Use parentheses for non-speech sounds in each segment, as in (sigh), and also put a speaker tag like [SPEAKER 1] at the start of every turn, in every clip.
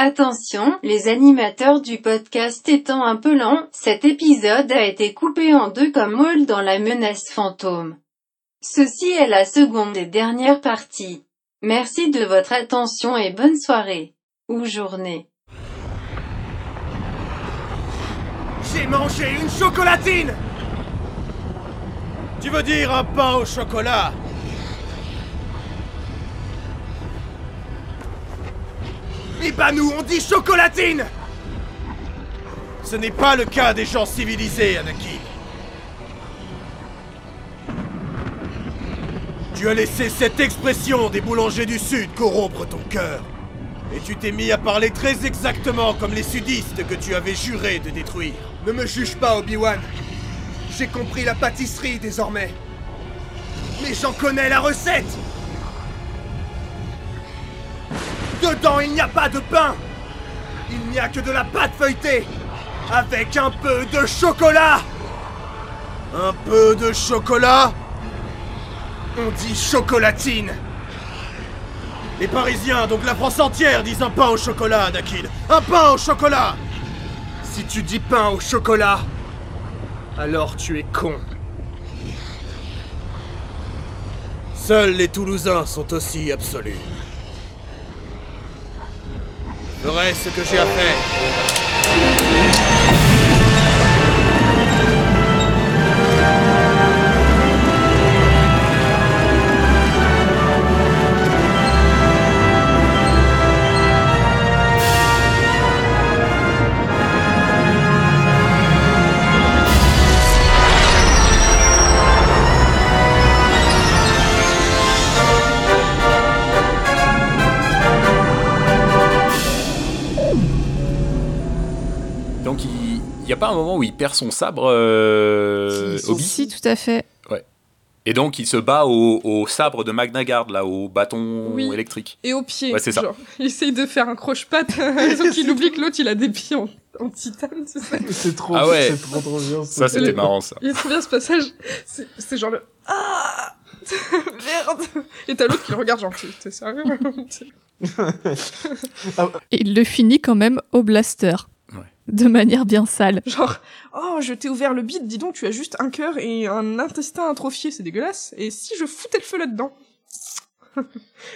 [SPEAKER 1] Attention, les animateurs du podcast étant un peu lents, cet épisode a été coupé en deux comme Maul dans la menace fantôme. Ceci est la seconde et dernière partie. Merci de votre attention et bonne soirée. Ou journée.
[SPEAKER 2] J'ai mangé une chocolatine Tu veux dire un pain au chocolat? Eh ben nous, on dit chocolatine Ce n'est pas le cas des gens civilisés, Anakin. Tu as laissé cette expression des boulangers du Sud corrompre ton cœur. Et tu t'es mis à parler très exactement comme les sudistes que tu avais juré de détruire.
[SPEAKER 3] Ne me juge pas, Obi-Wan. J'ai compris la pâtisserie désormais.
[SPEAKER 2] Mais j'en connais la recette Dedans, il n'y a pas de pain. Il n'y a que de la pâte feuilletée Avec un peu de chocolat. Un peu de chocolat. On dit chocolatine. Les Parisiens, donc la France entière, disent un pain au chocolat, Dakil Un pain au chocolat.
[SPEAKER 3] Si tu dis pain au chocolat, alors tu es con.
[SPEAKER 2] Seuls les Toulousains sont aussi absolus. Ferai ce que j'ai à faire.
[SPEAKER 4] Pas un moment où il perd son sabre, euh, Obi
[SPEAKER 5] Si, tout à fait.
[SPEAKER 4] Et donc il se bat au, au sabre de Magnagard, là, au bâton
[SPEAKER 6] Oui.
[SPEAKER 4] électrique.
[SPEAKER 6] Et au pied.
[SPEAKER 4] Ouais, c'est ça.
[SPEAKER 6] Il essaye de faire un croche-patte, (laughs) sauf qu'il oublie que l'autre, il a des pieds en, en titane, c'est ça
[SPEAKER 7] C'est trop,
[SPEAKER 4] Ah ouais.
[SPEAKER 7] c'est trop trop bien.
[SPEAKER 4] Ça, c'était marrant, ça.
[SPEAKER 6] Il est trop bien ce passage. C'est genre le Ah (laughs) Merde Et t'as l'autre qui le regarde, genre, t'es t'es sérieux? (laughs)
[SPEAKER 5] Et il le finit quand même au blaster. De manière bien sale.
[SPEAKER 6] Genre, oh, je t'ai ouvert le bide, dis donc, tu as juste un cœur et un intestin atrophié, c'est dégueulasse. Et si je foutais le feu là-dedans (laughs)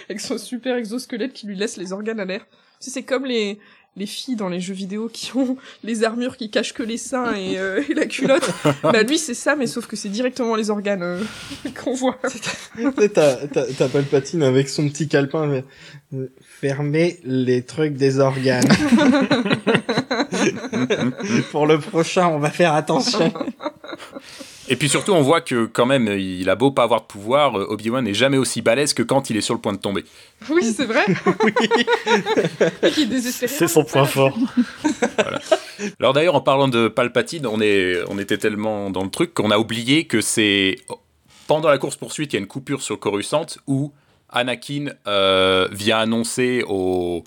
[SPEAKER 6] Avec son super exosquelette qui lui laisse les organes à l'air. C'est comme les, les filles dans les jeux vidéo qui ont (laughs) les armures qui cachent que les seins et, euh, et la culotte. (laughs) bah lui, c'est ça, mais sauf que c'est directement les organes euh, (laughs) qu'on voit.
[SPEAKER 7] T'as Palpatine avec son petit calepin, mais, euh, fermez les trucs des organes. Pour le prochain, on va faire attention.
[SPEAKER 4] Et puis surtout, on voit que quand même, il a beau pas avoir de pouvoir, euh, Obi-Wan n'est jamais aussi balèze que quand il est sur le point de tomber.
[SPEAKER 6] Oui, c'est vrai. (laughs)
[SPEAKER 8] C'est son point fort.
[SPEAKER 4] Alors d'ailleurs, en parlant de Palpatine, on, est, on était tellement dans le truc qu'on a oublié que c'est pendant la course-poursuite, il y a une coupure sur Coruscant où Anakin euh, vient annoncer au,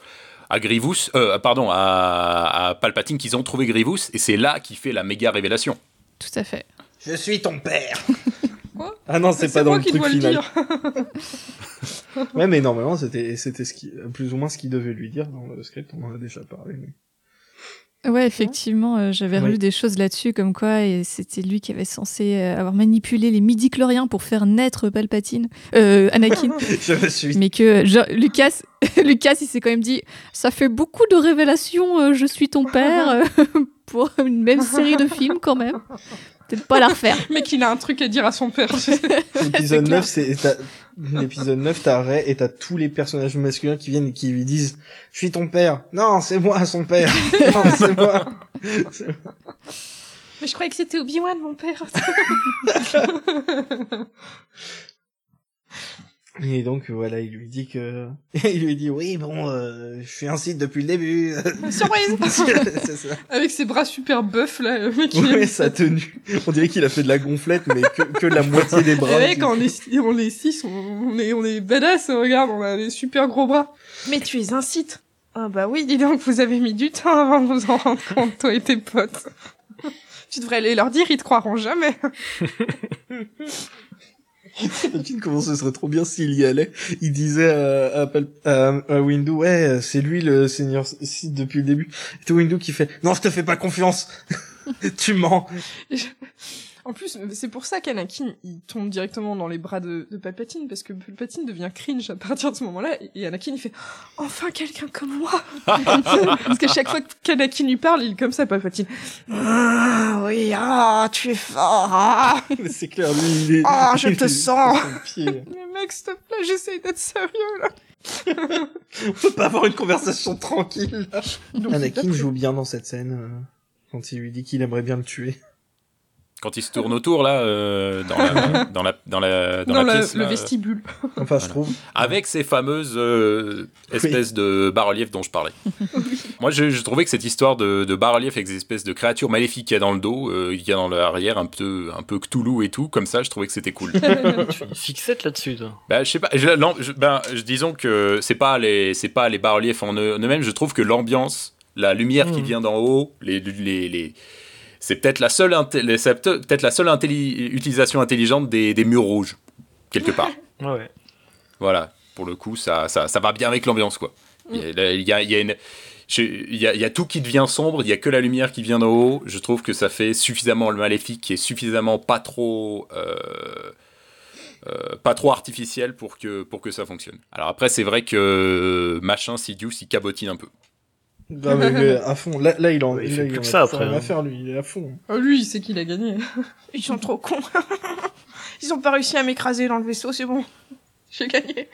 [SPEAKER 4] à Grievous, euh, pardon, à, à Palpatine qu'ils ont trouvé Grievous, et c'est là qu'il fait la méga révélation.
[SPEAKER 5] Tout à fait.
[SPEAKER 7] Je suis ton père. (laughs)
[SPEAKER 6] Quoi
[SPEAKER 7] Ah non, c'est pas dans
[SPEAKER 6] moi
[SPEAKER 7] le
[SPEAKER 6] qui
[SPEAKER 7] truc
[SPEAKER 6] dois le
[SPEAKER 7] final.
[SPEAKER 6] dire. (laughs)
[SPEAKER 7] Ouais, mais normalement, c'était, c'était ce qui, plus ou moins ce qu'il devait lui dire dans le script, on en a déjà parlé. mais-
[SPEAKER 5] Ouais, effectivement, euh, j'avais
[SPEAKER 7] Oui.
[SPEAKER 5] relu des choses là-dessus, comme quoi et c'était lui qui avait censé euh, avoir manipulé les midi-chloriens pour faire naître Palpatine, euh, Anakin. (laughs)
[SPEAKER 7] Je me suis
[SPEAKER 5] Mais que genre, Lucas, Lucas, il s'est quand même dit, ça fait beaucoup de révélations, euh, je suis ton père, pour une même série de films quand même. Peut-être pas la refaire. (laughs)
[SPEAKER 6] Mais qu'il a un truc à dire à son père. (laughs)
[SPEAKER 7] L'épisode
[SPEAKER 5] clair.
[SPEAKER 7] 9, c'est, t'as- (laughs) l'épisode 9, t'as Ray et t'as tous les personnages masculins qui viennent et qui lui disent, je suis ton père. Non, c'est moi, son père. Non, c'est moi.
[SPEAKER 6] Mais je croyais que c'était Obi-Wan, mon père.
[SPEAKER 7] Et donc, voilà, il lui dit que, (laughs) il lui dit, oui, bon, euh, je suis un site depuis le début.
[SPEAKER 6] Surprise (laughs)
[SPEAKER 7] c'est ça. (laughs)
[SPEAKER 6] Avec ses bras super buffs, là, le mec.
[SPEAKER 7] Ouais, sa tenue. On dirait qu'il a fait de la gonflette, mais que, que la moitié des bras.
[SPEAKER 6] Ouais, quand on est, six- on est six, on, on est, on est badass, regarde, on a des super gros bras. Mais tu es un site. Ah bah oui, dis donc, vous avez mis du temps avant de vous en rendre compte, toi et tes potes. tu devrais aller leur dire, ils te croiront jamais. (laughs)
[SPEAKER 7] Imagine comment ce serait trop bien s'il y allait? Il disait à, à, à- Windu, ouais, c'est lui le seigneur Sith depuis le début. Et Windu qui fait, non, je te fais pas confiance. (laughs) tu mens.
[SPEAKER 6] En plus, c'est pour ça qu'Anakin, il tombe directement dans les bras de, de Palpatine, parce que Palpatine devient cringe à partir de ce moment-là, et Anakin, il fait « Enfin quelqu'un comme moi !» (laughs) Parce qu'à chaque fois qu'Anakin lui parle, il est comme ça, Palpatine. « Ah, oui, ah, tu es fort, ah
[SPEAKER 7] Mais c'est clair, lui, il est...
[SPEAKER 6] Ah, je te sens. Mais mec, s'il te plaît, j'essaye d'être sérieux, là (laughs)
[SPEAKER 7] On peut pas avoir une conversation tranquille. là.
[SPEAKER 6] Donc,
[SPEAKER 7] Anakin joue bien dans cette scène, euh, quand il lui dit qu'il aimerait bien le tuer.
[SPEAKER 4] Quand il se tourne autour, là, euh, dans, la, (laughs) dans, la, dans, la, dans
[SPEAKER 6] dans
[SPEAKER 4] la
[SPEAKER 6] la-
[SPEAKER 4] pièce,
[SPEAKER 6] le
[SPEAKER 4] là,
[SPEAKER 6] vestibule. (laughs)
[SPEAKER 7] Enfin, je
[SPEAKER 4] Voilà.
[SPEAKER 7] trouve.
[SPEAKER 4] avec ces fameuses euh, espèces de bas-reliefs dont je parlais. (laughs) Moi, je, je trouvais que cette histoire de, de bas-relief avec des espèces de créatures maléfiques qu'il y a dans le dos, euh, il y a dans l'arrière, un peu, un peu Cthulhu et tout, comme ça, je trouvais que c'était cool.
[SPEAKER 8] Tu fais une fixette là-dessus, toi.
[SPEAKER 4] Bah, je sais pas, je, non, je- ben, je- disons que c'est pas les, c'est pas les bas-reliefs en eux- en eux-mêmes, je trouve que l'ambiance, la lumière qui
[SPEAKER 8] Mhm.
[SPEAKER 4] vient d'en haut, les, les, les- c'est peut-être la seule, peut-être la seule intelli- utilisation intelligente des, des murs rouges, quelque part. (laughs)
[SPEAKER 8] Ouais.
[SPEAKER 4] Voilà, pour le coup, ça, ça, ça va bien avec l'ambiance, quoi. Il y a- là, il y a, il y a une- je- il y a- il y a tout qui devient sombre, il y a que la lumière qui vient d'en haut. Je trouve que ça fait suffisamment le maléfique et suffisamment pas trop, euh, euh, pas trop artificiel pour que, pour que ça fonctionne. Alors après, c'est vrai que machin Sidious, il cabotine un peu.
[SPEAKER 7] Non, mais, mais à fond. Là, là il en,
[SPEAKER 8] Il
[SPEAKER 7] là,
[SPEAKER 8] fait
[SPEAKER 7] il
[SPEAKER 8] plus que
[SPEAKER 7] a
[SPEAKER 8] ça, après,
[SPEAKER 7] rien à
[SPEAKER 8] hein.
[SPEAKER 7] faire, lui. Il est à fond.
[SPEAKER 6] Oh, lui, il sait qu'il a gagné. (laughs) Ils sont trop cons. (laughs) Ils ont pas réussi à m'écraser dans le vaisseau, c'est bon. (laughs) J'ai gagné.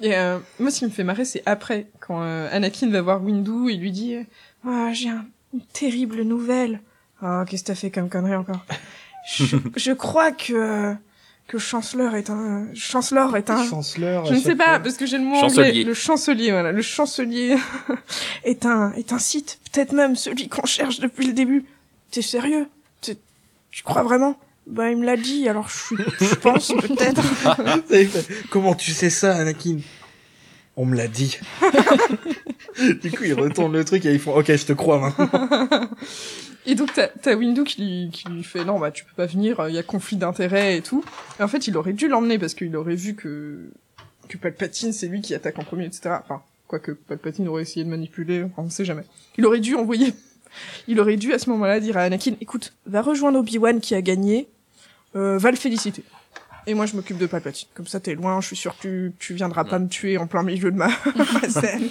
[SPEAKER 6] Et euh, moi, ce qui me fait marrer, c'est après, quand euh, Anakin va voir Windu, il lui dit Ah, J'ai un- une terrible nouvelle. Ah, qu'est-ce que t'as fait comme connerie encore? Je, je crois que que Chancellor est un Chancellor est un je ne sais pas
[SPEAKER 7] fois.
[SPEAKER 6] parce que j'ai le mot
[SPEAKER 4] Chancelier.
[SPEAKER 6] anglais. Le chancelier, voilà, le chancelier (laughs) est un est un site, peut-être même celui qu'on cherche depuis le début. T'es sérieux? T'es- Tu crois vraiment? Bah il me l'a dit, alors je suis, je pense (laughs) peut-être.
[SPEAKER 7] Comment tu sais ça, Anakin? On me l'a dit. (laughs) (laughs) du coup, ils retournent le truc et ils font Ok, je te crois maintenant. (laughs)
[SPEAKER 6] Et donc t'as t'as Windu qui lui, qui lui fait non bah tu peux pas venir, il y a conflit d'intérêts et tout. Et en fait il aurait dû l'emmener parce qu'il aurait vu que que Palpatine c'est lui qui attaque en premier, etc. Enfin quoique Palpatine aurait essayé de manipuler, on ne sait jamais. Il aurait dû envoyer, (laughs) il aurait dû à ce moment-là dire à Anakin écoute va rejoindre Obi-Wan qui a gagné, euh, va le féliciter. Et moi je m'occupe de Palpatine. Comme ça t'es loin, je suis sûr que tu, tu viendras pas me tuer en plein milieu de ma, (laughs) ma (laughs) scène.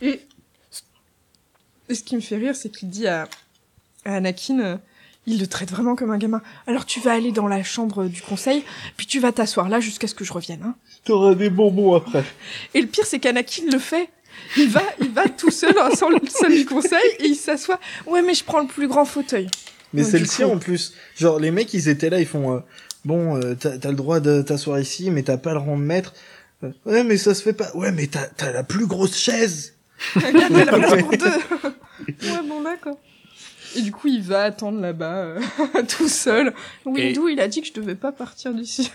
[SPEAKER 6] et et ce qui me fait rire, c'est qu'il dit à, à Anakin, euh, il le traite vraiment comme un gamin. Alors tu vas aller dans la chambre du conseil, puis tu vas t'asseoir là jusqu'à ce que je revienne. Hein.
[SPEAKER 7] T'auras des bonbons après.
[SPEAKER 6] Et le pire, c'est qu'Anakin le fait. Il va, il va tout seul dans la salle salle du conseil et il s'assoit. Ouais, mais je prends le plus grand fauteuil.
[SPEAKER 7] Mais le
[SPEAKER 6] coup-
[SPEAKER 7] en plus. Genre, les mecs, ils étaient là, ils font euh, Bon, euh, t'as t'as le droit de t'asseoir ici, mais t'as pas le rang de maître. Euh, ouais, mais ça se fait pas. Ouais, mais t'as t'as la plus grosse chaise.
[SPEAKER 6] Regarde, (laughs) la place pour deux. ouais, bon, d'accord. Et du coup, il va attendre là-bas, euh, (laughs) tout seul. Windu, il a dit que je devais pas partir d'ici.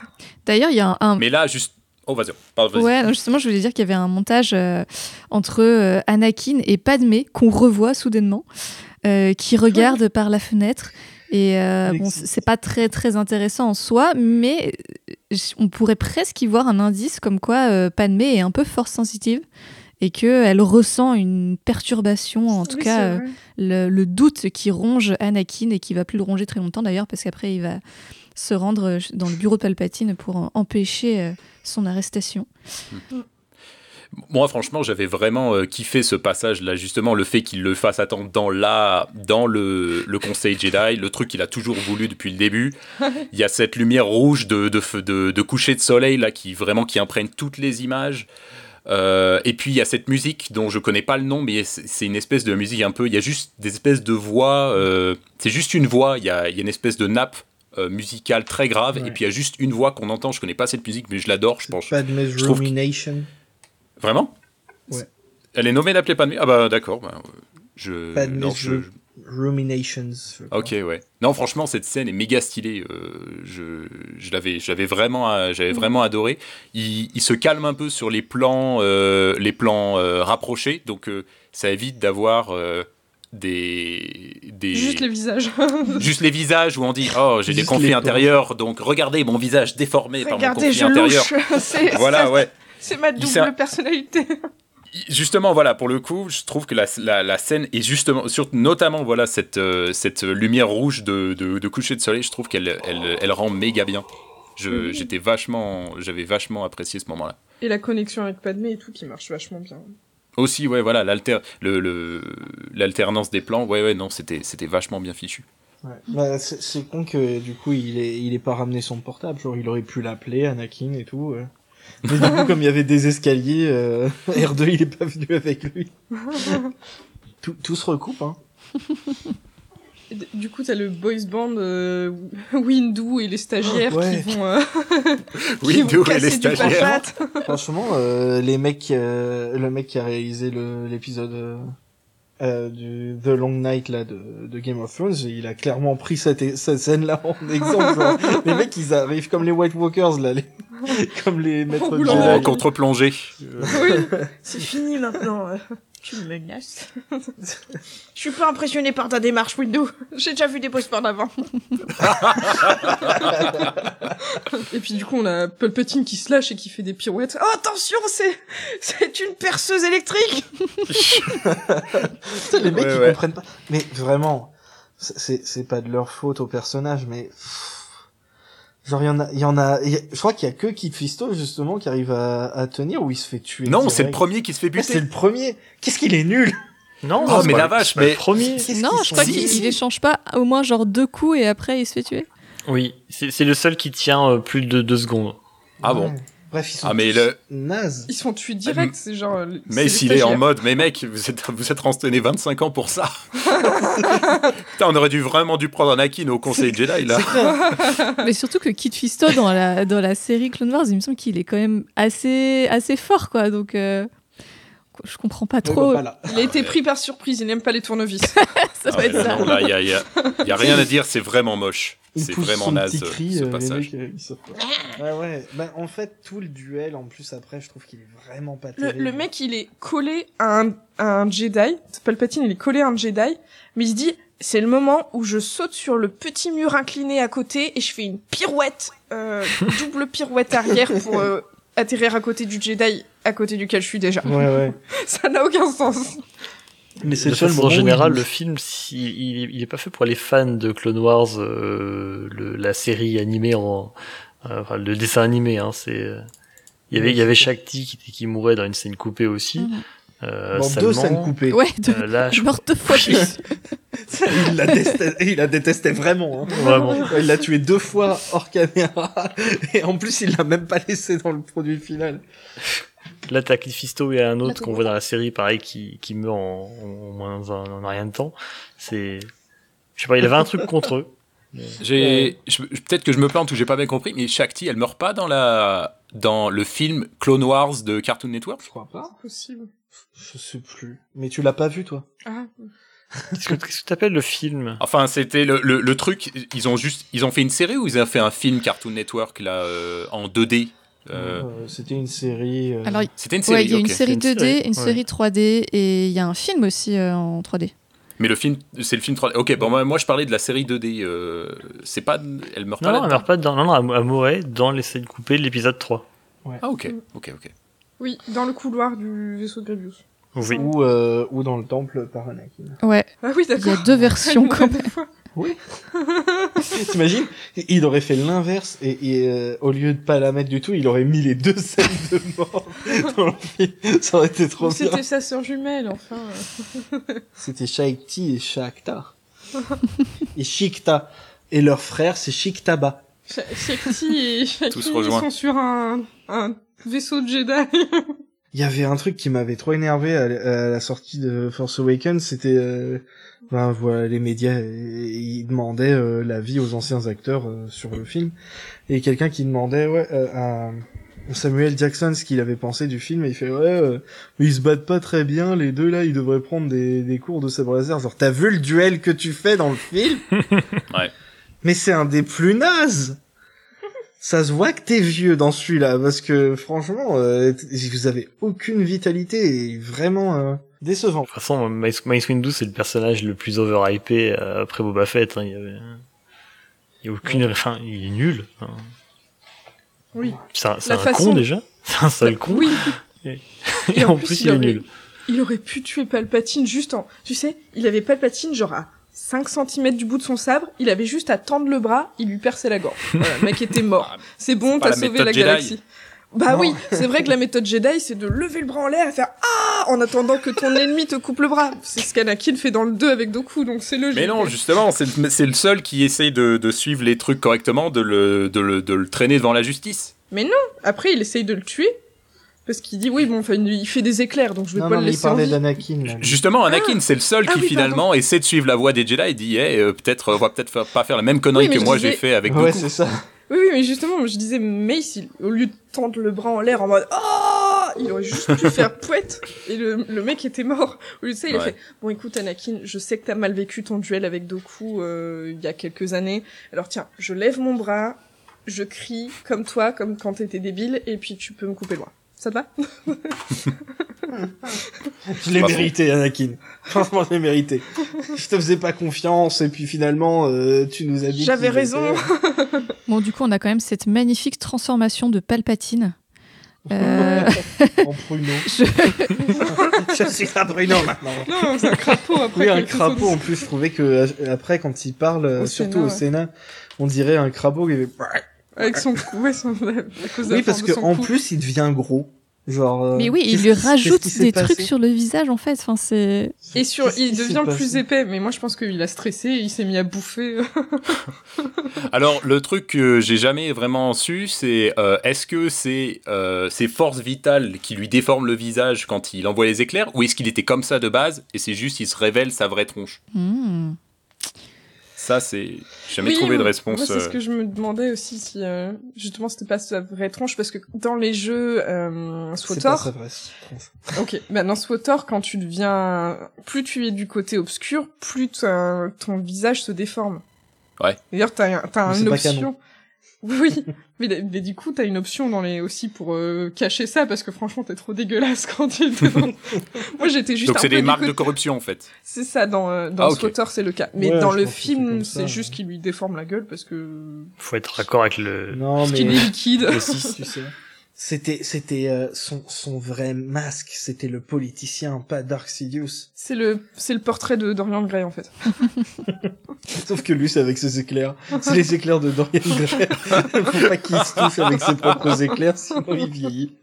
[SPEAKER 5] D'ailleurs, il y a un, un-
[SPEAKER 4] Mais là, juste. Oh, vas-y. Pardon, vas-y.
[SPEAKER 5] Ouais, non, justement, je voulais dire qu'il y avait un montage euh, entre euh, Anakin et Padmé qu'on revoit soudainement, euh, qui regardent par la fenêtre. Et euh, bon, c'est pas très très intéressant en soi, mais euh, on pourrait presque y voir un indice comme quoi euh, Padmé est un peu force sensitive et qu'elle ressent une perturbation, en tout
[SPEAKER 6] Oui,
[SPEAKER 5] cas euh, le, le doute qui ronge Anakin et qui va plus le ronger très longtemps d'ailleurs, parce qu'après il va se rendre euh, dans le bureau de Palpatine pour empêcher son arrestation.
[SPEAKER 4] Moi, franchement, j'avais vraiment euh, kiffé ce passage-là, justement, le fait qu'il le fasse attendre dans, la, dans le, le Conseil Jedi, le truc qu'il a toujours voulu depuis le début. (laughs) Il y a cette lumière rouge de, de, de, de coucher de soleil, là, qui vraiment qui imprègne toutes les images. Euh, et puis, il y a cette musique dont je connais pas le nom, mais c'est une espèce de musique un peu. Il y a juste des espèces de voix. euh, c'est juste une voix, il y a, il y a une espèce de nappe. euh, musicale très grave
[SPEAKER 7] Ouais.
[SPEAKER 4] et puis il y a juste une voix qu'on entend je connais pas cette musique mais je l'adore je pense je trouve. Vraiment
[SPEAKER 7] Ouais.
[SPEAKER 4] Elle est nommée d'appeler Padmé? Ah bah d'accord. bah, euh, je... Non,
[SPEAKER 7] Ruminations. je.
[SPEAKER 4] Ok, ouais. Non, franchement, cette scène est méga stylée. euh, je je l'avais j'avais vraiment, euh, j'avais vraiment adoré. Il, il se calme un peu sur les plans, euh, les plans euh, rapprochés, donc euh, ça évite d'avoir euh, des, des
[SPEAKER 6] Juste les visages. (laughs)
[SPEAKER 4] juste les visages où on dit oh j'ai des conflits intérieurs donc regardez mon visage déformé par mon
[SPEAKER 6] Regardez,
[SPEAKER 4] conflit intérieur. (laughs) Voilà ouais.
[SPEAKER 6] C'est ma double personnalité.
[SPEAKER 4] Justement, voilà, pour le coup, je trouve que la, la, la scène est justement, sur, notamment, voilà, cette, euh, cette lumière rouge de, de, de coucher de soleil, je trouve qu'elle elle, elle rend méga bien. Je-
[SPEAKER 6] Mhm.
[SPEAKER 4] J'étais vachement, j'avais vachement apprécié ce moment-là.
[SPEAKER 6] Et la connexion avec Padmé et tout qui marche vachement bien.
[SPEAKER 4] Aussi, ouais, voilà, l'alter, le, le- l'alternance des plans, ouais, ouais, non, c'était, c'était vachement bien fichu.
[SPEAKER 7] Ouais. Bah, c'est con que du coup il est il est pas ramené son portable, genre il aurait pu l'appeler Anakin et tout. euh. Mais du coup comme il y avait des escaliers, euh, (laughs) R2 il est pas venu avec lui. (laughs) tout, tout se recoupe hein.
[SPEAKER 6] Et Du coup, t'as le boys band euh, Windu et les stagiaires
[SPEAKER 7] Ouais.
[SPEAKER 6] qui vont, euh, (laughs) qui
[SPEAKER 4] Oui,
[SPEAKER 6] vont casser
[SPEAKER 4] les
[SPEAKER 6] du
[SPEAKER 4] stagiaires.
[SPEAKER 6] patate.
[SPEAKER 7] Franchement euh, les mecs euh, le mec qui a réalisé le- l'épisode euh, du The Long Night là de, de Game of Thrones, il a clairement pris cette, cette scène là en (laughs) exemple. les mecs ils arrivent comme les White Walkers là, les... (laughs) comme les maîtres de Jedi.
[SPEAKER 4] En contre-plongée.
[SPEAKER 6] Oui, (laughs) c'est fini maintenant. Tu me menaces. Je suis pas impressionné par ta démarche, Windu. J'ai déjà vu des posters avant. Et puis du coup, on a Palpatine qui se lâche et qui fait des pirouettes. Oh, attention, c'est c'est une perceuse électrique.
[SPEAKER 7] Putain, (laughs) les mecs
[SPEAKER 4] Ouais,
[SPEAKER 7] ils
[SPEAKER 4] ouais.
[SPEAKER 7] comprennent pas. Mais vraiment, c'est- c'est c'est pas de leur faute au personnage, mais genre il y en a, il y en a. il y a- je crois qu'il y a que Kid Fisto justement qui arrive à, à tenir ou il se fait tuer.
[SPEAKER 4] Non, c'est le premier qui se fait
[SPEAKER 7] c'est
[SPEAKER 4] buter.
[SPEAKER 7] le premier. Qu'est-ce qu'il est nul
[SPEAKER 8] Non,
[SPEAKER 4] Oh,
[SPEAKER 8] c'est
[SPEAKER 4] mais la vache,
[SPEAKER 8] c'est
[SPEAKER 4] mais-
[SPEAKER 8] premier.
[SPEAKER 7] Qu'est-ce
[SPEAKER 5] Non, je crois qu'il échange pas au moins genre deux coups et après il se fait tuer.
[SPEAKER 8] Oui, c'est le seul qui tient euh, plus de deux secondes.
[SPEAKER 4] Ah bon
[SPEAKER 7] Ouais. Bref, ils sont
[SPEAKER 4] Ah, mais le-
[SPEAKER 7] nazes.
[SPEAKER 6] Ils se font tuer direct. C'est genre.
[SPEAKER 4] Mais s'il est en mode, mais mec, vous êtes, vous êtes renseigné 25 ans pour ça. (laughs) Putain, on aurait dû vraiment dû prendre Anakin au conseil Jedi là. (laughs)
[SPEAKER 5] Mais surtout que Kid Fisto dans la, dans la série Clone Wars, il me semble qu'il est quand même assez, assez fort quoi. Donc euh, je comprends pas trop.
[SPEAKER 7] bah, voilà.
[SPEAKER 6] Il a été pris par surprise. Il n'aime pas les tournevis. (laughs)
[SPEAKER 5] ça
[SPEAKER 4] Ah
[SPEAKER 5] doit
[SPEAKER 4] ouais,
[SPEAKER 5] être ça.
[SPEAKER 4] non, là, il y a, y a- y a rien à dire, c'est vraiment moche. C'est vraiment naze euh,
[SPEAKER 7] cri,
[SPEAKER 4] ce
[SPEAKER 7] euh, les
[SPEAKER 4] passage.
[SPEAKER 7] mecs, euh, ils savent pas. Ouais, ouais. Bah, en fait, tout le duel, en plus, après, je trouve qu'il est vraiment pas
[SPEAKER 6] Le,
[SPEAKER 7] terrible.
[SPEAKER 6] le mec, il est collé à un, à un Jedi. Palpatine, il est collé à un Jedi. Mais il se dit, c'est le moment où je saute sur le petit mur incliné à côté et je fais une pirouette, euh, (laughs) double pirouette arrière pour euh, atterrir à côté du Jedi à côté duquel je suis déjà.
[SPEAKER 7] Ouais, ouais. (laughs)
[SPEAKER 6] Ça n'a aucun sens.
[SPEAKER 7] Mais c'est le seul
[SPEAKER 8] générale,
[SPEAKER 7] bouge.
[SPEAKER 8] le film, si, il, il est pas fait pour les fans de Clone Wars, euh, le, la série animée en, euh, enfin, le dessin animé, hein, c'est, euh, il y avait, il y avait Shakti qui, qui mourait dans une scène coupée aussi.
[SPEAKER 5] Mhm.
[SPEAKER 8] Euh,
[SPEAKER 7] deux scènes coupées.
[SPEAKER 5] Ouais, de...
[SPEAKER 8] euh, là, je
[SPEAKER 5] deux (laughs) fois plus. (laughs)
[SPEAKER 7] il, la détestait, il la détestait vraiment. Hein.
[SPEAKER 8] vraiment.
[SPEAKER 7] Il l'a tué deux fois hors caméra. (laughs) Et en plus, il l'a même pas laissé dans le produit final.
[SPEAKER 8] Là, t'as Kid Fisto et un autre qu'on voit dans la série, pareil, qui, qui meurt en, en moins d'un en rien de temps. C'est, je sais pas, il avait un truc contre eux.
[SPEAKER 4] J'ai, peut-être que je me plante ou j'ai pas bien compris, mais Shakti, elle meurt pas dans la, dans le film Clone Wars de Cartoon Network.
[SPEAKER 7] Je crois pas.
[SPEAKER 6] Possible.
[SPEAKER 7] Je sais plus. Mais tu l'as pas vu, toi?
[SPEAKER 6] Ah. (laughs)
[SPEAKER 8] Qu'est-ce que, que t'appelles le film?
[SPEAKER 4] Enfin, c'était le, le, le truc. Ils ont juste, ils ont fait une série ou ils ont fait un film Cartoon Network là euh, en 2D. Euh,
[SPEAKER 7] Euh, C'était une série. euh,
[SPEAKER 5] Alors,
[SPEAKER 4] C'était une série.
[SPEAKER 5] ouais, il y a une série
[SPEAKER 8] C'est une
[SPEAKER 5] 2D,
[SPEAKER 8] série,
[SPEAKER 5] une
[SPEAKER 8] ouais.
[SPEAKER 5] série 3D et il y a un film aussi euh, en 3D.
[SPEAKER 4] Mais le film, c'est le film 3D. Ok, bon, moi, moi, je parlais de la série 2D. euh, c'est pas, elle meurt
[SPEAKER 8] Non,
[SPEAKER 4] pas
[SPEAKER 8] non, elle meurt pas dans, non, non, elle mourait dans les scènes coupées de l'épisode 3.
[SPEAKER 4] Ah ok, ok, ok.
[SPEAKER 6] Oui, dans le couloir du vaisseau de Grievous.
[SPEAKER 8] Oui.
[SPEAKER 7] ou, euh, ou dans le temple par Anakin.
[SPEAKER 5] Ouais,
[SPEAKER 6] Ah oui,
[SPEAKER 5] il y
[SPEAKER 6] d'accord.
[SPEAKER 5] a deux versions (laughs) quand même.
[SPEAKER 6] fois. (laughs)
[SPEAKER 7] T'imagines Il aurait fait l'inverse et, et, euh, au lieu de pas la mettre du tout, il aurait mis les deux (laughs) scènes de mort dans le film. Ça aurait été trop bien.
[SPEAKER 6] C'était sa sœur jumelle, enfin.
[SPEAKER 7] C'était Shaikti et Shakta. et Shikta. Et leur frère, c'est Shiktaba.
[SPEAKER 6] Sha- Shakti et Shakti
[SPEAKER 4] Tous
[SPEAKER 6] ils
[SPEAKER 4] rejoints.
[SPEAKER 6] sont sur un, un vaisseau de Jedi.
[SPEAKER 7] Il y avait un truc qui m'avait trop énervé à, à la sortie de Force Awakens, c'était euh, ben voilà les médias ils demandaient euh, l'avis aux anciens acteurs euh, sur le film et quelqu'un qui demandait ouais euh, à Samuel Jackson ce qu'il avait pensé du film et il fait ouais euh, mais ils se battent pas très bien les deux là ils devraient prendre des, des cours de sabre laser genre t'as vu le duel que tu fais dans le film? (laughs)
[SPEAKER 4] Ouais.
[SPEAKER 7] mais c'est un des plus nazes ça se voit que t'es vieux dans celui-là, parce que franchement, euh, vous avez aucune vitalité et vraiment. euh, Décevant.
[SPEAKER 8] De toute façon, Mace, Mace Windu, c'est le personnage le plus overhypé euh, après Boba Fett. hein. Il y avait, il y a aucune, enfin, il est nul. hein.
[SPEAKER 6] Oui.
[SPEAKER 8] C'est un, un
[SPEAKER 6] façon-
[SPEAKER 8] con déjà. (laughs) C'est un sale con.
[SPEAKER 6] Oui. (laughs)
[SPEAKER 8] Et,
[SPEAKER 6] Et
[SPEAKER 8] en
[SPEAKER 6] en
[SPEAKER 8] plus,
[SPEAKER 6] plus,
[SPEAKER 8] il,
[SPEAKER 6] il
[SPEAKER 8] est
[SPEAKER 6] aurait-
[SPEAKER 8] nul.
[SPEAKER 6] Il aurait pu tuer Palpatine juste en... Tu sais, il avait Palpatine genre à 5 cm du bout de son sabre, il avait juste à tendre le bras, il lui perçait la gorge. Voilà, le mec était mort. (laughs) C'est bon, t'as sauvé la
[SPEAKER 4] Jedi.
[SPEAKER 6] galaxie. Bah
[SPEAKER 7] Non.
[SPEAKER 6] oui, c'est vrai que la méthode Jedi, c'est de lever le bras en l'air et faire Ah en attendant que ton ennemi te coupe le bras. C'est ce qu'Anakin fait dans le 2 avec Doku, donc c'est logique.
[SPEAKER 4] Mais non, justement, c'est le, seul qui essaye de, de suivre les trucs correctement, de le, de, le, de le traîner devant la justice.
[SPEAKER 6] Après, il essaye de le tuer. Parce qu'il dit oui, bon, enfin, il fait des éclairs, donc je vais
[SPEAKER 7] Non,
[SPEAKER 6] pas
[SPEAKER 7] non,
[SPEAKER 6] le
[SPEAKER 7] mais il
[SPEAKER 6] laisser en
[SPEAKER 7] parlait d'Anakin. là.
[SPEAKER 4] Justement, Anakin, c'est le seul
[SPEAKER 6] Ah
[SPEAKER 4] qui
[SPEAKER 6] oui,
[SPEAKER 4] finalement essaie de suivre la voie des Jedi et dit hey, euh, peut-être, on va peut-être pas faire la même connerie
[SPEAKER 6] Oui, mais
[SPEAKER 4] que moi
[SPEAKER 6] disais-
[SPEAKER 4] j'ai fait avec
[SPEAKER 7] Ouais, c'est ça.
[SPEAKER 6] Oui, oui, mais justement, je disais, Mace, il- au lieu de tendre le bras en l'air en mode Oh Il aurait juste pu (laughs) faire pouette et le, le mec était mort. Au lieu de ça, il a fait Bon, écoute, Anakin, je sais que t'as mal vécu ton duel avec Doku euh, il y a quelques années. Alors tiens, je lève mon bras, je crie comme toi, comme quand t'étais débile, et puis tu peux me couper le bras. Ça te va?
[SPEAKER 7] Je l'ai mérité, Anakin. Franchement, je l'ai mérité. Je te faisais pas confiance et puis finalement, euh, tu nous as dit.
[SPEAKER 6] J'avais raison.
[SPEAKER 5] Bon, du coup, on a quand même cette magnifique transformation de Palpatine. Euh, (laughs)
[SPEAKER 7] en pruneau. (laughs)
[SPEAKER 5] je-
[SPEAKER 7] je suis un pruneau maintenant.
[SPEAKER 6] Non, c'est un crapaud après.
[SPEAKER 7] Oui, un crapaud. En plus, je trouvais que euh, après, quand il parle,
[SPEAKER 6] Au
[SPEAKER 7] surtout
[SPEAKER 6] Sénat,
[SPEAKER 7] au. Sénat, on dirait un crapaud qui fait.
[SPEAKER 6] Avec son cou, ouais, son, à cause de
[SPEAKER 7] Oui,
[SPEAKER 6] la
[SPEAKER 7] parce
[SPEAKER 6] forme
[SPEAKER 7] que
[SPEAKER 6] de son
[SPEAKER 7] en
[SPEAKER 6] cou.
[SPEAKER 7] plus, il devient gros. Genre. euh,
[SPEAKER 5] Mais oui, il lui rajoute des trucs sur le visage, en fait. Enfin, c'est...
[SPEAKER 6] Et sur, il devient plus épais, mais moi je pense qu'il a stressé, il s'est mis à bouffer. (laughs)
[SPEAKER 4] Alors, le truc que j'ai jamais vraiment su, c'est euh, est-ce que c'est euh, ses forces vitales qui lui déforment le visage quand il envoie les éclairs, ou est-ce qu'il était comme ça de base et c'est juste il se révèle sa vraie tronche?
[SPEAKER 5] Hmm.
[SPEAKER 4] Ça, c'est. J'ai jamais
[SPEAKER 6] Oui,
[SPEAKER 4] trouvé de réponse.
[SPEAKER 6] Moi, c'est ce
[SPEAKER 4] euh,
[SPEAKER 6] que je me demandais aussi si euh, justement c'était pas sa vraie tronche parce que dans les jeux euh,
[SPEAKER 7] C'est pas vraie tronche. (laughs)
[SPEAKER 6] ok, bah dans SWTOR, quand tu deviens, plus tu es du côté obscur, plus ton visage se déforme.
[SPEAKER 4] Ouais.
[SPEAKER 6] D'ailleurs, t'as,
[SPEAKER 7] c'est
[SPEAKER 6] une
[SPEAKER 7] pas
[SPEAKER 6] option. Oui, mais, mais du coup, t'as une option dans les aussi pour euh, cacher ça parce que franchement, t'es trop dégueulasse (laughs) quand tu (laughs) devant. Moi, j'étais juste
[SPEAKER 4] Donc, c'est des marques de corruption en fait.
[SPEAKER 6] C'est ça, dans, euh, dans
[SPEAKER 4] Ah,
[SPEAKER 6] c'est le cas. Mais
[SPEAKER 7] Ouais,
[SPEAKER 6] dans le film, c'est juste
[SPEAKER 7] ouais.
[SPEAKER 6] qu'il lui déforme la gueule parce que...
[SPEAKER 8] Faut être raccord avec le.
[SPEAKER 7] Non, (laughs)
[SPEAKER 6] parce qu'il
[SPEAKER 7] mais.
[SPEAKER 6] est liquide.
[SPEAKER 7] le 6, tu sais. C'était, c'était euh, son, son vrai masque, c'était le politicien, pas Dark Sidious.
[SPEAKER 6] C'est le, c'est le portrait de Dorian Gray, en fait. (laughs)
[SPEAKER 7] Sauf que lui, c'est avec ses éclairs. C'est les éclairs de Dorian Gray. (laughs) Faut pas qu'il se touche avec ses propres éclairs, sinon il vieillit.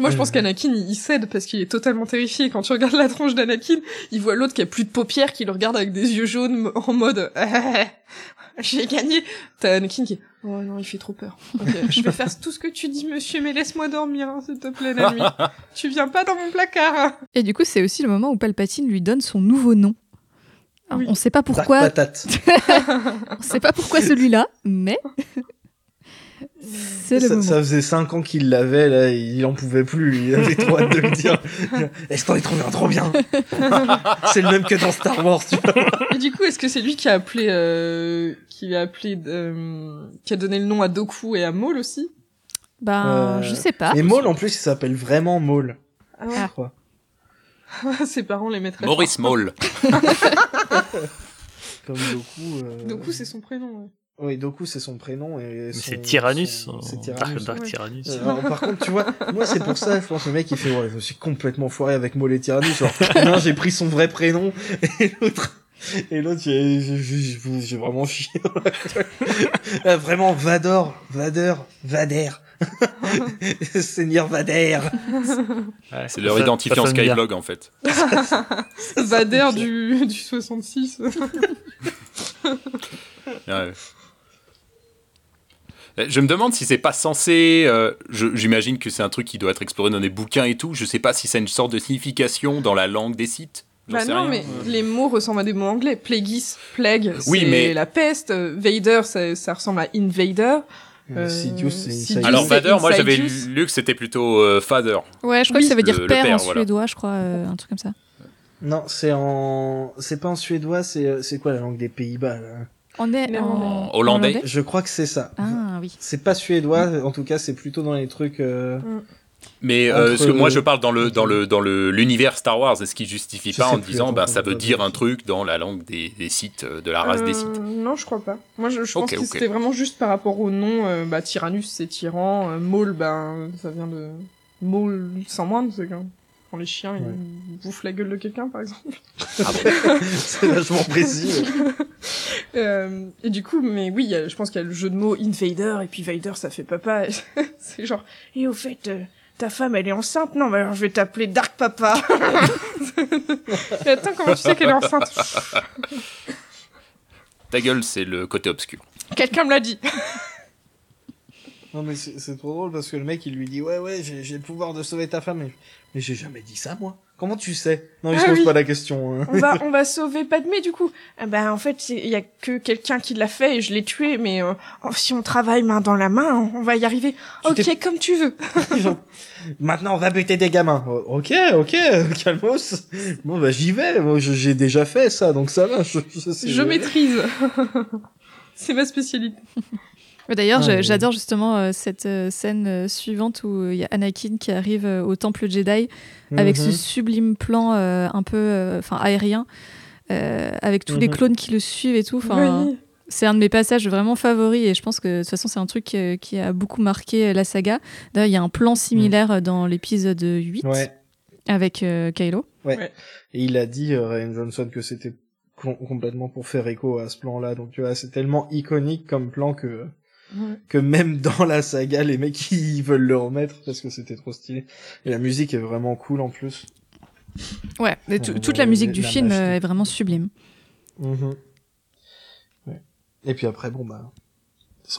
[SPEAKER 6] Moi, je pense qu'Anakin, il cède parce qu'il est totalement terrifié. Quand tu regardes la tronche d'Anakin, il voit l'autre qui a plus de paupières, qui le regarde avec des yeux jaunes en mode (laughs) j'ai gagné. T'as Anakin qui oh non, il fait trop peur. (laughs) Je vais faire tout ce que tu dis, monsieur, mais laisse-moi dormir, hein, s'il te plaît, la nuit. (laughs) tu viens pas dans mon placard. hein.
[SPEAKER 5] Et du coup, c'est aussi le moment où Palpatine lui donne son nouveau nom. Alors,
[SPEAKER 6] Oui.
[SPEAKER 5] On sait pas
[SPEAKER 7] Dark
[SPEAKER 5] pourquoi,
[SPEAKER 7] patate.
[SPEAKER 5] on sait pas pourquoi celui-là, mais c'est le
[SPEAKER 7] Ça,
[SPEAKER 5] moment.
[SPEAKER 7] ça faisait 5 ans qu'il l'avait, là, il en pouvait plus, il avait trop hâte de le dire. Est-ce qu'on est trop bien, trop (laughs) bien C'est le même que dans Star Wars, tu vois.
[SPEAKER 6] Et du coup, est-ce que c'est lui qui a appelé, euh, qui a appelé, euh, qui a donné le nom à Doku et à Maul aussi?
[SPEAKER 5] Ben,
[SPEAKER 7] Euh,
[SPEAKER 5] je sais pas.
[SPEAKER 7] Et Maul, en plus, il s'appelle vraiment Maul,
[SPEAKER 6] Ah ouais.
[SPEAKER 7] je crois. (laughs)
[SPEAKER 6] Ses parents les mettraient.
[SPEAKER 4] Maurice Moll. (laughs)
[SPEAKER 7] Comme Doku. euh,
[SPEAKER 6] Doku, c'est son prénom. ouais.
[SPEAKER 7] Oui, Doku, c'est son prénom. et son-
[SPEAKER 8] c'est Tyrannus.
[SPEAKER 7] son- C'est Tyrannus.
[SPEAKER 8] Dark, Dark
[SPEAKER 6] ouais.
[SPEAKER 8] Tyrannus.
[SPEAKER 7] Euh, alors, par contre, tu vois, moi c'est pour ça, je pense le mec il fait ouais, je me suis complètement foiré avec Maul et Tyrannus. Genre, non, j'ai pris son vrai prénom et l'autre. Et l'autre, j'ai j'ai- j'ai- j'ai vraiment chié. (laughs) Ah, vraiment, Vador, Vador, Vader. (laughs) Seigneur Vader.
[SPEAKER 8] Ouais,
[SPEAKER 4] C'est leur
[SPEAKER 8] ça-
[SPEAKER 4] identifiant
[SPEAKER 8] ça sonne bien.
[SPEAKER 4] Skyblog en fait.
[SPEAKER 6] Vader du, du 66.
[SPEAKER 4] Ouais. Euh, Je me demande si c'est pas censé. euh, J'imagine que c'est un truc qui doit être exploré dans des bouquins et tout. Je sais pas si c'est une sorte de signification dans la langue des sites.
[SPEAKER 6] Bah non,
[SPEAKER 4] rien.
[SPEAKER 6] mais les mots ressemblent à des mots anglais. Plagueis, plague,
[SPEAKER 4] Oui,
[SPEAKER 6] c'est
[SPEAKER 4] mais-
[SPEAKER 6] la peste. Euh, Vader, ça, ça ressemble à invader. Euh,
[SPEAKER 7] Sidious, c'est
[SPEAKER 6] Sidious.
[SPEAKER 4] Alors Vader, moi j'avais lu que c'était plutôt euh, Father.
[SPEAKER 5] Ouais, je crois
[SPEAKER 6] Oui,
[SPEAKER 5] que ça veut dire
[SPEAKER 4] le- le
[SPEAKER 5] père, en
[SPEAKER 4] voilà.
[SPEAKER 5] suédois, je crois, euh, un truc comme ça.
[SPEAKER 7] Non, c'est en, c'est pas en suédois, c'est, c'est quoi la langue des Pays-Bas, là?
[SPEAKER 5] On est en
[SPEAKER 4] hollandais.
[SPEAKER 7] Je crois que c'est ça.
[SPEAKER 5] Ah oui.
[SPEAKER 7] C'est pas suédois, en tout cas, c'est plutôt dans les trucs, euh,
[SPEAKER 6] Mm.
[SPEAKER 4] Mais euh, ce que moi je parle dans le dans le dans le l'univers Star Wars, est-ce qu'il justifie
[SPEAKER 7] Je
[SPEAKER 4] pas en disant bah ça veut dire un truc dans la langue des, des sites euh, de la race des sites?
[SPEAKER 6] Non, je crois pas. Moi, je, je pense que c'était vraiment juste par rapport au nom. euh, bah, Tyrannus, c'est tyran. Euh, Maul, ben, ça vient de Maul sans moindre, c'est quand, quand les chiens
[SPEAKER 7] Ouais.
[SPEAKER 6] ils bouffent la gueule de quelqu'un, par exemple. (laughs)
[SPEAKER 7] c'est vachement précis. (laughs)
[SPEAKER 6] Euh, et du coup, mais oui, il y a- je pense qu'il y a le jeu de mots Invader, et puis Vader, ça fait papa. (laughs) c'est genre, et au fait, euh, ta femme, elle est enceinte? Non, mais alors je vais t'appeler Dark Papa. Et attends, comment tu sais qu'elle est enceinte?
[SPEAKER 4] Ta gueule, c'est le côté obscur.
[SPEAKER 6] Quelqu'un me l'a dit.
[SPEAKER 7] Non mais c'est trop drôle parce que le mec il lui dit ouais ouais j'ai le pouvoir de sauver ta femme mais, mais j'ai jamais dit ça moi. Comment tu sais? Non il se
[SPEAKER 6] Ah
[SPEAKER 7] pose
[SPEAKER 6] oui.
[SPEAKER 7] pas la question. hein.
[SPEAKER 6] on va, (laughs) on va sauver Padmé, du coup. Ah ben, en fait, il y a que quelqu'un qui l'a fait et je l'ai tué, mais euh, oh, si on travaille main dans la main, on va y arriver.
[SPEAKER 7] Tu
[SPEAKER 6] Ok, comme tu veux. (laughs)
[SPEAKER 7] Maintenant on va buter des gamins. Oh, Ok ok (laughs) calmos. Bon bah j'y vais. Moi j'ai déjà fait ça donc ça va. Je, je, sais
[SPEAKER 6] Je maîtrise. c'est ma spécialité.
[SPEAKER 5] D'ailleurs,
[SPEAKER 7] Ah,
[SPEAKER 5] j'adore justement euh, cette euh, scène euh, suivante où il y a Anakin qui arrive euh, au temple Jedi avec ce
[SPEAKER 7] Mhm.
[SPEAKER 5] sublime plan euh, un peu euh, enfin aérien euh, avec tous les
[SPEAKER 7] Mhm.
[SPEAKER 5] clones qui le suivent et tout.
[SPEAKER 6] Oui.
[SPEAKER 5] c'est un de mes passages vraiment favoris et je pense que de toute façon c'est un truc euh, qui a beaucoup marqué euh, la saga. D'ailleurs, il y a un plan similaire euh, dans l'épisode 8
[SPEAKER 7] Ouais.
[SPEAKER 5] avec euh, Kylo.
[SPEAKER 7] Et il a dit, euh, Ryan Johnson, que c'était com- complètement pour faire écho à ce plan-là. Donc, tu vois, c'est tellement iconique comme plan que,
[SPEAKER 6] Ouais.
[SPEAKER 7] que même dans la saga, les mecs, (laughs) ils veulent le remettre parce que c'était trop stylé. Et la musique est vraiment cool en plus.
[SPEAKER 5] Ouais, et tout-
[SPEAKER 7] Euh,
[SPEAKER 5] toute la musique du
[SPEAKER 7] la
[SPEAKER 5] film
[SPEAKER 7] machine.
[SPEAKER 5] euh, est vraiment sublime.
[SPEAKER 7] Mhm. Ouais. Et puis après, bon, bah,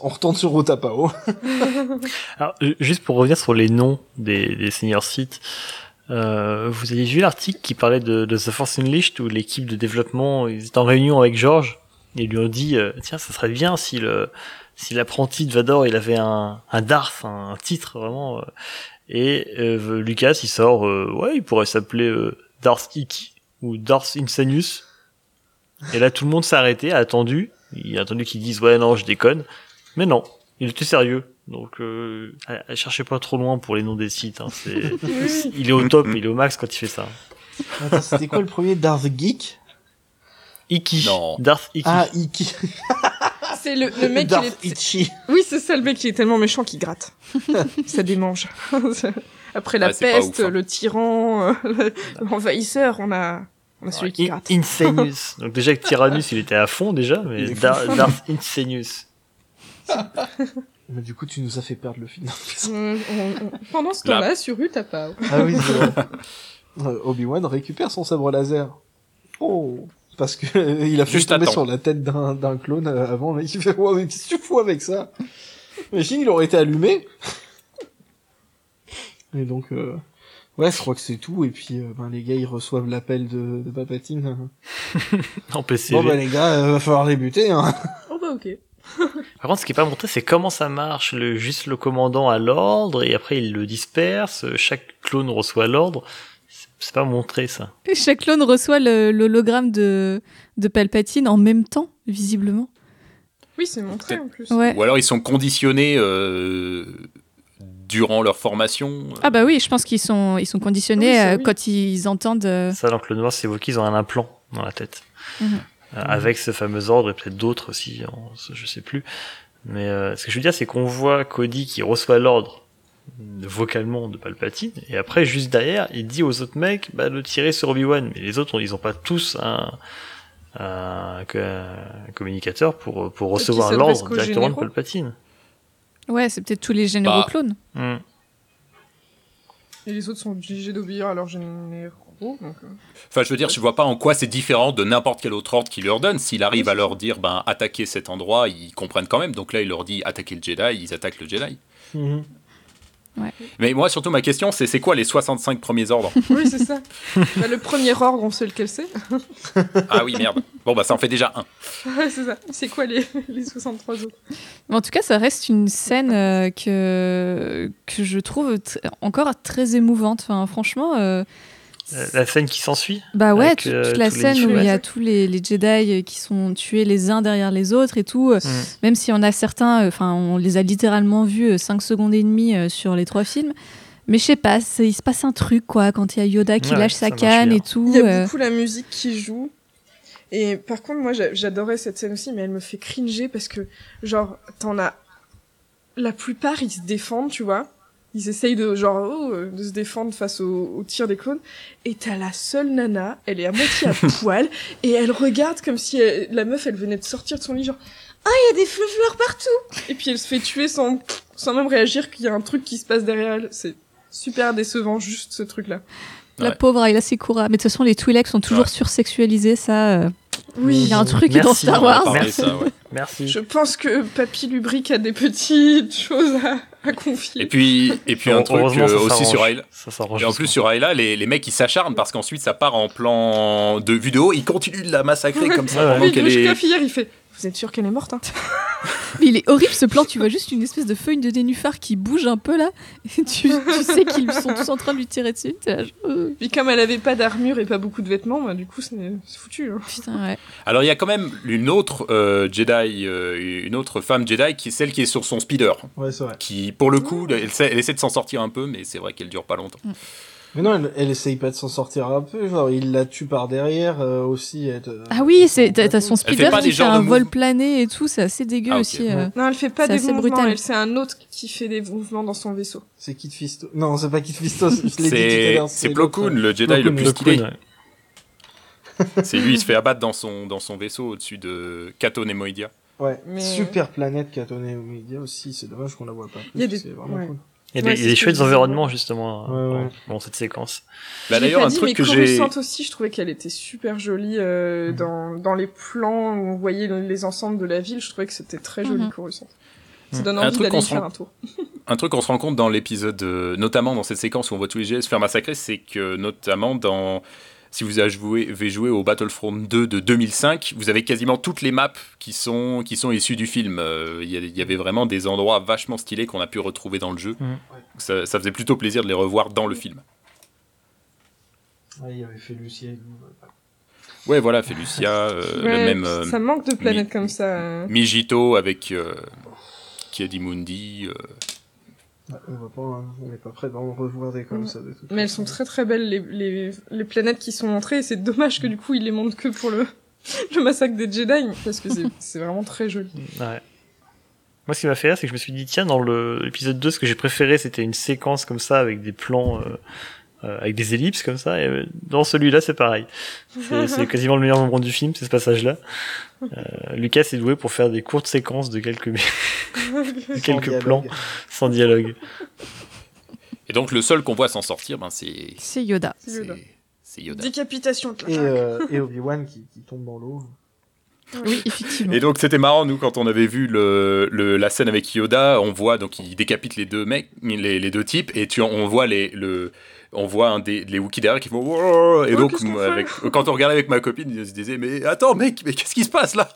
[SPEAKER 7] on retourne sur Otapao. (laughs)
[SPEAKER 8] Alors, euh, juste pour revenir sur les noms des, des seniors sites, euh, vous avez vu l'article qui parlait de, de The Force Unleashed où l'équipe de développement ils étaient en réunion avec George et ils lui ont dit euh, tiens ça serait bien si le si l'apprenti de Vador il avait un, un Darth un, titre vraiment euh. et euh, Lucas il sort euh, ouais il pourrait s'appeler euh, Darth Iki ou Darth Insanius et là tout le monde s'est arrêté a attendu il a attendu qu'ils disent ouais non je déconne mais non il était sérieux. Donc, euh, cherchez pas trop loin pour les noms des sites. Hein. C'est, (laughs) (laughs) il est au top, il est au max quand il fait ça.
[SPEAKER 7] Attends, c'était quoi le premier Darth Geek?
[SPEAKER 8] Iki.
[SPEAKER 4] Non.
[SPEAKER 8] Darth Iki.
[SPEAKER 7] Ah, Iki. (laughs)
[SPEAKER 6] C'est le, le mec, il
[SPEAKER 7] Darth
[SPEAKER 6] est...
[SPEAKER 7] Ichi.
[SPEAKER 6] Oui, c'est ça, le mec, il est tellement méchant qu'il gratte. (laughs) ça démange. (laughs) Après la
[SPEAKER 4] Ouais, pas
[SPEAKER 6] peste,
[SPEAKER 4] ouf, hein.
[SPEAKER 6] le tyran, euh, l'envahisseur, on a, on a celui qui gratte.
[SPEAKER 8] Insanius. (laughs) Donc déjà que Tyrannus, il était à fond déjà, mais Dar-. Darth Insanius.
[SPEAKER 7] Mais du coup, tu nous as fait perdre le film.
[SPEAKER 6] On- on- on- Pendant ce
[SPEAKER 4] Là.
[SPEAKER 6] temps-là, sur Utapa.
[SPEAKER 7] Ah oui, c'est vrai. Euh, Obi-Wan récupère son sabre laser. Oh Parce que (laughs) il a fait
[SPEAKER 4] Juste
[SPEAKER 7] tomber sur la tête d'un d'un clone euh, avant, mais il fait ouais, mais qu'est-ce que tu fous avec ça? Imagine, il aurait été allumé. Et donc, euh, ouais, je crois que c'est tout. Et puis, euh, ben, les gars, ils reçoivent l'appel de, de Palpatine. (laughs)
[SPEAKER 8] En PCV.
[SPEAKER 7] Bon, bah les gars, euh, va falloir les buter. Hein.
[SPEAKER 6] Oh bah ok. (laughs)
[SPEAKER 8] Par contre, ce qui est pas montré, c'est comment ça marche. Le, juste le commandant a l'ordre, et après il le disperse. Chaque clone reçoit l'ordre. C'est- pas montré, ça.
[SPEAKER 5] Et chaque clone reçoit l'hologramme de, de Palpatine en même temps, visiblement.
[SPEAKER 6] Oui, c'est montré en plus.
[SPEAKER 5] Ouais.
[SPEAKER 4] Ou alors ils sont conditionnés euh, durant leur formation.
[SPEAKER 5] Ah bah oui, je pense qu'ils sont, ils sont conditionnés
[SPEAKER 6] Oui, ça,
[SPEAKER 5] euh,
[SPEAKER 6] oui.
[SPEAKER 5] quand ils entendent... euh,
[SPEAKER 8] Ça, dans le noir, c'est évoqué, ils ont un implant dans la tête.
[SPEAKER 5] Mhm.
[SPEAKER 8] Euh, avec ce fameux ordre, et peut-être d'autres aussi, je sais plus. Mais euh, ce que je veux dire, c'est qu'on voit Cody qui reçoit l'ordre vocalement de Palpatine, et après, juste derrière, il dit aux autres mecs bah, de tirer sur Obi-Wan. Mais les autres, ils ont pas tous un, un, un communicateur pour, pour recevoir l'ordre directement de. Palpatine.
[SPEAKER 5] Ouais, c'est peut-être tous les généraux
[SPEAKER 4] Bah.
[SPEAKER 5] clones.
[SPEAKER 8] Hmm.
[SPEAKER 6] Et les autres sont obligés d'obéir à leurs généraux. Donc, euh,
[SPEAKER 4] Enfin, je veux dire, je vois pas en quoi c'est différent de n'importe quel autre ordre qu'il leur donne. S'il arrive à leur dire, ben, attaquez cet endroit, ils comprennent quand même. Donc là, il leur dit, attaquez le Jedi, ils attaquent le Jedi. Mais moi, surtout, ma question, c'est c'est quoi les 65 premiers ordres?
[SPEAKER 6] Oui, c'est ça. bah, le premier ordre, on sait lequel c'est.
[SPEAKER 4] Ah oui, merde. Bon, bah, ça en fait déjà un.
[SPEAKER 6] Ouais, c'est ça. C'est quoi les, les 63 autres?
[SPEAKER 5] Mais en tout cas, ça reste une scène euh, que, que je trouve tr- encore très émouvante. Enfin, franchement, Euh,
[SPEAKER 8] La scène qui s'ensuit
[SPEAKER 5] bah ouais,
[SPEAKER 8] Avec,
[SPEAKER 5] toute,
[SPEAKER 8] euh,
[SPEAKER 5] toute la scène où il y a tous les, les Jedi qui sont tués les uns derrière les autres et tout. euh,
[SPEAKER 8] Mm.
[SPEAKER 5] Même si on a certains, euh, enfin, on les a littéralement vus 5 secondes et demie euh, sur les trois films. Mais je sais pas, c'est- il se passe un truc quoi quand il y a Yoda qui
[SPEAKER 8] Ouais,
[SPEAKER 5] lâche sa canne et tout.
[SPEAKER 6] Il y a
[SPEAKER 5] euh,
[SPEAKER 6] beaucoup la musique qui joue. Et par contre, moi, j'a- j'adorais cette scène aussi, mais elle me fait cringer parce que, genre, t'en as... La plupart, ils se défendent, tu vois. Ils essayent de, genre, oh, euh, de se défendre face au, au tir des clones. Et t'as la seule nana, elle est à moitié à (laughs) poil, et elle regarde comme si elle- la meuf, elle venait de sortir de son lit, genre, ah, il y a des fleurs partout! Et puis elle se fait tuer sans, sans même réagir qu'il y a un truc qui se passe derrière elle. C'est super décevant, juste ce truc-là.
[SPEAKER 5] La
[SPEAKER 4] Ouais.
[SPEAKER 5] pauvre Ayla Secura. Mais de toute façon, les Twi'leks sont toujours
[SPEAKER 4] Ouais.
[SPEAKER 5] sursexualisés, ça. euh,
[SPEAKER 6] Oui.
[SPEAKER 5] Il y a un truc
[SPEAKER 8] Merci,
[SPEAKER 5] dans Star Wars.
[SPEAKER 8] Merci.
[SPEAKER 4] ça, ouais. (laughs)
[SPEAKER 8] Merci.
[SPEAKER 6] Je pense que Papy Lubric a des petites (laughs) choses à, (laughs) à confier.
[SPEAKER 4] Et puis, et puis un truc euh,
[SPEAKER 8] ça
[SPEAKER 4] aussi sur Ayla. Et en plus sur Ayla, les, les mecs ils s'acharnent parce qu'ensuite ça part en plan de vue de haut, ils continuent de la massacrer comme ça pendant qu'elle est.
[SPEAKER 6] Hier, il fait Vous êtes sûr qu'elle est morte hein (laughs)
[SPEAKER 5] Mais il est horrible ce plan, tu vois juste une espèce de feuille de nénuphar qui bouge un peu là, et tu, tu sais qu'ils sont tous en train de lui tirer dessus. là, euh,
[SPEAKER 6] Puis comme elle avait pas d'armure et pas beaucoup de vêtements, bah, du coup c'est foutu. hein.
[SPEAKER 5] Putain, ouais.
[SPEAKER 4] Alors il y a quand même une autre euh, Jedi, euh, une autre femme Jedi qui est celle qui est sur son speeder,
[SPEAKER 7] Ouais, c'est vrai.
[SPEAKER 4] qui pour le coup elle, essaie- elle essaie de s'en sortir un peu, mais c'est vrai qu'elle dure pas longtemps.
[SPEAKER 7] Mais non, elle, elle essaye pas de s'en sortir un peu, genre il la tue par derrière euh, aussi. Elle,
[SPEAKER 5] Ah oui, c'est t'as son
[SPEAKER 4] Elle fait
[SPEAKER 5] speeder
[SPEAKER 4] pas
[SPEAKER 5] qui fait un vol plané et tout, c'est assez dégueu
[SPEAKER 4] Ah,
[SPEAKER 5] aussi. euh.
[SPEAKER 6] Non, elle fait pas des
[SPEAKER 5] assez
[SPEAKER 6] mouvements,
[SPEAKER 5] brutal.
[SPEAKER 6] elle c'est un autre qui fait des mouvements dans son vaisseau.
[SPEAKER 7] C'est Kid Fisto. Non, c'est pas Kid Fisto, je l'ai dit tout à
[SPEAKER 4] C'est. Plo Koon, le Jedi
[SPEAKER 7] Plo
[SPEAKER 4] le plus stylé.
[SPEAKER 8] Ouais. (laughs) (laughs)
[SPEAKER 4] C'est lui, il se fait abattre dans son, dans son vaisseau au-dessus de Kato Nemoidia.
[SPEAKER 7] Ouais,
[SPEAKER 6] Mais-
[SPEAKER 7] super planète qu'a donné au média aussi, c'est dommage qu'on la voit pas
[SPEAKER 6] Il y a des-
[SPEAKER 7] c'est vraiment
[SPEAKER 6] ouais.
[SPEAKER 7] cool.
[SPEAKER 8] Il y a
[SPEAKER 6] Ouais,
[SPEAKER 8] des, chouettes environnements justement
[SPEAKER 7] Ouais, ouais.
[SPEAKER 8] dans, dans cette séquence.
[SPEAKER 4] Bah d'ailleurs, un
[SPEAKER 6] dit,
[SPEAKER 4] truc
[SPEAKER 6] mais
[SPEAKER 4] que j'ai.
[SPEAKER 6] Aussi, je trouvais qu'elle était super jolie euh,
[SPEAKER 7] Mhm.
[SPEAKER 6] dans, dans les plans où on voyait les ensembles de la ville. Je trouvais que c'était très joli,
[SPEAKER 5] Mhm.
[SPEAKER 6] Coruscant. Ça
[SPEAKER 8] Mhm.
[SPEAKER 6] donne envie d'aller faire
[SPEAKER 4] rend-
[SPEAKER 6] un tour. (laughs)
[SPEAKER 4] Un truc qu'on se rend compte dans l'épisode, euh, notamment dans cette séquence où on voit tous les Jedi se faire massacrer, c'est que notamment dans. Si vous avez joué, avez joué au Battlefront 2 de 2005, vous avez quasiment toutes les maps qui sont, qui sont issues du film. Euh, Il y, il y avait vraiment des endroits vachement stylés qu'on a pu retrouver dans le jeu.
[SPEAKER 8] Mhm.
[SPEAKER 4] Ça, ça faisait plutôt plaisir de les revoir dans le film.
[SPEAKER 7] Ouais, il y avait fait nous.
[SPEAKER 4] Ouais, voilà, Felucia, (laughs) euh,
[SPEAKER 6] Ouais,
[SPEAKER 4] même euh,
[SPEAKER 6] ça manque de planètes comme ça. euh.
[SPEAKER 4] Mijito avec euh, Kiadimundi.
[SPEAKER 7] Ouais, on va pas, hein, on n'est pas prêt d'en revoir des comme
[SPEAKER 6] Ouais.
[SPEAKER 7] ça de toute
[SPEAKER 6] Mais elles sont très très belles les, les, les planètes qui sont montrées. et C'est dommage que du coup ils les montrent que pour le, (laughs) le massacre des Jedi parce que c'est- c'est vraiment très joli.
[SPEAKER 8] Ouais. Moi, ce qui m'a fait rire, c'est que je me suis dit, tiens, dans le- l'épisode 2, ce que j'ai préféré, c'était une séquence comme ça, avec des plans, euh, euh, avec des ellipses comme ça. Et euh, dans celui-là, c'est pareil. C'est quasiment le meilleur moment du film, c'est ce passage-là. Euh, Lucas est doué pour faire des courtes séquences de quelques, (laughs) de quelques
[SPEAKER 7] dialogue.
[SPEAKER 8] plans sans dialogue.
[SPEAKER 4] Et donc le seul qu'on voit s'en sortir, ben, c'est
[SPEAKER 5] C'est Yoda.
[SPEAKER 6] C'est Yoda.
[SPEAKER 4] Yoda.
[SPEAKER 6] Décapitation.
[SPEAKER 7] Et, euh, et Obi-Wan qui, qui tombe dans l'eau.
[SPEAKER 5] Oui, effectivement.
[SPEAKER 4] Et donc c'était marrant nous quand on avait vu le, le- la scène avec Yoda, on voit donc il décapite les deux mecs, les, les deux types et tu on voit les le on voit un des les Wookiees derrière qui font Wouah et
[SPEAKER 6] Ouais,
[SPEAKER 4] donc avec, quand on regardait avec ma copine, il se disait mais attends mec, mais qu'est-ce qui se passe là?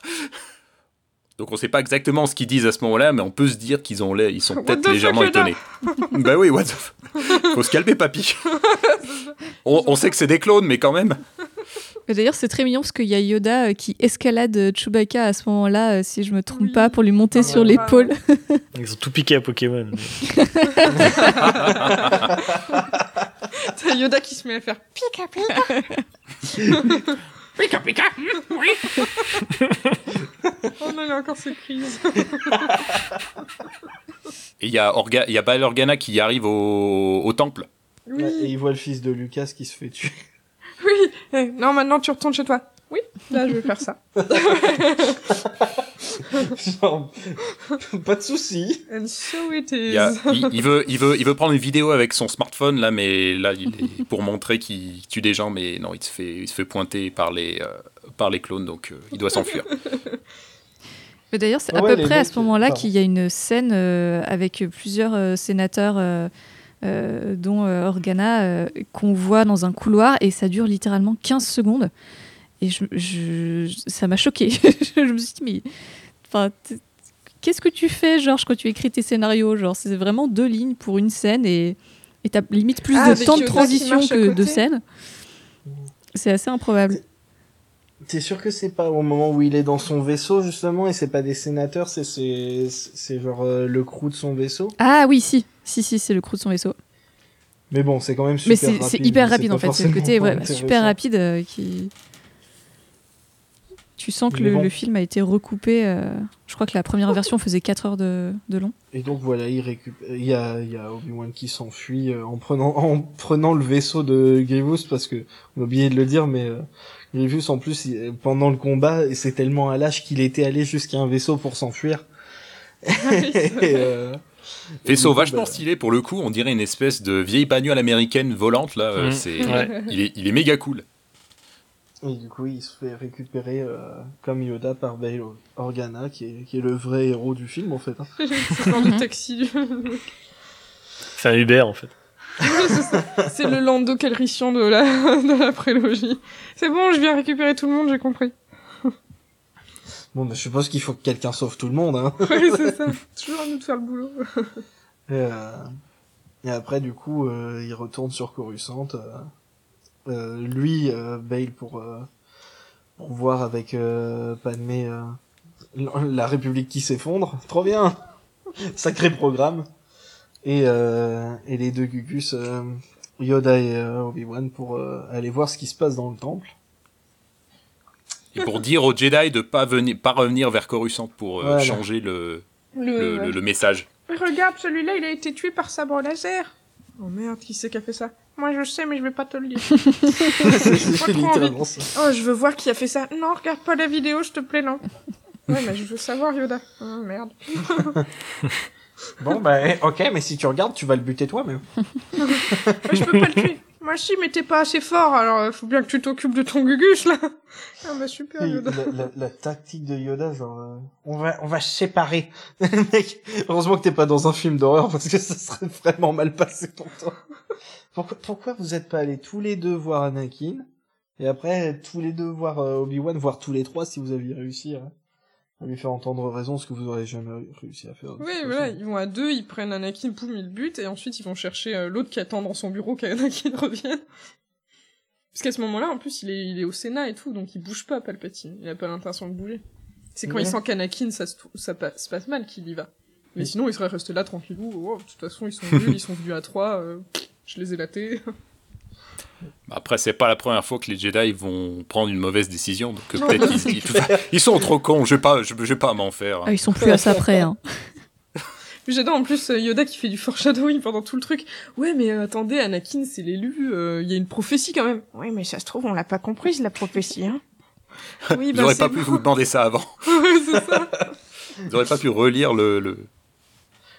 [SPEAKER 4] Donc on sait pas exactement ce qu'ils disent à ce moment-là, mais on peut se dire qu'ils ont ils sont
[SPEAKER 6] What
[SPEAKER 4] peut-être légèrement étonnés. bah oui, what the Faut se calmer papy. (laughs) on, on sait que c'est des clones mais quand même.
[SPEAKER 5] D'ailleurs, c'est très mignon parce qu'il y a Yoda euh, qui escalade euh, Chewbacca à ce moment-là, euh, si je me trompe
[SPEAKER 6] Oui.
[SPEAKER 5] pas, pour lui monter
[SPEAKER 7] Ah,
[SPEAKER 5] sur
[SPEAKER 6] ouais.
[SPEAKER 5] l'épaule.
[SPEAKER 8] Ils ont tout piqué à Pokémon. (laughs)
[SPEAKER 6] T'as Yoda qui se met à faire pika pika. Oh non, il a encore ses crises.
[SPEAKER 4] Et il y a Orga, il y a Bail Organa qui arrive au, au temple.
[SPEAKER 6] Oui.
[SPEAKER 7] Et il voit le fils de Lucas qui se fait tuer.
[SPEAKER 6] Oui. (laughs) Non, maintenant tu retournes chez toi. Oui. Là, je vais faire ça. (laughs)
[SPEAKER 7] Genre, pas de soucis.
[SPEAKER 6] And so it
[SPEAKER 4] Il,
[SPEAKER 6] is.
[SPEAKER 4] a- il- il veut, il, veut, il veut prendre une vidéo avec son smartphone là, mais là, il est (laughs) pour montrer qu'il tue des gens, mais non, il se fait, il se fait pointer par les, euh, par les clones, donc euh, il doit s'enfuir.
[SPEAKER 5] Mais D'ailleurs, c'est à
[SPEAKER 7] ouais,
[SPEAKER 5] peu près à ce moment-là qu'il y a une scène euh, avec plusieurs euh, sénateurs, euh, dont euh, Organa, euh, qu'on voit dans un couloir et ça dure littéralement 15 secondes. Et je, je- ça m'a choqué. (laughs) je me suis dit, mais. Qu'est-ce que tu fais, Georges, quand tu écris tes scénarios Genre, c'est vraiment deux lignes pour une scène et et t'as limite plus
[SPEAKER 6] Ah,
[SPEAKER 5] de temps de transition que de scène. C'est assez improbable.
[SPEAKER 7] T'es sûr que c'est pas au moment où il est dans son vaisseau justement et c'est pas des sénateurs, c'est c'est c'est genre euh, le crew de son vaisseau.
[SPEAKER 5] Ah oui, si. Si, si, c'est le crew de son vaisseau.
[SPEAKER 7] Mais bon, c'est quand même super
[SPEAKER 5] Mais c'est hyper rapide en fait. C'est le côté ouais, super rapide euh, qui. Tu sens que le,
[SPEAKER 7] bon.
[SPEAKER 5] le film a été recoupé. euh, Je crois que la première version faisait 4 heures de, de long.
[SPEAKER 7] Et donc voilà, il récupère. Il y a, il y a Obi-Wan qui s'enfuit euh, en prenant en prenant le vaisseau de Grievous parce que on a oublié de le dire, mais euh, Grievous en plus il- pendant le combat, et c'est tellement un lâche qu'il était allé jusqu'à un vaisseau pour s'enfuir. (laughs) (laughs) Et, euh,
[SPEAKER 4] Vaisseau vachement
[SPEAKER 7] bah,
[SPEAKER 4] stylé pour le coup, on dirait une espèce de vieille bagnole américaine volante là. euh,
[SPEAKER 8] Mhm.
[SPEAKER 4] c'est,
[SPEAKER 8] Ouais.
[SPEAKER 4] il, est, il est méga cool.
[SPEAKER 7] Et du coup, il se fait récupérer euh, comme Yoda par Bail Organa, qui est, qui est le vrai héros du film en fait. hein. (laughs)
[SPEAKER 6] C'est dans le taxi. du-
[SPEAKER 8] C'est un Uber en fait.
[SPEAKER 6] C'est le Lando Calrissian de la, (laughs) de la prélogie. C'est bon, je viens récupérer tout le monde, j'ai compris.
[SPEAKER 7] Bon, bah, je suppose qu'il faut que quelqu'un sauve tout le monde. Hein. (laughs)
[SPEAKER 6] Ouais, c'est ça. (laughs) Toujours à nous de faire le boulot.
[SPEAKER 7] Et, euh, et après, du coup, euh, il retourne sur Coruscant. Euh, euh, lui, euh, Bale, pour, euh, pour voir avec euh, Padmé euh, la République qui s'effondre. Trop bien (laughs) Sacré programme. Et, euh, et les deux Gugus, euh, Yoda et Obi-Wan, pour aller voir ce qui se passe dans le temple.
[SPEAKER 4] Et pour dire aux Jedi de pas venir, pas revenir vers Coruscant pour euh,
[SPEAKER 7] Voilà.
[SPEAKER 4] changer le,
[SPEAKER 6] Le,
[SPEAKER 4] le, le- le message.
[SPEAKER 6] Mais regarde, celui-là, il a été tué par sabre laser. Oh merde, qui c'est qui a fait ça? Moi, je sais, mais je vais pas te le dire. (laughs)
[SPEAKER 7] C'est littéralement ça.
[SPEAKER 6] Oh, je veux voir qui a fait ça. Non, regarde pas la vidéo, je te plaît, non. Ouais, mais je veux savoir, Yoda. Oh, merde. (laughs)
[SPEAKER 7] Bon, bah, ok, mais si tu regardes, tu vas le buter toi-même. (laughs)
[SPEAKER 6] Mais je peux pas le tuer. Moi, si, mais t'es pas assez fort, alors euh, faut bien que tu t'occupes de ton Gugus, là. (laughs) Ah bah super, Yoda.
[SPEAKER 7] la, la- la tactique de Yoda, genre, euh, on va, on va se séparer. (laughs) Mec, heureusement que t'es pas dans un film d'horreur parce que ça serait vraiment mal passé pour toi. Pourquoi, pourquoi vous êtes pas allés tous les deux voir Anakin et après tous les deux voir euh, Obi-Wan, voire tous les trois si vous aviez réussi à, à lui faire entendre raison, ce que vous aurez jamais réussi à faire.
[SPEAKER 6] Oui, voilà, ils vont à deux, ils prennent Anakin, poum, ils le butent, et ensuite ils vont chercher euh, l'autre qui attend dans son bureau qu'Anakin (laughs) revienne. Parce qu'à ce moment-là, en plus, il est, il est au Sénat et tout, donc il bouge pas, Palpatine. Il a pas l'intention de bouger. C'est quand
[SPEAKER 7] Ouais.
[SPEAKER 6] il sent qu'Anakin, ça, se, ça pa- se passe mal qu'il y va. Mais
[SPEAKER 7] Oui.
[SPEAKER 6] sinon, il serait resté là tranquillou. Oh, de toute façon, ils sont venus, ils sont venus à trois, euh, je les ai latés. (laughs)
[SPEAKER 4] Après, c'est pas la première fois que les Jedi vont prendre une mauvaise décision. Donc
[SPEAKER 6] Non,
[SPEAKER 4] peut-être
[SPEAKER 6] non,
[SPEAKER 4] qu'ils ils, ils sont trop cons. Je vais pas, je, je vais pas m'en faire.
[SPEAKER 5] Ah, ils sont plus à ça près. Hein. (laughs)
[SPEAKER 6] J'adore en plus euh, Yoda qui fait du foreshadowing pendant tout le truc. Ouais, mais euh, attendez, Anakin, c'est l'élu, euh, il y a une prophétie quand même. Oui, mais ça se trouve, on l'a pas comprise, la prophétie, hein. Oui,
[SPEAKER 4] Vous
[SPEAKER 6] c'est
[SPEAKER 4] pas pu vous demander ça avant. (laughs)
[SPEAKER 6] Ouais, ça.
[SPEAKER 4] Vous aurez pas pu relire le le,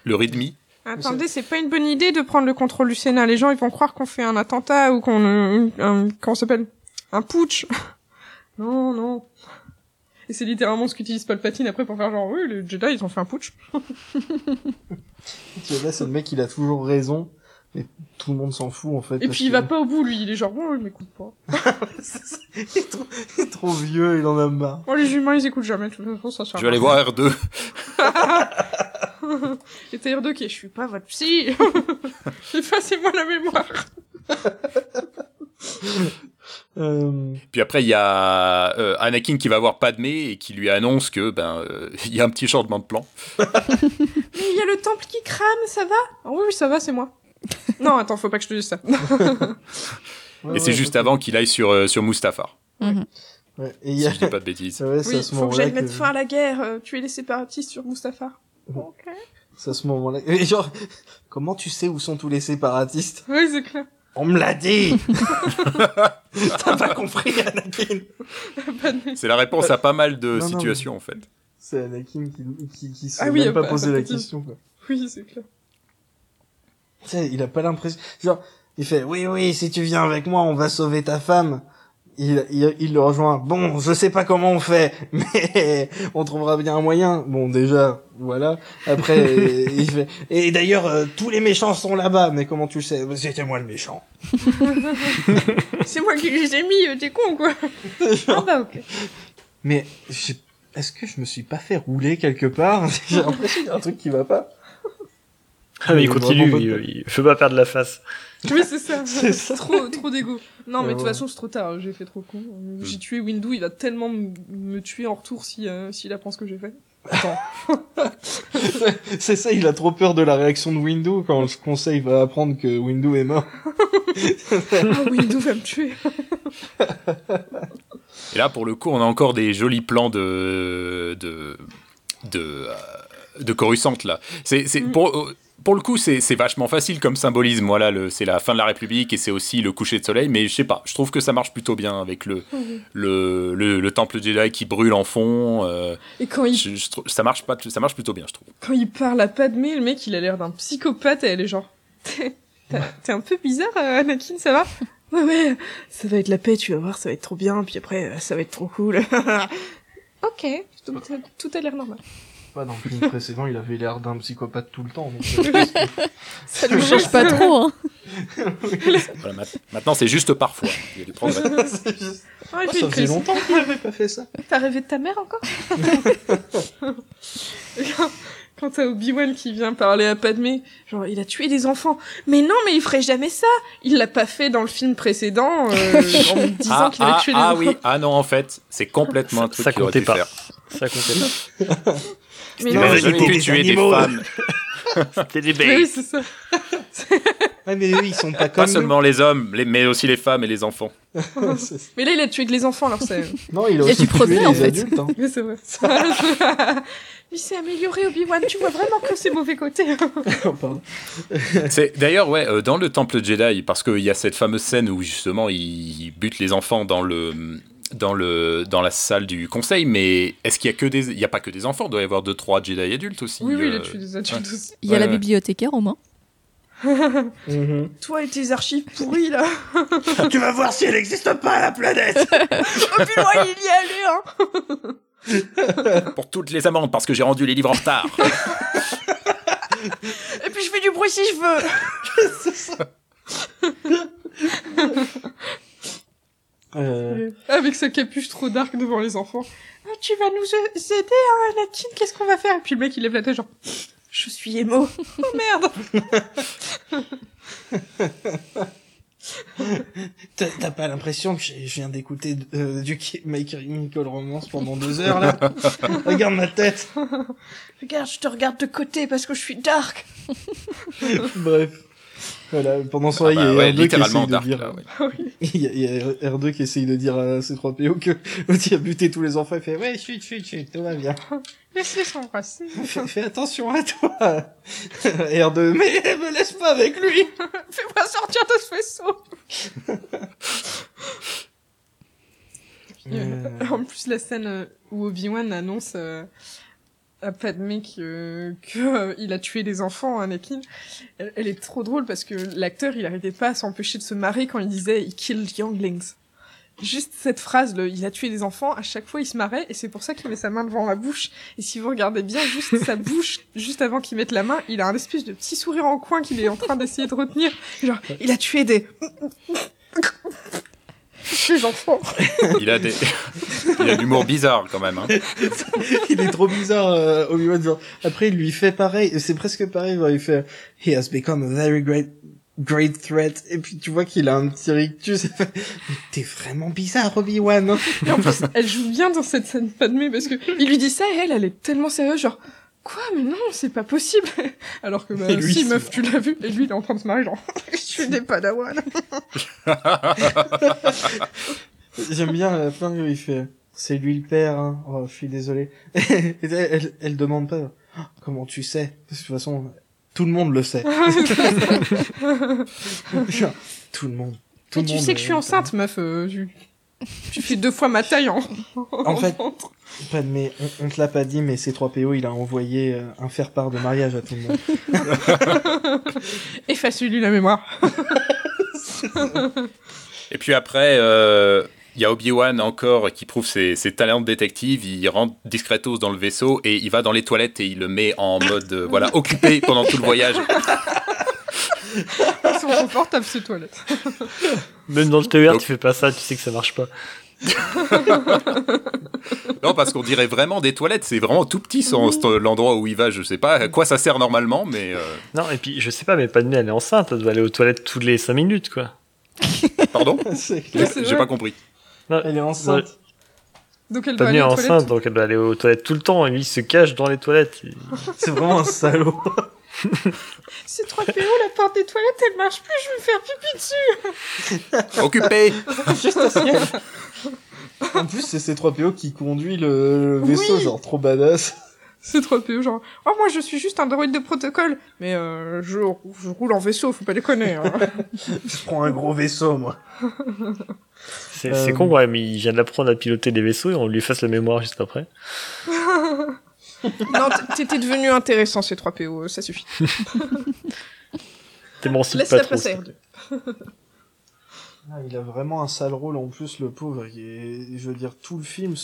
[SPEAKER 4] le readme.
[SPEAKER 6] Attendez, c'est pas une bonne idée de prendre le contrôle du Sénat. Les gens, ils vont croire qu'on fait un attentat ou qu'on... euh, comment ça s'appelle? Un putsch. (laughs) non, non. Et c'est littéralement ce qu'utilise Palpatine après pour faire genre, oui, les Jedi, ils ont fait un putsch. (laughs)
[SPEAKER 7] Yoda, c'est le mec, il a toujours raison, mais tout le monde s'en fout en fait.
[SPEAKER 6] Et puis il
[SPEAKER 7] que-
[SPEAKER 6] va pas au bout, lui. Il est genre, bon, il m'écoute pas. (laughs)
[SPEAKER 7] il, est trop, il est trop vieux, il en a marre.
[SPEAKER 6] Bon, les humains, ils écoutent jamais. De toute façon, ça sert
[SPEAKER 4] Je vais aller voir R2. (laughs)
[SPEAKER 6] Et t'as R2 qui est, je suis pas votre psy. (laughs) (laughs) Effacez-moi la mémoire.
[SPEAKER 7] Euh,
[SPEAKER 4] Puis après, il y a euh, Anakin qui va voir Padmé et qui lui annonce que ben euh, il y a un petit changement de plan.
[SPEAKER 6] Mais il y a le temple qui crame, ça va? Ah Oui, oui, ça va, c'est moi. non, attends, faut pas que je te dise ça.
[SPEAKER 7] ouais,
[SPEAKER 4] et c'est
[SPEAKER 7] ouais,
[SPEAKER 4] juste avant qu'il aille sur euh, sur Mustafar.
[SPEAKER 7] Ouais, et il y
[SPEAKER 4] Si
[SPEAKER 7] a...
[SPEAKER 4] je dis pas de bêtises.
[SPEAKER 6] oui, faut que j'aille mettre fin à la guerre, euh, tuer les séparatistes sur Mustafar. Ok.
[SPEAKER 7] C'est à ce moment-là. Et genre, (laughs) comment tu sais où sont tous les séparatistes?
[SPEAKER 6] Oui, c'est clair.
[SPEAKER 7] On me l'a dit (laughs) T'as pas compris, Anakin
[SPEAKER 6] Pas (laughs)
[SPEAKER 4] C'est la réponse à pas mal de
[SPEAKER 7] Non, non,
[SPEAKER 4] situations en fait.
[SPEAKER 7] C'est Anakin qui, qui, qui s'est
[SPEAKER 6] Ah oui,
[SPEAKER 7] même pas
[SPEAKER 6] bah,
[SPEAKER 7] posé la question, quoi.
[SPEAKER 6] Oui, c'est clair.
[SPEAKER 7] Tu sais, il a pas l'impression... Genre, il fait, oui, oui, si tu viens avec moi, on va sauver ta femme. Il, il, il le rejoint. Bon, je sais pas comment on fait, (laughs) mais on trouvera bien un moyen. Bon, déjà, voilà. Après, (laughs) il fait, et d'ailleurs, euh, tous les méchants sont là-bas, mais comment tu le sais? C'était moi le méchant. (laughs)
[SPEAKER 6] C'est moi qui les ai mis, euh, t'es con, quoi. ah bah, ok.
[SPEAKER 7] Mais est-ce que je me suis pas fait rouler quelque part? J'ai l'impression qu'il y a un truc qui va pas.
[SPEAKER 8] Ah, mais il continue,
[SPEAKER 7] de-
[SPEAKER 8] il, il faut pas perdre la face. (laughs)
[SPEAKER 6] Oui, c'est ça. (laughs)
[SPEAKER 7] C'est ça.
[SPEAKER 6] trop, trop d'égo. Non, mais de toute façon, c'est trop tard. J'ai fait trop con. J'ai tué Windu, il va tellement m- me tuer en retour si, euh, s'il apprend ce que j'ai fait. Attends. (laughs)
[SPEAKER 7] C'est ça, il a trop peur de la réaction de Windu quand le conseil va apprendre que Windu est mort.
[SPEAKER 6] Ah, Windu va me tuer.
[SPEAKER 4] Et là, pour le coup, on a encore des jolis plans de de de, euh, de Coruscant là. C'est c'est
[SPEAKER 6] Mm.
[SPEAKER 4] pour euh, pour le coup, c'est vachement facile comme symbolisme. Voilà, c'est la fin de la République et c'est aussi le coucher de soleil. Mais je sais pas, je trouve que ça marche plutôt bien avec le (laughs)
[SPEAKER 6] Mhm.
[SPEAKER 4] le, le, le temple Jedi qui brûle en fond. euh,
[SPEAKER 6] Et quand il,
[SPEAKER 4] je- je trouve- ça marche pas, ça marche plutôt bien, je trouve.
[SPEAKER 6] quand il parle à Padmé, le mec, il a l'air d'un psychopathe et elle est genre, (laughs) t'es un peu bizarre, euh, Anakin, ça va? Ouais, ouais, ça va être la paix, tu vas voir, ça va être trop bien, puis après, euh, ça va être trop cool. (laughs) ok, tout a l'air normal.
[SPEAKER 7] Pas dans le film (laughs) précédent, il avait l'air d'un psychopathe tout le temps. Donc, euh, que-
[SPEAKER 6] Ça (laughs)
[SPEAKER 5] Je change pas trop, hein. (laughs)
[SPEAKER 4] Voilà, maintenant, c'est juste parfois. Il y a du progrès.
[SPEAKER 7] C'est juste-
[SPEAKER 6] Ah, il
[SPEAKER 7] Oh,
[SPEAKER 6] fait
[SPEAKER 7] ça faisait
[SPEAKER 6] crise.
[SPEAKER 7] longtemps qu'il avait pas fait ça.
[SPEAKER 6] T'as rêvé de ta mère encore Quand- t'as Obi-Wan qui vient parler à Padmé, genre il a tué des enfants. Mais non, mais il ferait jamais ça. Il l'a pas fait dans le film précédent euh, en me disant
[SPEAKER 4] Ah,
[SPEAKER 6] qu'il avait
[SPEAKER 4] ah,
[SPEAKER 6] tué des
[SPEAKER 4] ah
[SPEAKER 6] enfants.
[SPEAKER 4] oui, ah non, en fait, c'est complètement un
[SPEAKER 8] Ça-
[SPEAKER 4] truc
[SPEAKER 8] ça
[SPEAKER 4] aurait
[SPEAKER 8] comptait pas.
[SPEAKER 4] faire.
[SPEAKER 8] Ça comptait pas.
[SPEAKER 6] Mais
[SPEAKER 4] Il
[SPEAKER 6] non,
[SPEAKER 7] c'était des
[SPEAKER 4] tuer des
[SPEAKER 7] animaux.
[SPEAKER 4] femmes, (laughs)
[SPEAKER 8] C'était des
[SPEAKER 6] mais oui,
[SPEAKER 8] bêtes.
[SPEAKER 6] c'est ça. (laughs)
[SPEAKER 7] Ouais, mais eux, ils sont pas comme
[SPEAKER 4] pas seulement les hommes, les- mais aussi les femmes et les enfants. (laughs)
[SPEAKER 6] Mais là, il a tué que les enfants, alors c'est.
[SPEAKER 7] non, il a aussi tué
[SPEAKER 5] en
[SPEAKER 7] les
[SPEAKER 5] fait.
[SPEAKER 7] adultes. Hein.
[SPEAKER 6] Mais c'est vrai. il s'est amélioré, Obi-Wan. Tu vois vraiment que ses mauvais côtés.
[SPEAKER 7] Oh, pardon.
[SPEAKER 4] C'est d'ailleurs ouais euh, dans le temple Jedi parce qu'il y a cette fameuse scène où justement il bute les enfants dans le dans le dans la salle du conseil mais est-ce qu'il y a que des il y a pas que des enfants? Il doit y avoir deux trois Jedi adultes aussi
[SPEAKER 6] oui, oui, il
[SPEAKER 4] euh,
[SPEAKER 6] a tué des adultes aussi.
[SPEAKER 5] Il y a
[SPEAKER 4] Ouais,
[SPEAKER 5] la
[SPEAKER 4] ouais.
[SPEAKER 5] bibliothécaire au moins. (laughs)
[SPEAKER 7] Mhm.
[SPEAKER 6] Toi et tes archives pourries, là.
[SPEAKER 7] tu vas voir si elle n'existe pas, la planète (laughs)
[SPEAKER 6] Obi-Wan, il y est allé, hein.
[SPEAKER 4] pour toutes les amendes parce que j'ai rendu les livres en retard (laughs)
[SPEAKER 6] Et puis je fais du bruit si je veux.
[SPEAKER 7] Euh,
[SPEAKER 6] Avec sa capuche trop dark devant les enfants. Ah, tu vas nous aider, hein, Anakin Qu'est-ce qu'on va faire? Et puis le mec, il lève la tête, genre... Je suis émo. (laughs) Oh merde
[SPEAKER 7] T'as pas l'impression que je viens d'écouter euh, du My Chemical Romance pendant deux (laughs) heures, là? Regarde ma tête
[SPEAKER 6] Regarde, je te regarde de côté parce que je suis dark.
[SPEAKER 7] Bref. Voilà, pendant ce temps,
[SPEAKER 4] Ah
[SPEAKER 7] il y
[SPEAKER 4] bah
[SPEAKER 7] a
[SPEAKER 4] ouais,
[SPEAKER 7] R2 qui essaye de
[SPEAKER 4] dark
[SPEAKER 7] dire...
[SPEAKER 4] là, ouais. (laughs)
[SPEAKER 7] Il y, a, il y a R2 qui essaye de dire à C3PO que il a buté tous les enfants, il fait ouais, chut, chut, chut, tout va bien. (laughs)
[SPEAKER 6] Laisse-les s'embrasser.
[SPEAKER 7] Fais, fais attention à toi. (laughs) R2, mais me laisse pas avec lui.
[SPEAKER 6] Fais-moi sortir de ce vaisseau.
[SPEAKER 7] Euh,
[SPEAKER 6] En plus, la scène où Obi-Wan annonce euh, à Padmé qu'il euh, que, euh, il a tué des enfants, Anakin, elle, elle est trop drôle parce que l'acteur, il arrêtait pas à s'empêcher de se marrer quand il disait « he killed younglings ». Juste cette phrase, le, il a tué des enfants, à chaque fois il se marrait, et c'est pour ça qu'il met sa main devant la bouche. Et si vous regardez bien, juste sa (laughs) bouche, juste avant qu'il mette la main, il a un espèce de petit sourire en coin qu'il est en train d'essayer de retenir. Genre, il a tué des... des enfants. (laughs)
[SPEAKER 4] il a des il a de l'humour bizarre quand même hein. (laughs)
[SPEAKER 7] il est trop bizarre, euh, Obi-Wan. genre. Après, il lui fait pareil, c'est presque pareil, genre, il fait « He has become a very great, great threat ». Et puis tu vois qu'il a un petit rictus, il fait « Mais T'es vraiment bizarre, Obi-Wan hein.
[SPEAKER 6] Et en plus, elle joue bien dans cette scène Padmé parce que il lui dit ça et elle, elle est tellement sérieuse, genre quoi, mais non, c'est pas possible. (laughs) Alors que bah
[SPEAKER 7] Et lui,
[SPEAKER 6] si meuf, tu l'as vu et lui il est en train de se marrer genre (laughs) je suis des Padawan. (laughs)
[SPEAKER 7] J'aime bien à la fin où il fait « C'est lui le père, hein. Oh, je suis désolé. » Et elle, elle, elle demande pas Oh, « Comment tu sais ?» Parce que de toute façon, tout le monde le sait. Tout le monde. Tout
[SPEAKER 6] Et
[SPEAKER 7] le
[SPEAKER 6] tu
[SPEAKER 7] monde,
[SPEAKER 6] sais que je suis enceinte, meuf. euh, tu... tu fais deux fois ma taille en.
[SPEAKER 7] En fait, Pas de mais on, on te l'a pas dit, mais C3PO, il a envoyé euh, un faire-part de mariage à tout le monde. (laughs)
[SPEAKER 6] Efface-lui la mémoire. (laughs)
[SPEAKER 4] Et puis après, euh, il y a Obi-Wan encore qui prouve ses, ses talents de détective. Il rentre discretos dans le vaisseau et il va dans les toilettes et il le met en mode euh, voilà occupé pendant tout le voyage.
[SPEAKER 6] Ils sont confortables ces toilettes.
[SPEAKER 8] Même dans le TER,
[SPEAKER 4] Donc-
[SPEAKER 8] tu fais pas ça, tu sais que ça marche pas. (laughs)
[SPEAKER 4] Non, parce qu'on dirait vraiment des toilettes. C'est vraiment tout petit l'endroit où il va. Je sais pas à quoi ça sert normalement, mais euh,
[SPEAKER 8] Non, et puis je sais pas, mais Padmé, elle est enceinte, elle doit aller aux toilettes toutes les 5 minutes, quoi. (laughs)
[SPEAKER 4] pardon, (laughs)
[SPEAKER 6] Ouais,
[SPEAKER 4] j'ai pas compris.
[SPEAKER 7] Elle est enceinte.
[SPEAKER 6] Donc elle doit aller
[SPEAKER 8] enceinte, donc elle doit aller aux toilettes tout le temps, et lui il se cache dans les toilettes. Il-
[SPEAKER 7] C'est vraiment un salaud. (laughs)
[SPEAKER 6] C'est 3PO, la porte des toilettes, elle marche plus, je vais me faire pipi dessus. (laughs)
[SPEAKER 4] Occupé (laughs)
[SPEAKER 7] En plus, c'est C3PO qui conduit le, le vaisseau,
[SPEAKER 6] Oui.
[SPEAKER 7] genre trop badass.
[SPEAKER 6] C'est 3PO, genre, oh moi je suis juste un droïde de protocole, mais euh, je, je roule en vaisseau, faut pas déconner. Hein.
[SPEAKER 7] Je prends un gros vaisseau, moi.
[SPEAKER 8] C'est
[SPEAKER 7] Euh,
[SPEAKER 8] con, ouais, mais il vient d'apprendre à piloter des vaisseaux et on lui efface la mémoire juste après. (laughs)
[SPEAKER 6] non, t'étais devenu intéressant ces 3PO, euh, ça suffit.
[SPEAKER 8] T'émancipes
[SPEAKER 6] Laisse
[SPEAKER 8] pas
[SPEAKER 6] la
[SPEAKER 8] trop.
[SPEAKER 6] R2.
[SPEAKER 7] Ah, il a vraiment un sale rôle en plus, le pauvre. Et, je veux dire, tout le film,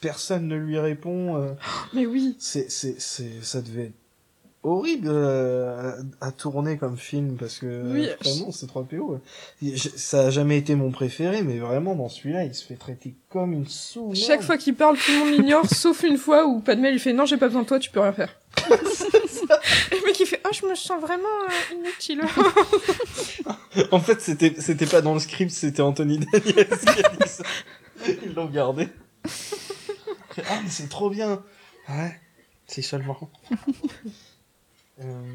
[SPEAKER 7] personne ne lui répond. euh, (gasps)
[SPEAKER 6] Mais oui.
[SPEAKER 7] c'est, c'est, c'est, ça devait être horrible euh, à, à tourner comme film parce que
[SPEAKER 6] Oui,
[SPEAKER 7] euh, vraiment, c'est 3PO. euh, je- Ça a jamais été mon préféré, mais vraiment dans celui-là, il se fait traiter comme une sous.
[SPEAKER 6] Chaque fois qu'il parle, tout le monde l'ignore, (laughs) sauf une fois où Padmé lui fait non, j'ai pas besoin de toi, tu peux rien faire. (laughs) Le mec il fait ah, je me sens vraiment euh, inutile. (laughs)
[SPEAKER 7] En fait, c'était, c'était pas dans le script, c'était Anthony Daniels qui a dit ça. Ils l'ont gardé. Ah, mais c'est trop bien. Ouais, c'est seulement. Euh...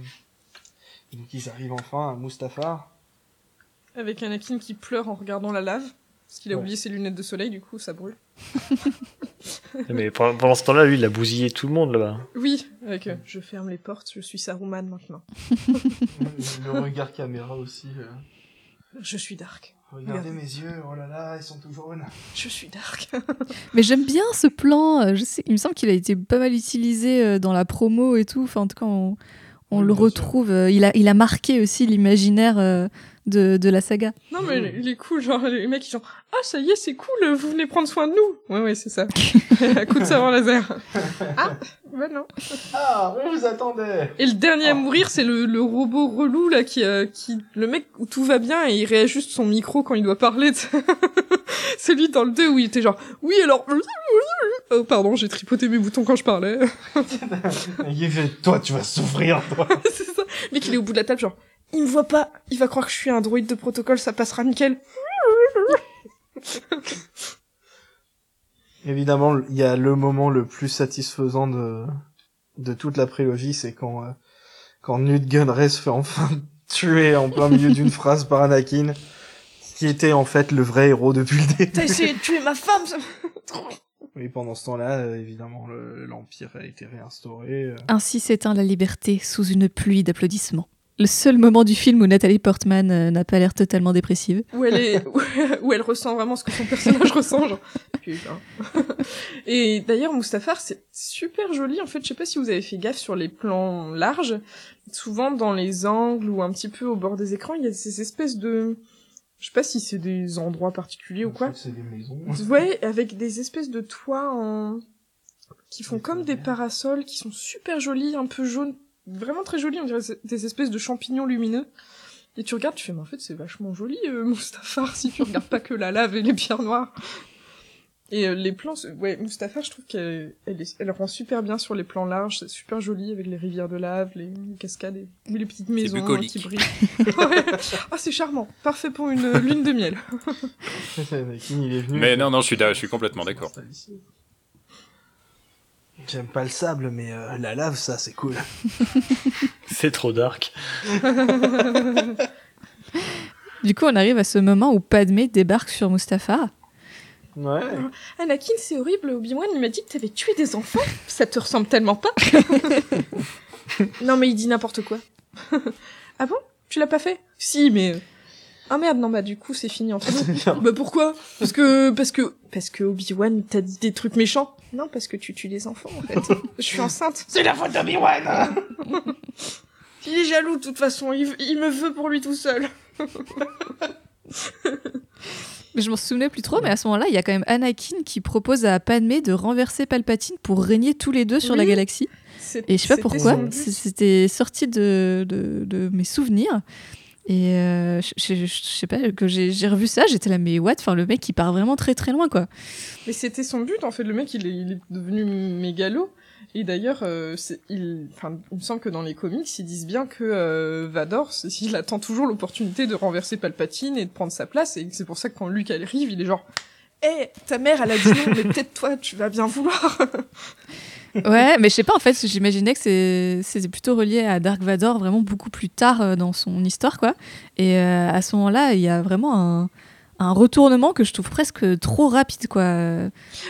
[SPEAKER 7] Donc ils arrivent enfin à Mustafar.
[SPEAKER 6] Avec Anakin qui pleure en regardant la lave, parce qu'il a
[SPEAKER 7] Ouais.
[SPEAKER 6] oublié ses lunettes de soleil, du coup ça brûle. (laughs)
[SPEAKER 8] Mais pendant ce temps-là, lui, il a bousillé tout le monde là-bas.
[SPEAKER 6] Oui, avec euh, je ferme les portes, je suis Saruman maintenant. (laughs)
[SPEAKER 7] Le regard caméra aussi. euh.
[SPEAKER 6] Je suis Dark.
[SPEAKER 7] Regardez mes yeux, oh là là, ils sont tout jaunes.
[SPEAKER 6] Je suis Dark. (laughs)
[SPEAKER 5] Mais j'aime bien ce plan. Je sais, il me semble qu'il a été pas mal utilisé dans la promo et tout. Enfin, en tout cas, on, on
[SPEAKER 7] Oui,
[SPEAKER 5] le retrouve. euh, Il a, il a marqué aussi l'imaginaire euh, de, de la saga.
[SPEAKER 6] non mais il est cool, genre les mecs ils sont ah ça y est c'est cool, vous venez prendre soin de nous. Ouais ouais c'est ça. (laughs) (laughs) coup de savoir laser. (laughs) Ah bah non.
[SPEAKER 7] Ah, on vous attendait
[SPEAKER 6] Et le dernier à
[SPEAKER 7] Oh.
[SPEAKER 6] mourir, c'est le, le robot relou là qui, euh, qui, le mec où tout va bien et il réajuste son micro quand il doit parler. sais. (laughs) Celui dans le 2 où il était genre, oui alors, oh pardon, j'ai tripoté mes boutons quand je parlais.
[SPEAKER 7] Il fait, toi, tu vas souffrir, toi
[SPEAKER 6] c'est ça. Le mec il est au bout de la table genre, il me voit pas, il va croire que je suis un droïde de protocole, ça passera nickel.
[SPEAKER 7] Évidemment, il y a le moment le plus satisfaisant de, de toute la prélogie, c'est quand, euh, quand Newt Gunray se fait enfin (laughs) tuer en plein milieu d'une (laughs) phrase par Anakin, qui était en fait le vrai héros depuis le début.
[SPEAKER 6] T'as essayé de tuer ma femme ça... (laughs)
[SPEAKER 7] Oui, pendant ce temps-là, euh, évidemment, le- l'Empire a été réinstauré. euh.
[SPEAKER 5] Ainsi s'éteint la liberté sous une pluie d'applaudissements. Le seul moment du film où Nathalie Portman euh, n'a pas l'air totalement dépressive.
[SPEAKER 6] où elle est où, où elle ressent vraiment ce que son personnage (laughs) ressent genre. Putain. (laughs) Et d'ailleurs Mustafar c'est super joli. En fait je sais pas si vous avez fait gaffe sur les plans larges. Souvent dans les angles ou un petit peu au bord des écrans il y a ces espèces de je sais pas si c'est des endroits particuliers ou quoi.
[SPEAKER 7] C'est des maisons. (laughs)
[SPEAKER 6] ouais avec des espèces de toits en qui font comme des parasols qui sont super jolis un peu jaunes vraiment très jolis on dirait des espèces de champignons lumineux et tu regardes, tu fais, mais en fait, c'est vachement joli, euh, (laughs) Mustafar, si tu regardes pas que la lave et les pierres noires. Et euh, les plans, ouais, Mustafar, je trouve qu'elle elle, est- elle rend super bien sur les plans larges, c'est super joli avec les rivières de lave, les, les cascades et les petites maisons
[SPEAKER 4] bucolique.
[SPEAKER 6] qui brillent. (laughs) Ouais. Ah, c'est charmant, parfait pour une euh, lune de miel. (laughs)
[SPEAKER 4] Mais non, non, je suis, je suis complètement d'accord.
[SPEAKER 7] J'aime pas le sable, mais euh, la lave, ça, c'est cool. (laughs)
[SPEAKER 8] C'est trop dark. (laughs)
[SPEAKER 5] Du coup, on arrive à ce moment où Padmé débarque sur Mustapha.
[SPEAKER 7] Ouais.
[SPEAKER 6] Anakin, c'est horrible, Obi-Wan, il m'a dit que t'avais tué des enfants. Ça te ressemble tellement pas. (laughs) non, mais il dit n'importe quoi. ah bon? Tu l'as pas fait? Si, mais... Ah merde, non, bah du coup, c'est fini entre nous. (laughs) bah pourquoi? Parce que... Parce que... Parce que Obi-Wan t'a dit des trucs méchants. Non, parce que tu tues des enfants, en fait. (laughs) Je suis enceinte.
[SPEAKER 7] C'est la faute d'Obi-Wan (laughs)
[SPEAKER 6] Il est jaloux, de toute façon. Il, il me veut pour lui tout seul.
[SPEAKER 5] Mais je m'en souvenais plus trop, mais à ce moment-là, il y a quand même Anakin qui propose à Padmé de renverser Palpatine pour régner tous les deux sur la galaxie. Et je sais pas pourquoi, c'était sorti de, de, de mes souvenirs. Et euh, je, je- sais pas, que j'ai revu ça, j'étais là, mais what? Enfin, le mec, il part vraiment très très loin, quoi.
[SPEAKER 6] Mais c'était son but, en fait. Le mec, il est, devenu mégalo. Et d'ailleurs, euh, il, il me semble que dans les comics, ils disent bien que euh, Vador, il attend toujours l'opportunité de renverser Palpatine et de prendre sa place. Et c'est pour ça que quand Luke arrive, il est genre, Eh, ta mère, elle a dit non, mais peut-être toi, tu vas bien vouloir. (laughs)
[SPEAKER 5] Ouais, mais je sais pas, en fait, j'imaginais que c'est- c'était plutôt relié à Dark Vador vraiment beaucoup plus tard euh, dans son histoire, quoi. Et euh, à ce moment-là, il y a vraiment un, un retournement que je trouve presque trop rapide, quoi.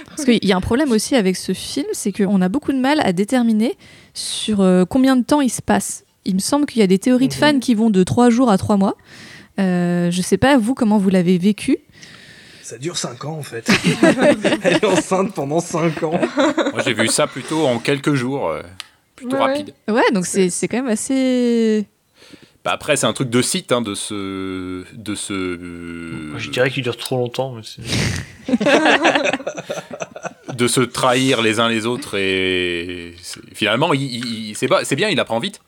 [SPEAKER 5] Parce qu'il y a un problème aussi avec ce film, c'est qu'on a beaucoup de mal à déterminer sur euh, combien de temps il se passe. Il me semble qu'il y a des théories de
[SPEAKER 7] Mhm.
[SPEAKER 5] fans qui vont de 3 jours à 3 mois. Euh, je sais pas, vous, comment vous l'avez vécu.
[SPEAKER 7] Ça dure 5 ans en fait. (laughs) Elle est enceinte pendant 5 ans.
[SPEAKER 4] Moi, j'ai vu ça plutôt en quelques jours, euh, plutôt
[SPEAKER 6] Ouais,
[SPEAKER 4] rapide.
[SPEAKER 5] Ouais, donc c'est c'est quand même assez.
[SPEAKER 4] Bah, après, c'est un truc de site, hein, de ce. De ce euh,
[SPEAKER 8] je dirais qu'il dure trop longtemps. Mais c'est- (laughs)
[SPEAKER 4] de se trahir les uns les autres et c'est- finalement il, il- il- c'est pas c'est bien il apprend vite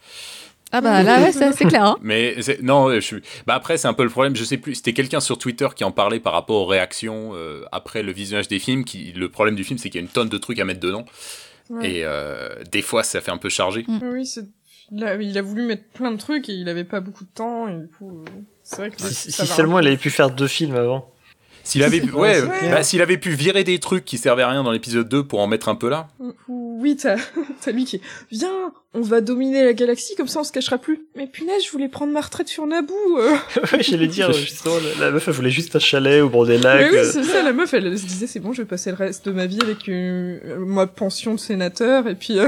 [SPEAKER 5] Ah bah là, ouais, c'est clair. hein.
[SPEAKER 4] mais non je suis bah après c'est un peu le problème je sais plus c'était quelqu'un sur Twitter qui en parlait par rapport aux réactions euh, après le visionnage des films qui le problème du film c'est qu'il y a une tonne de trucs à mettre dedans
[SPEAKER 6] Ouais.
[SPEAKER 4] et euh, des fois ça fait un peu chargé
[SPEAKER 6] Oui, c'est... Il a, il a voulu mettre plein de trucs et il avait pas beaucoup de temps et du coup, euh, c'est vrai que
[SPEAKER 8] Si,
[SPEAKER 6] ça
[SPEAKER 8] si seulement il avait pu faire deux films avant.
[SPEAKER 4] S'il avait pu, (laughs)
[SPEAKER 7] Ouais,
[SPEAKER 4] bah, s'il avait pu virer des trucs qui servaient à rien dans l'épisode 2 pour en mettre un peu là
[SPEAKER 6] Oui, (laughs) t'as, lui qui est, viens, on va dominer la galaxie, comme ça on se cachera plus. Mais punaise, je voulais prendre ma retraite sur Naboo. euh. (laughs)
[SPEAKER 8] ouais, j'allais dire, justement, la, la meuf, elle voulait juste un chalet au bord des lacs.
[SPEAKER 6] Mais oui,
[SPEAKER 8] euh,
[SPEAKER 6] c'est ça, la meuf, elle, se disait, c'est bon, je vais passer le reste de ma vie avec une, euh, ma pension de sénateur, et puis, euh,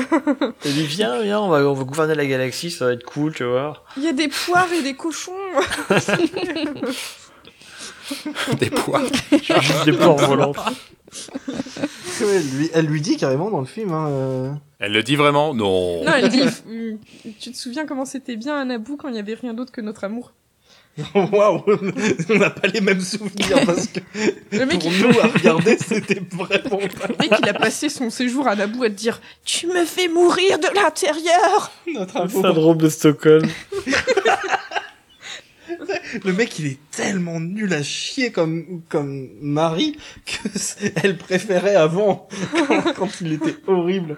[SPEAKER 8] Elle dit, viens, viens, on va, on va gouverner la galaxie, ça va être cool, tu vois.
[SPEAKER 6] il y a des poires et des cochons. (laughs)
[SPEAKER 4] des poids
[SPEAKER 8] Juste des poires volantes. (laughs)
[SPEAKER 7] Lui, elle lui dit carrément dans le film. Hein, euh,
[SPEAKER 4] elle le dit vraiment? Non
[SPEAKER 6] non, elle dit, euh, tu te souviens comment c'était bien à Naboo quand il y avait rien d'autre que notre amour? (laughs)
[SPEAKER 7] Waouh, on n'a pas les mêmes souvenirs parce que
[SPEAKER 6] Le mec,
[SPEAKER 7] pour
[SPEAKER 6] il,
[SPEAKER 7] nous à regarder c'était vraiment pas
[SPEAKER 6] le mec, il a passé son séjour à Naboo à te dire, tu me fais mourir de l'intérieur!
[SPEAKER 7] notre
[SPEAKER 8] Le
[SPEAKER 7] amour.
[SPEAKER 8] syndrome de Stockholm. (laughs)
[SPEAKER 7] Le mec il est tellement nul à chier comme comme Marie que (laughs) elle préférait avant quand, quand il était horrible.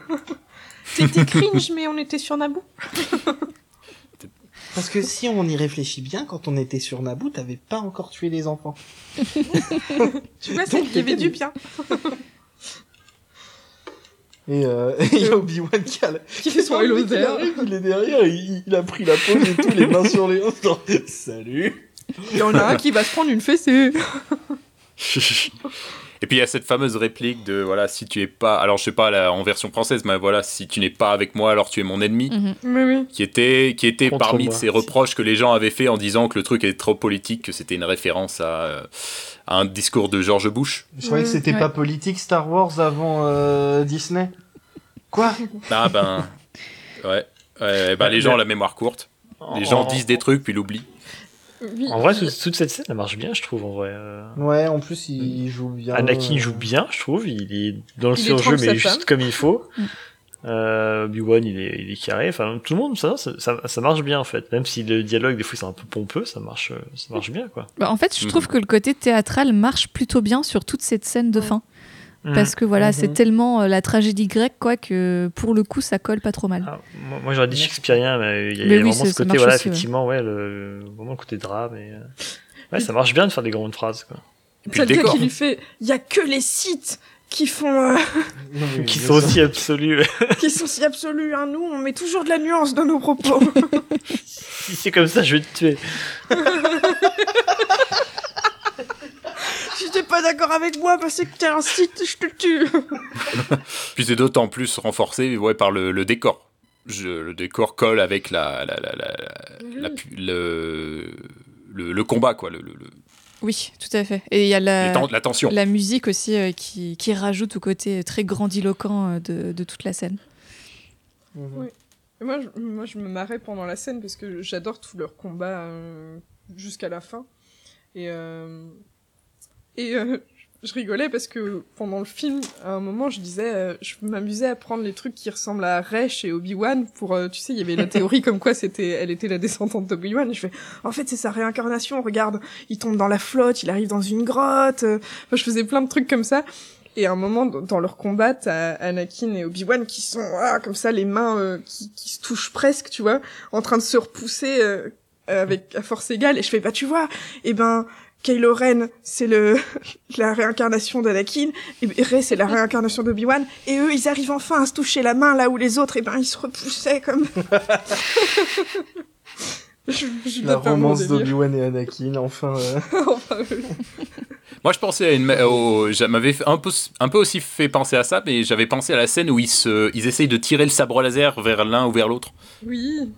[SPEAKER 6] C'était cringe, mais on était sur Naboo.
[SPEAKER 7] Parce que si on y réfléchit bien, quand on était sur Naboo, t'avais pas encore tué les enfants. (laughs)
[SPEAKER 6] Tu vois, c'est qu'il y avait du bien.
[SPEAKER 7] Et euh, (laughs) il y a Obi-Wan qui a,
[SPEAKER 6] Qui fait son hello
[SPEAKER 7] il
[SPEAKER 6] there.
[SPEAKER 7] arrive, il est derrière, il, il a pris la pose et tout, les mains sur les hanches, (laughs) salut.
[SPEAKER 6] Il y en a un qui va se prendre une fessée. (laughs)
[SPEAKER 4] Et puis il y a cette fameuse réplique de voilà si tu es pas alors je sais pas là, en version française mais voilà si tu n'es pas avec moi alors tu es mon ennemi
[SPEAKER 5] Mhm.
[SPEAKER 4] Qui était qui était
[SPEAKER 8] Contre
[SPEAKER 4] parmi
[SPEAKER 8] moi.
[SPEAKER 4] ces reproches que les gens avaient fait en disant que le truc était trop politique que c'était une référence à, euh, à un discours de George Bush.
[SPEAKER 7] Je croyais que c'était
[SPEAKER 5] Ouais.
[SPEAKER 7] pas politique Star Wars avant euh, Disney. Quoi? (laughs)
[SPEAKER 4] Ah ben ouais, ouais bah, les gens ont la mémoire courte. Les gens disent des trucs puis l'oublient.
[SPEAKER 6] Oui.
[SPEAKER 8] En vrai, toute toute cette scène, elle marche bien, je trouve, en vrai. euh.
[SPEAKER 7] Ouais, en plus il joue bien.
[SPEAKER 8] Anakin
[SPEAKER 7] euh,
[SPEAKER 8] joue bien, je trouve. Il est dans le
[SPEAKER 6] Il
[SPEAKER 8] surjeu, mais juste
[SPEAKER 6] femme.
[SPEAKER 8] comme il faut.
[SPEAKER 5] Mm.
[SPEAKER 8] Euh, Obi-Wan, il est, il est carré. Enfin, tout le monde, ça, ça, marche bien, en fait. Même si le dialogue, des fois, c'est un peu pompeux, ça marche, euh, ça marche bien, quoi.
[SPEAKER 5] Bah, en fait, je trouve que le côté théâtral marche plutôt bien sur toute cette scène de fin.
[SPEAKER 8] Mm.
[SPEAKER 5] Parce que voilà,
[SPEAKER 7] Mhm.
[SPEAKER 5] c'est tellement euh, la tragédie grecque, quoi, que pour le coup, ça colle pas trop mal.
[SPEAKER 8] Ah, moi, moi, j'aurais dit shakespearien, mais il y a,
[SPEAKER 5] Mais
[SPEAKER 8] il y a
[SPEAKER 5] oui,
[SPEAKER 8] vraiment ce côté, voilà,
[SPEAKER 5] aussi,
[SPEAKER 8] effectivement, ouais, le, vraiment le côté drame. Et, euh, ouais, ça marche bien de faire des grandes phrases, quoi.
[SPEAKER 4] puis
[SPEAKER 6] T'as
[SPEAKER 4] le décor.
[SPEAKER 6] qui lui fait, il y a que les sites qui font, euh, (laughs)
[SPEAKER 7] non,
[SPEAKER 8] Qui sont aussi absolus. (laughs)
[SPEAKER 6] qui sont si absolus, hein. Nous, on met toujours de la nuance dans nos propos. (laughs)
[SPEAKER 8] si c'est comme ça, je vais te tuer.
[SPEAKER 6] Si t'es pas d'accord avec moi, bah c'est que t'es un site, je te tue. (laughs)
[SPEAKER 4] Puis c'est d'autant plus renforcé ouais, par le, le décor. Je- le décor colle avec la, la, la, la- la- la pu- le, le, le combat, quoi, le, le- le-
[SPEAKER 5] Oui, tout à fait. Et il y a la,
[SPEAKER 4] ten- la tension.
[SPEAKER 5] la musique aussi euh, qui, qui rajoute au côté très grandiloquent euh, de, de toute la scène.
[SPEAKER 7] Mhm.
[SPEAKER 6] Oui. Et Moi je, moi, je me marrais pendant la scène parce que j'adore tout leur combat euh, jusqu'à la fin. Et, euh, et euh, je rigolais parce que pendant le film, à un moment, je disais, euh, je m'amusais à prendre les trucs qui ressemblent à Resh et Obi-Wan pour, euh, tu sais, il y avait la théorie comme quoi c'était, elle était la descendante d'Obi-Wan. Je fais, en fait, c'est sa réincarnation. Regarde, il tombe dans la flotte, il arrive dans une grotte. euh. Enfin, je faisais plein de trucs comme ça. Et à un moment, dans leur combat, t'as Anakin et Obi-Wan qui sont ah, comme ça, les mains euh, qui, qui se touchent presque, tu vois, en train de se repousser euh, avec à force égale. Et je fais, bah tu vois, et ben Kylo Ren, c'est le (laughs) la réincarnation d'Anakin, et Rey, c'est la réincarnation d'Obi-Wan, et eux, ils arrivent enfin à se toucher la main là où les autres, et ben, ils se repoussaient comme. (laughs) (laughs) je, je
[SPEAKER 7] La romance d'Obi-Wan et Anakin, enfin. euh,
[SPEAKER 6] Enfin, euh,
[SPEAKER 4] Moi, je pensais à une. Au, ça m'avait fait un peu, un peu aussi fait penser à ça, mais j'avais pensé à la scène où ils, se, ils essayent de tirer le sabre laser vers l'un ou vers l'autre.
[SPEAKER 6] oui.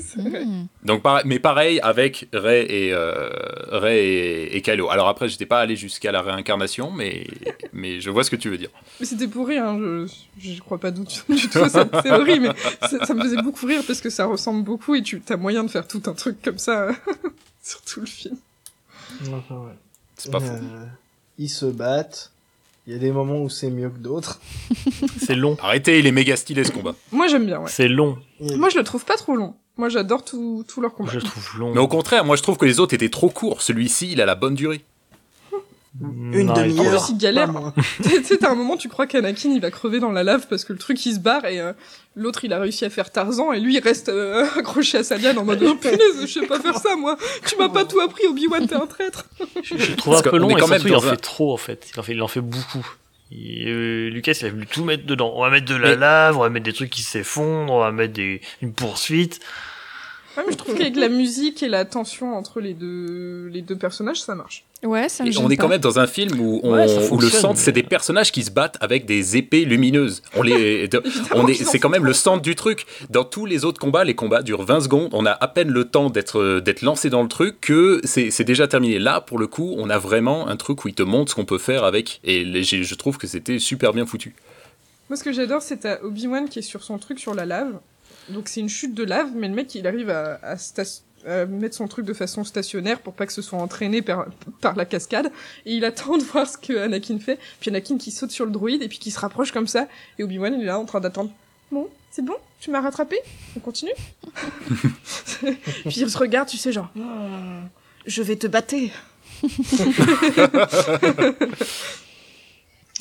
[SPEAKER 6] C'est vrai.
[SPEAKER 5] Hmm.
[SPEAKER 4] Donc, mais pareil avec Rey et, euh, Rey et, et Kylo. Alors après, j'étais pas allé jusqu'à la réincarnation, mais, mais je vois ce que tu veux dire.
[SPEAKER 6] Mais c'était pour rire, hein. je, je crois pas du tout, du tout à cette (laughs) théorie, mais ça, ça me faisait beaucoup rire parce que ça ressemble beaucoup et tu as moyen de faire tout un truc comme ça (laughs) sur tout le film.
[SPEAKER 7] enfin, ouais.
[SPEAKER 4] C'est pas faux.
[SPEAKER 7] Euh, Ils se battent. Il y a des moments où c'est mieux que d'autres.
[SPEAKER 8] C'est long.
[SPEAKER 4] Arrêtez, il est méga stylé ce combat.
[SPEAKER 6] Moi j'aime bien, ouais.
[SPEAKER 8] C'est long.
[SPEAKER 6] Moi je le trouve pas trop long. Moi j'adore tout, tout leur combat.
[SPEAKER 8] Je le trouve long.
[SPEAKER 4] Mais au contraire, moi je trouve que les autres étaient trop courts. Celui-ci, il a la bonne durée.
[SPEAKER 7] Une demi-heure.
[SPEAKER 6] Il galère. (laughs) tu sais, t'as un moment, tu crois qu'Anakin il va crever dans la lave parce que le truc il se barre et euh, l'autre il a réussi à faire Tarzan et lui il reste euh, (laughs) accroché à sa liane en mode oh punaise, je sais pas faire ça moi, tu m'as pas tout appris, Obi-Wan t'es un traître.
[SPEAKER 8] Je, je le trouve un peu long et
[SPEAKER 4] quand même
[SPEAKER 8] surtout il en fait trop en fait. Il en fait, il en fait beaucoup. Euh, Lucas il a voulu tout mettre dedans. On va mettre de la
[SPEAKER 4] Mais-
[SPEAKER 8] lave, on va mettre des trucs qui s'effondrent, on va mettre des, une poursuite.
[SPEAKER 6] Ouais, mais je trouve qu'avec la musique et la tension entre les deux, les deux personnages ça marche.
[SPEAKER 5] Ouais, ça me
[SPEAKER 4] Et on est
[SPEAKER 5] pas.
[SPEAKER 4] quand même dans un film où, on-
[SPEAKER 8] Ouais, ça
[SPEAKER 4] où le centre, c'est des personnages qui se battent avec des épées lumineuses. On les, (laughs) on est, c'est quand même le centre du truc. Dans tous les autres combats, les combats durent 20 secondes. On a à peine le temps d'être, d'être lancé dans le truc que c'est, c'est déjà terminé. Là, pour le coup, on a vraiment un truc où il te montre ce qu'on peut faire avec. Et les- je trouve que c'était super bien foutu.
[SPEAKER 6] Moi ce que j'adore c'est Obi-Wan qui est sur son truc sur la lave, donc c'est une chute de lave mais le mec il arrive à, à à mettre son truc de façon stationnaire pour pas que ce soit entraîné par, par la cascade. Et il attend de voir ce que Anakin fait. Puis Anakin qui saute sur le droïde et puis qui se rapproche comme ça. Et Obi-Wan il est là en train d'attendre. Bon c'est bon? Tu m'as rattrapé? On continue? (laughs) Puis il se regarde tu sais genre je vais te battre (laughs) et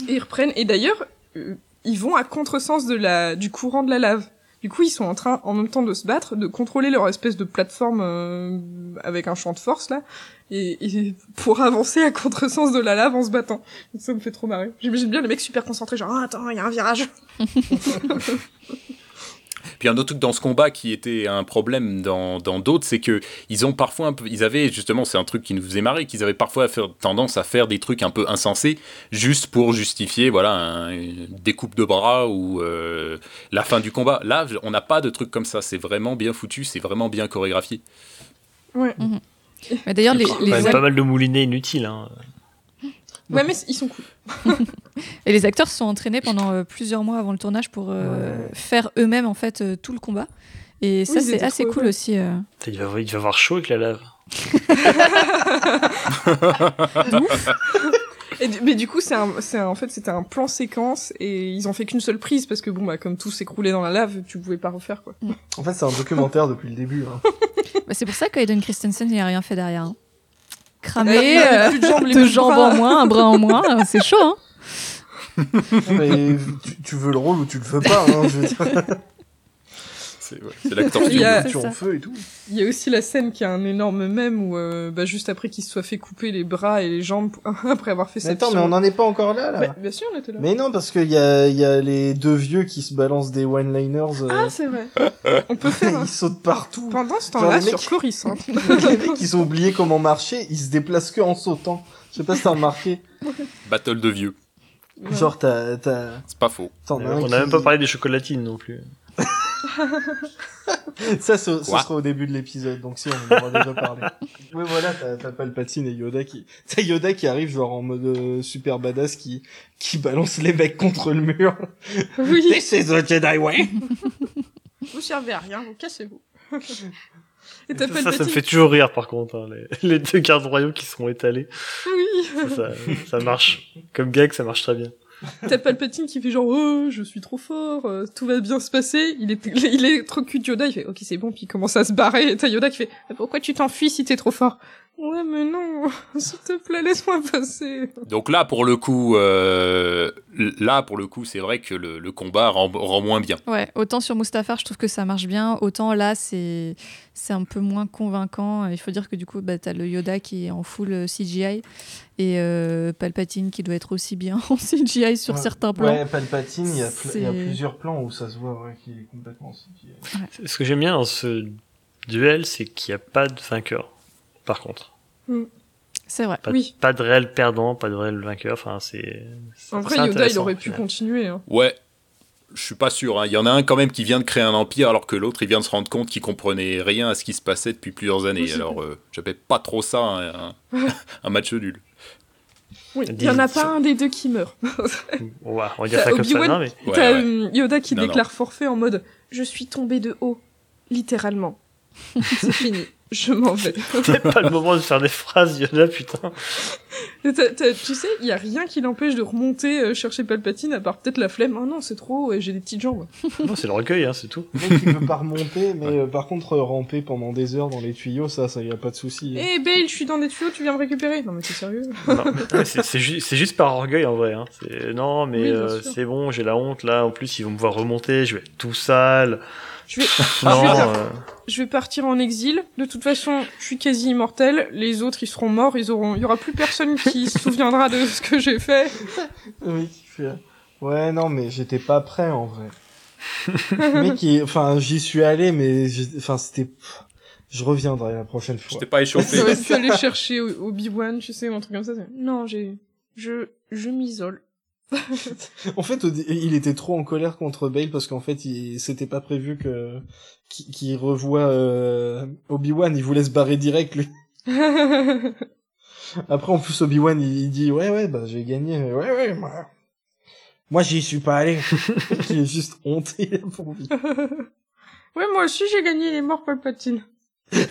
[SPEAKER 6] ils reprennent. Et d'ailleurs euh, ils vont à contresens de la du courant de la lave du coup, ils sont en train, en même temps de se battre, de contrôler leur espèce de plateforme euh, avec un champ de force là, et, et (laughs) pour avancer à contresens de la lave en se battant. Donc ça me fait trop marrer. J'imagine bien les mecs super concentrés, genre ah, attends, il y a un virage. (laughs) (laughs)
[SPEAKER 4] Puis un autre truc dans ce combat qui était un problème dans dans d'autres, c'est que ils ont parfois un peu, ils avaient justement, c'est un truc qui nous faisait marrer, qu'ils avaient parfois faire- tendance à faire des trucs un peu insensés juste pour justifier, voilà, un- une découpe de bras ou euh, la fin du combat. Là, on n'a pas de trucs comme ça. C'est vraiment bien foutu, c'est vraiment bien chorégraphié.
[SPEAKER 6] Ouais.
[SPEAKER 5] Mais d'ailleurs, les,
[SPEAKER 8] Quand
[SPEAKER 5] les
[SPEAKER 8] pas mal de moulinets inutiles. Hein.
[SPEAKER 6] Ouais, mais ils sont cool. (laughs)
[SPEAKER 5] et les acteurs se sont entraînés pendant euh, plusieurs mois avant le tournage pour euh,
[SPEAKER 7] Ouais.
[SPEAKER 5] faire eux-mêmes en fait euh, tout le combat. Et ça, c'est assez cool
[SPEAKER 6] heureux.
[SPEAKER 5] aussi. euh.
[SPEAKER 8] Il va, il va avoir chaud avec la lave. (laughs) (laughs)
[SPEAKER 6] Et mais du coup, c'est en fait, c'était un plan séquence et ils ont fait qu'une seule prise parce que bon, bah, comme tout s'écroulait dans la lave, tu pouvais pas refaire quoi.
[SPEAKER 7] En fait, c'est un documentaire depuis le début. hein.
[SPEAKER 5] Bah, c'est pour ça qu'Aiden Christensen, il a rien fait derrière. hein. Cramé, euh,
[SPEAKER 6] plus de jambes, les (laughs)
[SPEAKER 5] deux jambes en moins, un bras en moins, euh, c'est chaud. Hein (laughs)
[SPEAKER 7] Mais tu, tu veux le rôle ou tu le veux pas. Hein, je veux dire,
[SPEAKER 4] C'est ouais, l'acteur
[SPEAKER 6] a-
[SPEAKER 7] en feu et tout.
[SPEAKER 6] Il y a aussi la scène qui a un énorme mème où, euh, bah, juste après qu'il se soit fait couper les bras et les jambes (laughs) après avoir fait
[SPEAKER 7] Mais
[SPEAKER 6] sa
[SPEAKER 7] attends, mais on n'en est pas encore là, là.
[SPEAKER 6] Ouais, bien sûr, on était là.
[SPEAKER 7] Mais non, parce qu'il y a, il y a les deux vieux qui se balancent des one-liners. euh,
[SPEAKER 6] Ah, c'est vrai. On peut faire (laughs)
[SPEAKER 7] ils sautent partout.
[SPEAKER 6] pendant ce temps-là sur
[SPEAKER 7] mecs-
[SPEAKER 6] Coruscant. (laughs)
[SPEAKER 7] les mecs, ils ont oublié comment marcher, ils se déplacent que en sautant. Je sais pas si t'as remarqué.
[SPEAKER 4] Battle de vieux.
[SPEAKER 7] Genre, t'as,
[SPEAKER 4] C'est pas faux.
[SPEAKER 8] on
[SPEAKER 7] qui-
[SPEAKER 8] n'a même pas parlé des chocolatines non plus. (laughs)
[SPEAKER 7] Ça, ce, sera au début de l'épisode, donc si, on en aura déjà parlé. (laughs) Oui, voilà, t'as, Palpatine et Yoda qui, (laughs) t'as Yoda qui arrive genre en mode euh, super badass qui, qui balance les mecs contre le mur.
[SPEAKER 6] Oui,
[SPEAKER 7] This is the Jedi way!
[SPEAKER 6] vous servez à rien, vous cassez-vous. Et t'as
[SPEAKER 8] Ça, ça, me fait toujours rire par contre, hein, les, les deux gardes royaux qui sont étalés.
[SPEAKER 6] Oui,
[SPEAKER 8] Ça, ça, ça marche. Comme gag, ça marche très bien.
[SPEAKER 6] T'as Palpatine qui fait genre oh je suis trop fort, euh, tout va bien se passer. Il est il est trop cul Yoda, il fait ok c'est bon puis il commence à se barrer. Et t'as Yoda qui fait pourquoi tu t'enfuis si t'es trop fort? Ouais, mais non, (laughs) s'il te plaît, laisse-moi passer.
[SPEAKER 4] Donc là, pour le coup, euh, là, pour le coup, c'est vrai que le, le combat rend, rend moins bien.
[SPEAKER 5] Ouais, autant sur Mustafar, je trouve que ça marche bien, autant là, c'est c'est un peu moins convaincant. Il faut dire que du coup, bah, t'as le Yoda qui est en full euh, CGI et euh, Palpatine qui doit être aussi bien (laughs) en CGI sur
[SPEAKER 7] Ouais.
[SPEAKER 5] certains plans.
[SPEAKER 7] Ouais, Palpatine, il y, a pl- il y a
[SPEAKER 5] C'est-
[SPEAKER 7] plusieurs plans où ça se voit ouais, qu'il est complètement CGI.
[SPEAKER 8] Ce que j'aime bien dans ce duel, c'est qu'il n'y a pas de vainqueur. Par contre,
[SPEAKER 5] C'est vrai.
[SPEAKER 8] pas,
[SPEAKER 6] Oui.
[SPEAKER 8] pas de réel perdant, pas de réel vainqueur. Enfin, c'est.
[SPEAKER 6] En vrai, Yoda, il aurait
[SPEAKER 8] au
[SPEAKER 6] pu continuer. Hein.
[SPEAKER 4] Ouais, je suis pas sûr. hein. Il y en a un quand même qui vient de créer un empire, alors que l'autre, il vient de se rendre compte qu'il comprenait rien à ce qui se passait depuis plusieurs années.
[SPEAKER 6] Oui,
[SPEAKER 4] alors, euh, j'appelle pas trop ça un, un- (laughs) un match nul.
[SPEAKER 6] Oui, il
[SPEAKER 8] Dis-
[SPEAKER 6] y en a pas un des deux qui meurt. (laughs)
[SPEAKER 8] On va, on va dire ça comme ça.
[SPEAKER 6] Obi-Wan-
[SPEAKER 8] Non, mais
[SPEAKER 4] Ouais,
[SPEAKER 6] T'as
[SPEAKER 4] ouais.
[SPEAKER 6] euh, Yoda qui
[SPEAKER 4] Non,
[SPEAKER 6] déclare forfait en mode Je suis tombé de haut, littéralement. (laughs) C'est fini, je m'en vais. (laughs)
[SPEAKER 8] c'est pas le moment de faire des phrases, Yoda, putain.
[SPEAKER 6] Et t'as- t'as- tu sais, il y a rien qui l'empêche de remonter euh, chercher Palpatine à part peut-être la flemme. Oh non, c'est trop haut et j'ai des petites jambes. (laughs)
[SPEAKER 8] Non, c'est le recueil, hein, c'est tout.
[SPEAKER 7] Mec, il peut pas remonter, mais euh, par contre, euh, ramper pendant des heures dans les tuyaux, ça, ça y a pas de souci. hein.
[SPEAKER 6] Eh Bale, je suis dans des tuyaux, tu viens me récupérer Non mais t'es sérieux?
[SPEAKER 8] Ouais, c'est c'est ju- c'est juste par orgueil en vrai. Hein. C'est- Non, mais
[SPEAKER 6] Oui,
[SPEAKER 8] euh, c'est bon, j'ai la honte là. En plus, ils vont me voir remonter, je vais être tout sale.
[SPEAKER 6] Je vais,
[SPEAKER 8] Non,
[SPEAKER 6] je, vais,
[SPEAKER 8] euh,
[SPEAKER 6] je vais partir en exil. De toute façon, je suis quasi immortel. Les autres, ils seront morts. Ils auront, il y aura plus personne qui se (laughs) souviendra de ce que j'ai fait.
[SPEAKER 7] Oui, fais- Ouais, non, mais j'étais pas prêt en vrai. mec, il- enfin, j'y suis allé, mais j'ai- enfin, c'était. Je reviendrai la prochaine fois.
[SPEAKER 4] J'étais pas échauffé.
[SPEAKER 6] J'aurais pu aller chercher Obi-Wan, tu sais, ou un truc comme ça. Non, j'ai, je, je m'isole. (laughs)
[SPEAKER 7] En fait, il était trop en colère contre Bale parce qu'en fait, il c'était pas prévu que qu'il revoie euh, Obi-Wan. Il voulait se barrer direct lui. (laughs) Après, en plus, Obi-Wan, il, dit ouais, ouais, bah j'ai gagné. Ouais, ouais, moi, moi, j'y suis pas allé. (laughs) il est juste honté pas envie.
[SPEAKER 6] ouais, moi aussi, j'ai gagné. Il est mort, Palpatine. (laughs)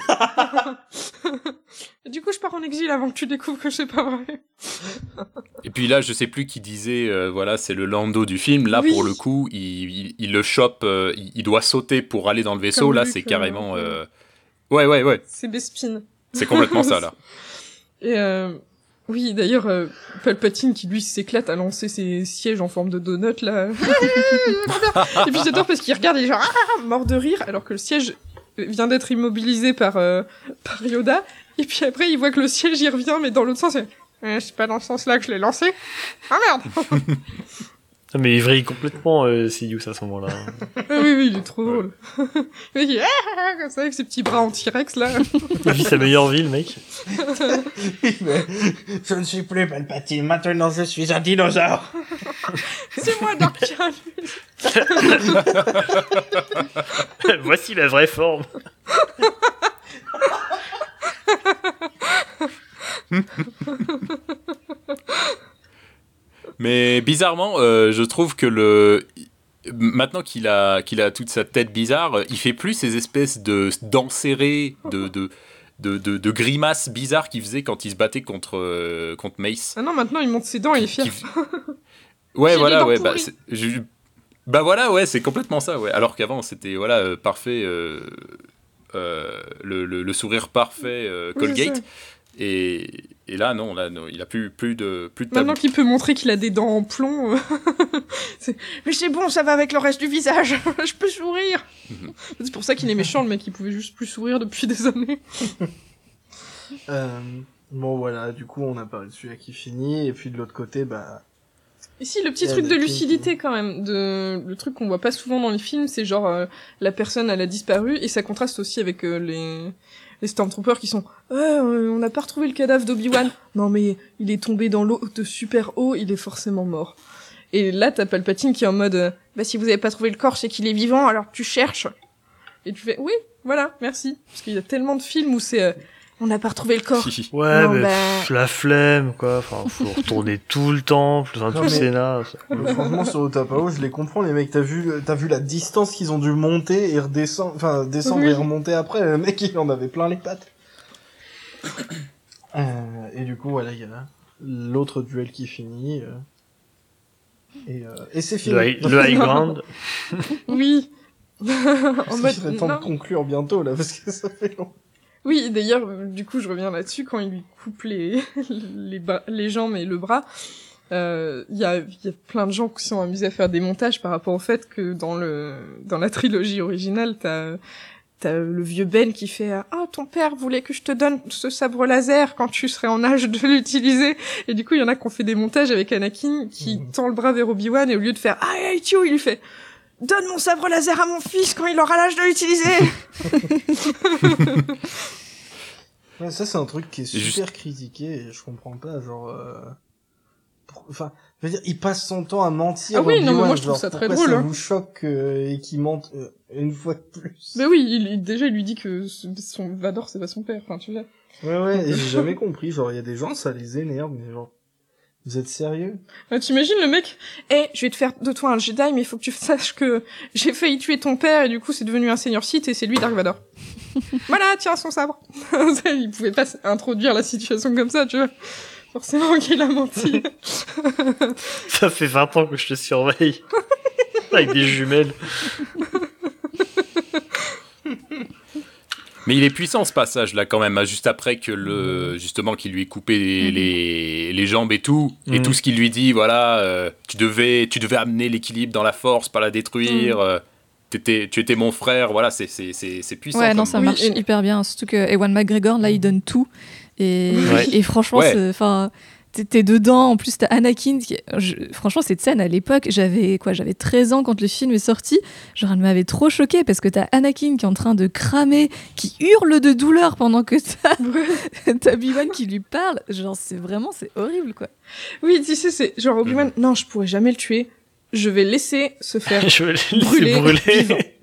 [SPEAKER 6] Du coup, je pars en exil avant que tu découvres que c'est pas vrai.
[SPEAKER 4] Et puis là, je sais plus qui disait, euh, voilà, c'est le Lando du film. Là,
[SPEAKER 6] Oui.
[SPEAKER 4] pour le coup, il, il, il le chope, euh, il, doit sauter pour aller dans le vaisseau.
[SPEAKER 6] Comme
[SPEAKER 4] là, c'est carrément.
[SPEAKER 6] ouais.
[SPEAKER 4] euh, Ouais, ouais, ouais.
[SPEAKER 6] C'est Bespin.
[SPEAKER 4] C'est complètement ça, là. (laughs)
[SPEAKER 6] Et oui, d'ailleurs, Palpatine qui lui s'éclate à lancer ses sièges en forme de donut là. (laughs) et puis j'adore parce qu'il regarde et genre ah, mort de rire alors que le siège vient d'être immobilisé par euh, (laughs) par Yoda. Et puis après il voit que le siège y revient mais dans l'autre sens. Euh, c'est pas dans ce sens-là que je l'ai lancé. Ah merde. (laughs)
[SPEAKER 8] non, mais il vrille complètement euh, Sidious à ce moment-là. (laughs)
[SPEAKER 6] Ah oui oui il est trop drôle. (laughs) Il ah, comme ça avec ses petits bras en T-Rex là. (laughs)
[SPEAKER 8] Il vit sa meilleure vie, le mec.
[SPEAKER 7] Mais je ne suis plus Palpatine. Maintenant, je suis un dinosaure.
[SPEAKER 6] c'est moi Dark.
[SPEAKER 8] Voici la vraie forme.
[SPEAKER 4] Mais bizarrement, euh, je trouve que le. Maintenant qu'il a, qu'il a toute sa tête bizarre, il fait plus ces espèces de dents serrées, de, de, de, de, de grimaces bizarres qu'il faisait quand il se battait contre, euh, contre Mace.
[SPEAKER 6] Ah non maintenant il monte ses dents il est fier.
[SPEAKER 4] Ouais, voilà, ouais. Bah, je- bah voilà, ouais, c'est complètement ça, ouais. Alors qu'avant, c'était voilà, euh, parfait, euh, le, le, le sourire parfait,
[SPEAKER 6] Oui,
[SPEAKER 4] Colgate. Et, et là, non, là, non, il a plus, plus de, plus de
[SPEAKER 6] Maintenant qu'il peut montrer qu'il a des dents en plomb. euh, (laughs) Mais c'est bon, ça va avec le reste du visage. (laughs) Je peux sourire.
[SPEAKER 4] Mhm.
[SPEAKER 6] c'est pour ça qu'il est méchant, le mec. Il pouvait juste plus sourire depuis des années. (laughs)
[SPEAKER 7] Euh, bon, voilà. Du coup, on a parlé de celui-là qui finit, et puis de l'autre côté, bah.
[SPEAKER 6] Et si, le petit
[SPEAKER 7] Il y a
[SPEAKER 6] truc de lucidité quand même. De... Le truc qu'on voit pas souvent dans les films, c'est genre euh, la personne, elle a disparu. Et ça contraste aussi avec euh, les... les Stormtroopers qui sont « Ah, euh, on n'a pas retrouvé le cadavre d'Obi-Wan. (laughs) non mais il est tombé dans l'eau de super haut, il est forcément mort. » Et là, t'as Palpatine qui est en mode euh, Bah si vous avez pas trouvé le corps, c'est qu'il est vivant, alors tu cherches. » Et tu fais « Oui, voilà, merci. » Parce qu'il y a tellement de films où c'est euh, On n'a pas retrouvé le corps. »
[SPEAKER 8] Ouais,
[SPEAKER 6] Non,
[SPEAKER 8] mais
[SPEAKER 6] bah-
[SPEAKER 8] pff, la flemme, quoi. Enfin, faut (laughs) retourner tout le temps, enfin, tout le
[SPEAKER 7] mais-
[SPEAKER 8] Sénat.
[SPEAKER 7] Franchement, sur Otapao, je les comprends, les mecs. T'as vu, t'as vu la distance qu'ils ont dû monter et redescendre, enfin, descendre
[SPEAKER 6] Oui.
[SPEAKER 7] et remonter après. Le mec, il en avait plein les pattes. Euh, et du coup, voilà, il y a l'autre duel qui finit. euh, et, euh, et c'est fini.
[SPEAKER 8] Le, high- le high (laughs) ground.
[SPEAKER 6] Oui. (laughs) en
[SPEAKER 7] Il
[SPEAKER 6] mode
[SPEAKER 7] serait temps
[SPEAKER 6] non.
[SPEAKER 7] de conclure bientôt, là, parce que ça fait long.
[SPEAKER 6] Oui, d'ailleurs, euh, du coup, je reviens là-dessus, quand il lui coupe les, (laughs) les, bras- les jambes et le bras, euh, il y, a, il y a plein de gens qui sont amusés à faire des montages par rapport au fait que dans le dans la trilogie originale, t'as t'as le vieux Ben qui fait « Ah, ton père voulait que je te donne ce sabre laser quand tu serais en âge de (laughs) l'utiliser !» Et du coup, il y en a qui ont fait des montages avec Anakin qui tend le bras vers Obi-Wan et au lieu de faire « Ah, hate you !» il lui fait « Donne mon sabre laser à mon fils quand il aura l'âge de l'utiliser (laughs) !»
[SPEAKER 7] Ouais, ça c'est un truc qui est super critiqué et je comprends pas, genre... euh, Enfin, je veux dire, il passe son temps à mentir.
[SPEAKER 6] Ah oui, non, mais moi, je trouve ça très drôle,
[SPEAKER 7] Ça
[SPEAKER 6] hein.
[SPEAKER 7] vous choque euh, et qu'il mente euh, une fois de plus.
[SPEAKER 6] Mais oui, il, déjà il lui dit que son son Vador c'est pas son père, enfin tu vois.
[SPEAKER 7] Ouais, ouais, et j'ai (laughs) jamais compris. Genre, il y a des gens, ça les énerve, mais genre, vous êtes sérieux?
[SPEAKER 6] Ah, T'imagines le mec Eh, je vais te faire de toi un Jedi, mais il faut que tu saches que j'ai failli tuer ton père et du coup c'est devenu un seigneur Sith et c'est lui Dark Vador. (laughs) voilà, tiens son sabre. (laughs) Il pouvait pas introduire la situation comme ça, tu vois. Forcément qu'il a menti. (laughs)
[SPEAKER 8] Ça fait 20 ans que je te surveille. Avec des jumelles.
[SPEAKER 4] Mais il est puissant ce passage là quand même, hein, juste après que le justement qu'il lui ait coupé les, les, les jambes et tout, et
[SPEAKER 8] Mhm.
[SPEAKER 4] tout ce qu'il lui dit, voilà, euh, tu devais tu devais amener l'équilibre dans la force, pas la détruire. euh, t'étais- tu étais mon frère, voilà, c'est c'est c'est c'est puissant.
[SPEAKER 5] Ouais, non, ça
[SPEAKER 6] Oui,
[SPEAKER 5] marche
[SPEAKER 6] et-
[SPEAKER 5] hyper bien. Surtout que Ewan McGregor, là, il donne tout. Et,
[SPEAKER 8] Ouais.
[SPEAKER 5] et franchement,
[SPEAKER 4] Ouais.
[SPEAKER 5] enfin, t'es dedans. En plus, t'as Anakin. Qui, je- franchement, cette scène à l'époque, j'avais quoi J'avais 13 ans quand le film est sorti. Genre, elle m'avait trop choquée parce que t'as Anakin qui est en train de cramer, qui hurle de douleur pendant que t'as (laughs) Obi-Wan qui lui parle. Genre, c'est vraiment, c'est horrible, quoi.
[SPEAKER 6] oui, tu sais, c'est genre Obi-Wan, non, je pourrais jamais le tuer. Je vais laisser se faire. (laughs)
[SPEAKER 8] je vais
[SPEAKER 6] Brûler,
[SPEAKER 8] laisser brûler.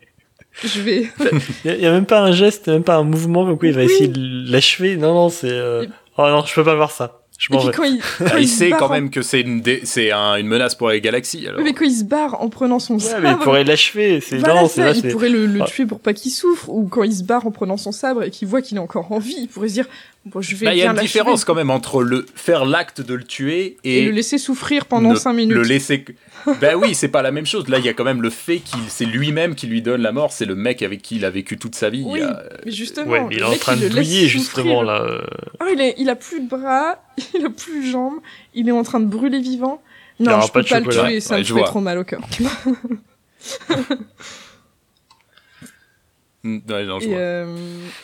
[SPEAKER 6] je vais. (laughs)
[SPEAKER 8] Il y, a- même pas un geste, même pas un mouvement comme quoi il va
[SPEAKER 6] Oui.
[SPEAKER 8] essayer de l'achever. Non, non, c'est. euh, Oh non, je peux pas voir ça. Je
[SPEAKER 6] Et
[SPEAKER 8] m'en
[SPEAKER 6] puis quand il,
[SPEAKER 4] Ah,
[SPEAKER 6] quand
[SPEAKER 4] il
[SPEAKER 6] se
[SPEAKER 4] sait quand
[SPEAKER 6] en-
[SPEAKER 4] même que c'est une, dé- c'est un- une menace pour les galaxies. Alors.
[SPEAKER 6] Mais quand il se barre en prenant son
[SPEAKER 8] Ouais,
[SPEAKER 6] sabre.
[SPEAKER 8] mais il pourrait l'achever. C'est
[SPEAKER 6] Voilà
[SPEAKER 8] non,
[SPEAKER 6] ça, il pourrait le, le
[SPEAKER 8] Ah.
[SPEAKER 6] tuer pour pas qu'il souffre, ou quand il se barre en prenant son sabre et qu'il voit qu'il est encore en vie, il pourrait se dire bon, je vais
[SPEAKER 4] Bah, Il y a une différence quand même entre le faire l'acte de le tuer
[SPEAKER 6] et,
[SPEAKER 4] et,
[SPEAKER 6] le laisser souffrir pendant
[SPEAKER 4] ne-
[SPEAKER 6] 5 minutes.
[SPEAKER 4] Le laisser. (laughs) ben oui, c'est pas la même chose. Là, il y a quand même le fait qu'il c'est lui-même qui lui donne la mort. C'est le mec avec qui il a vécu toute sa vie.
[SPEAKER 6] Oui,
[SPEAKER 4] Il y a-
[SPEAKER 6] mais justement,
[SPEAKER 8] Ouais, mais il est en train de
[SPEAKER 6] souffrir.
[SPEAKER 8] justement là.
[SPEAKER 6] Ah, il, est, il a plus de bras, (laughs) il a plus de jambes, il est en train de brûler vivant. Non, je
[SPEAKER 8] pas
[SPEAKER 6] peux pas le tuer, ça
[SPEAKER 4] Ouais,
[SPEAKER 6] me
[SPEAKER 4] vois.
[SPEAKER 6] trop mal au cœur. (laughs)
[SPEAKER 4] Ouais, non, je
[SPEAKER 6] Et, euh,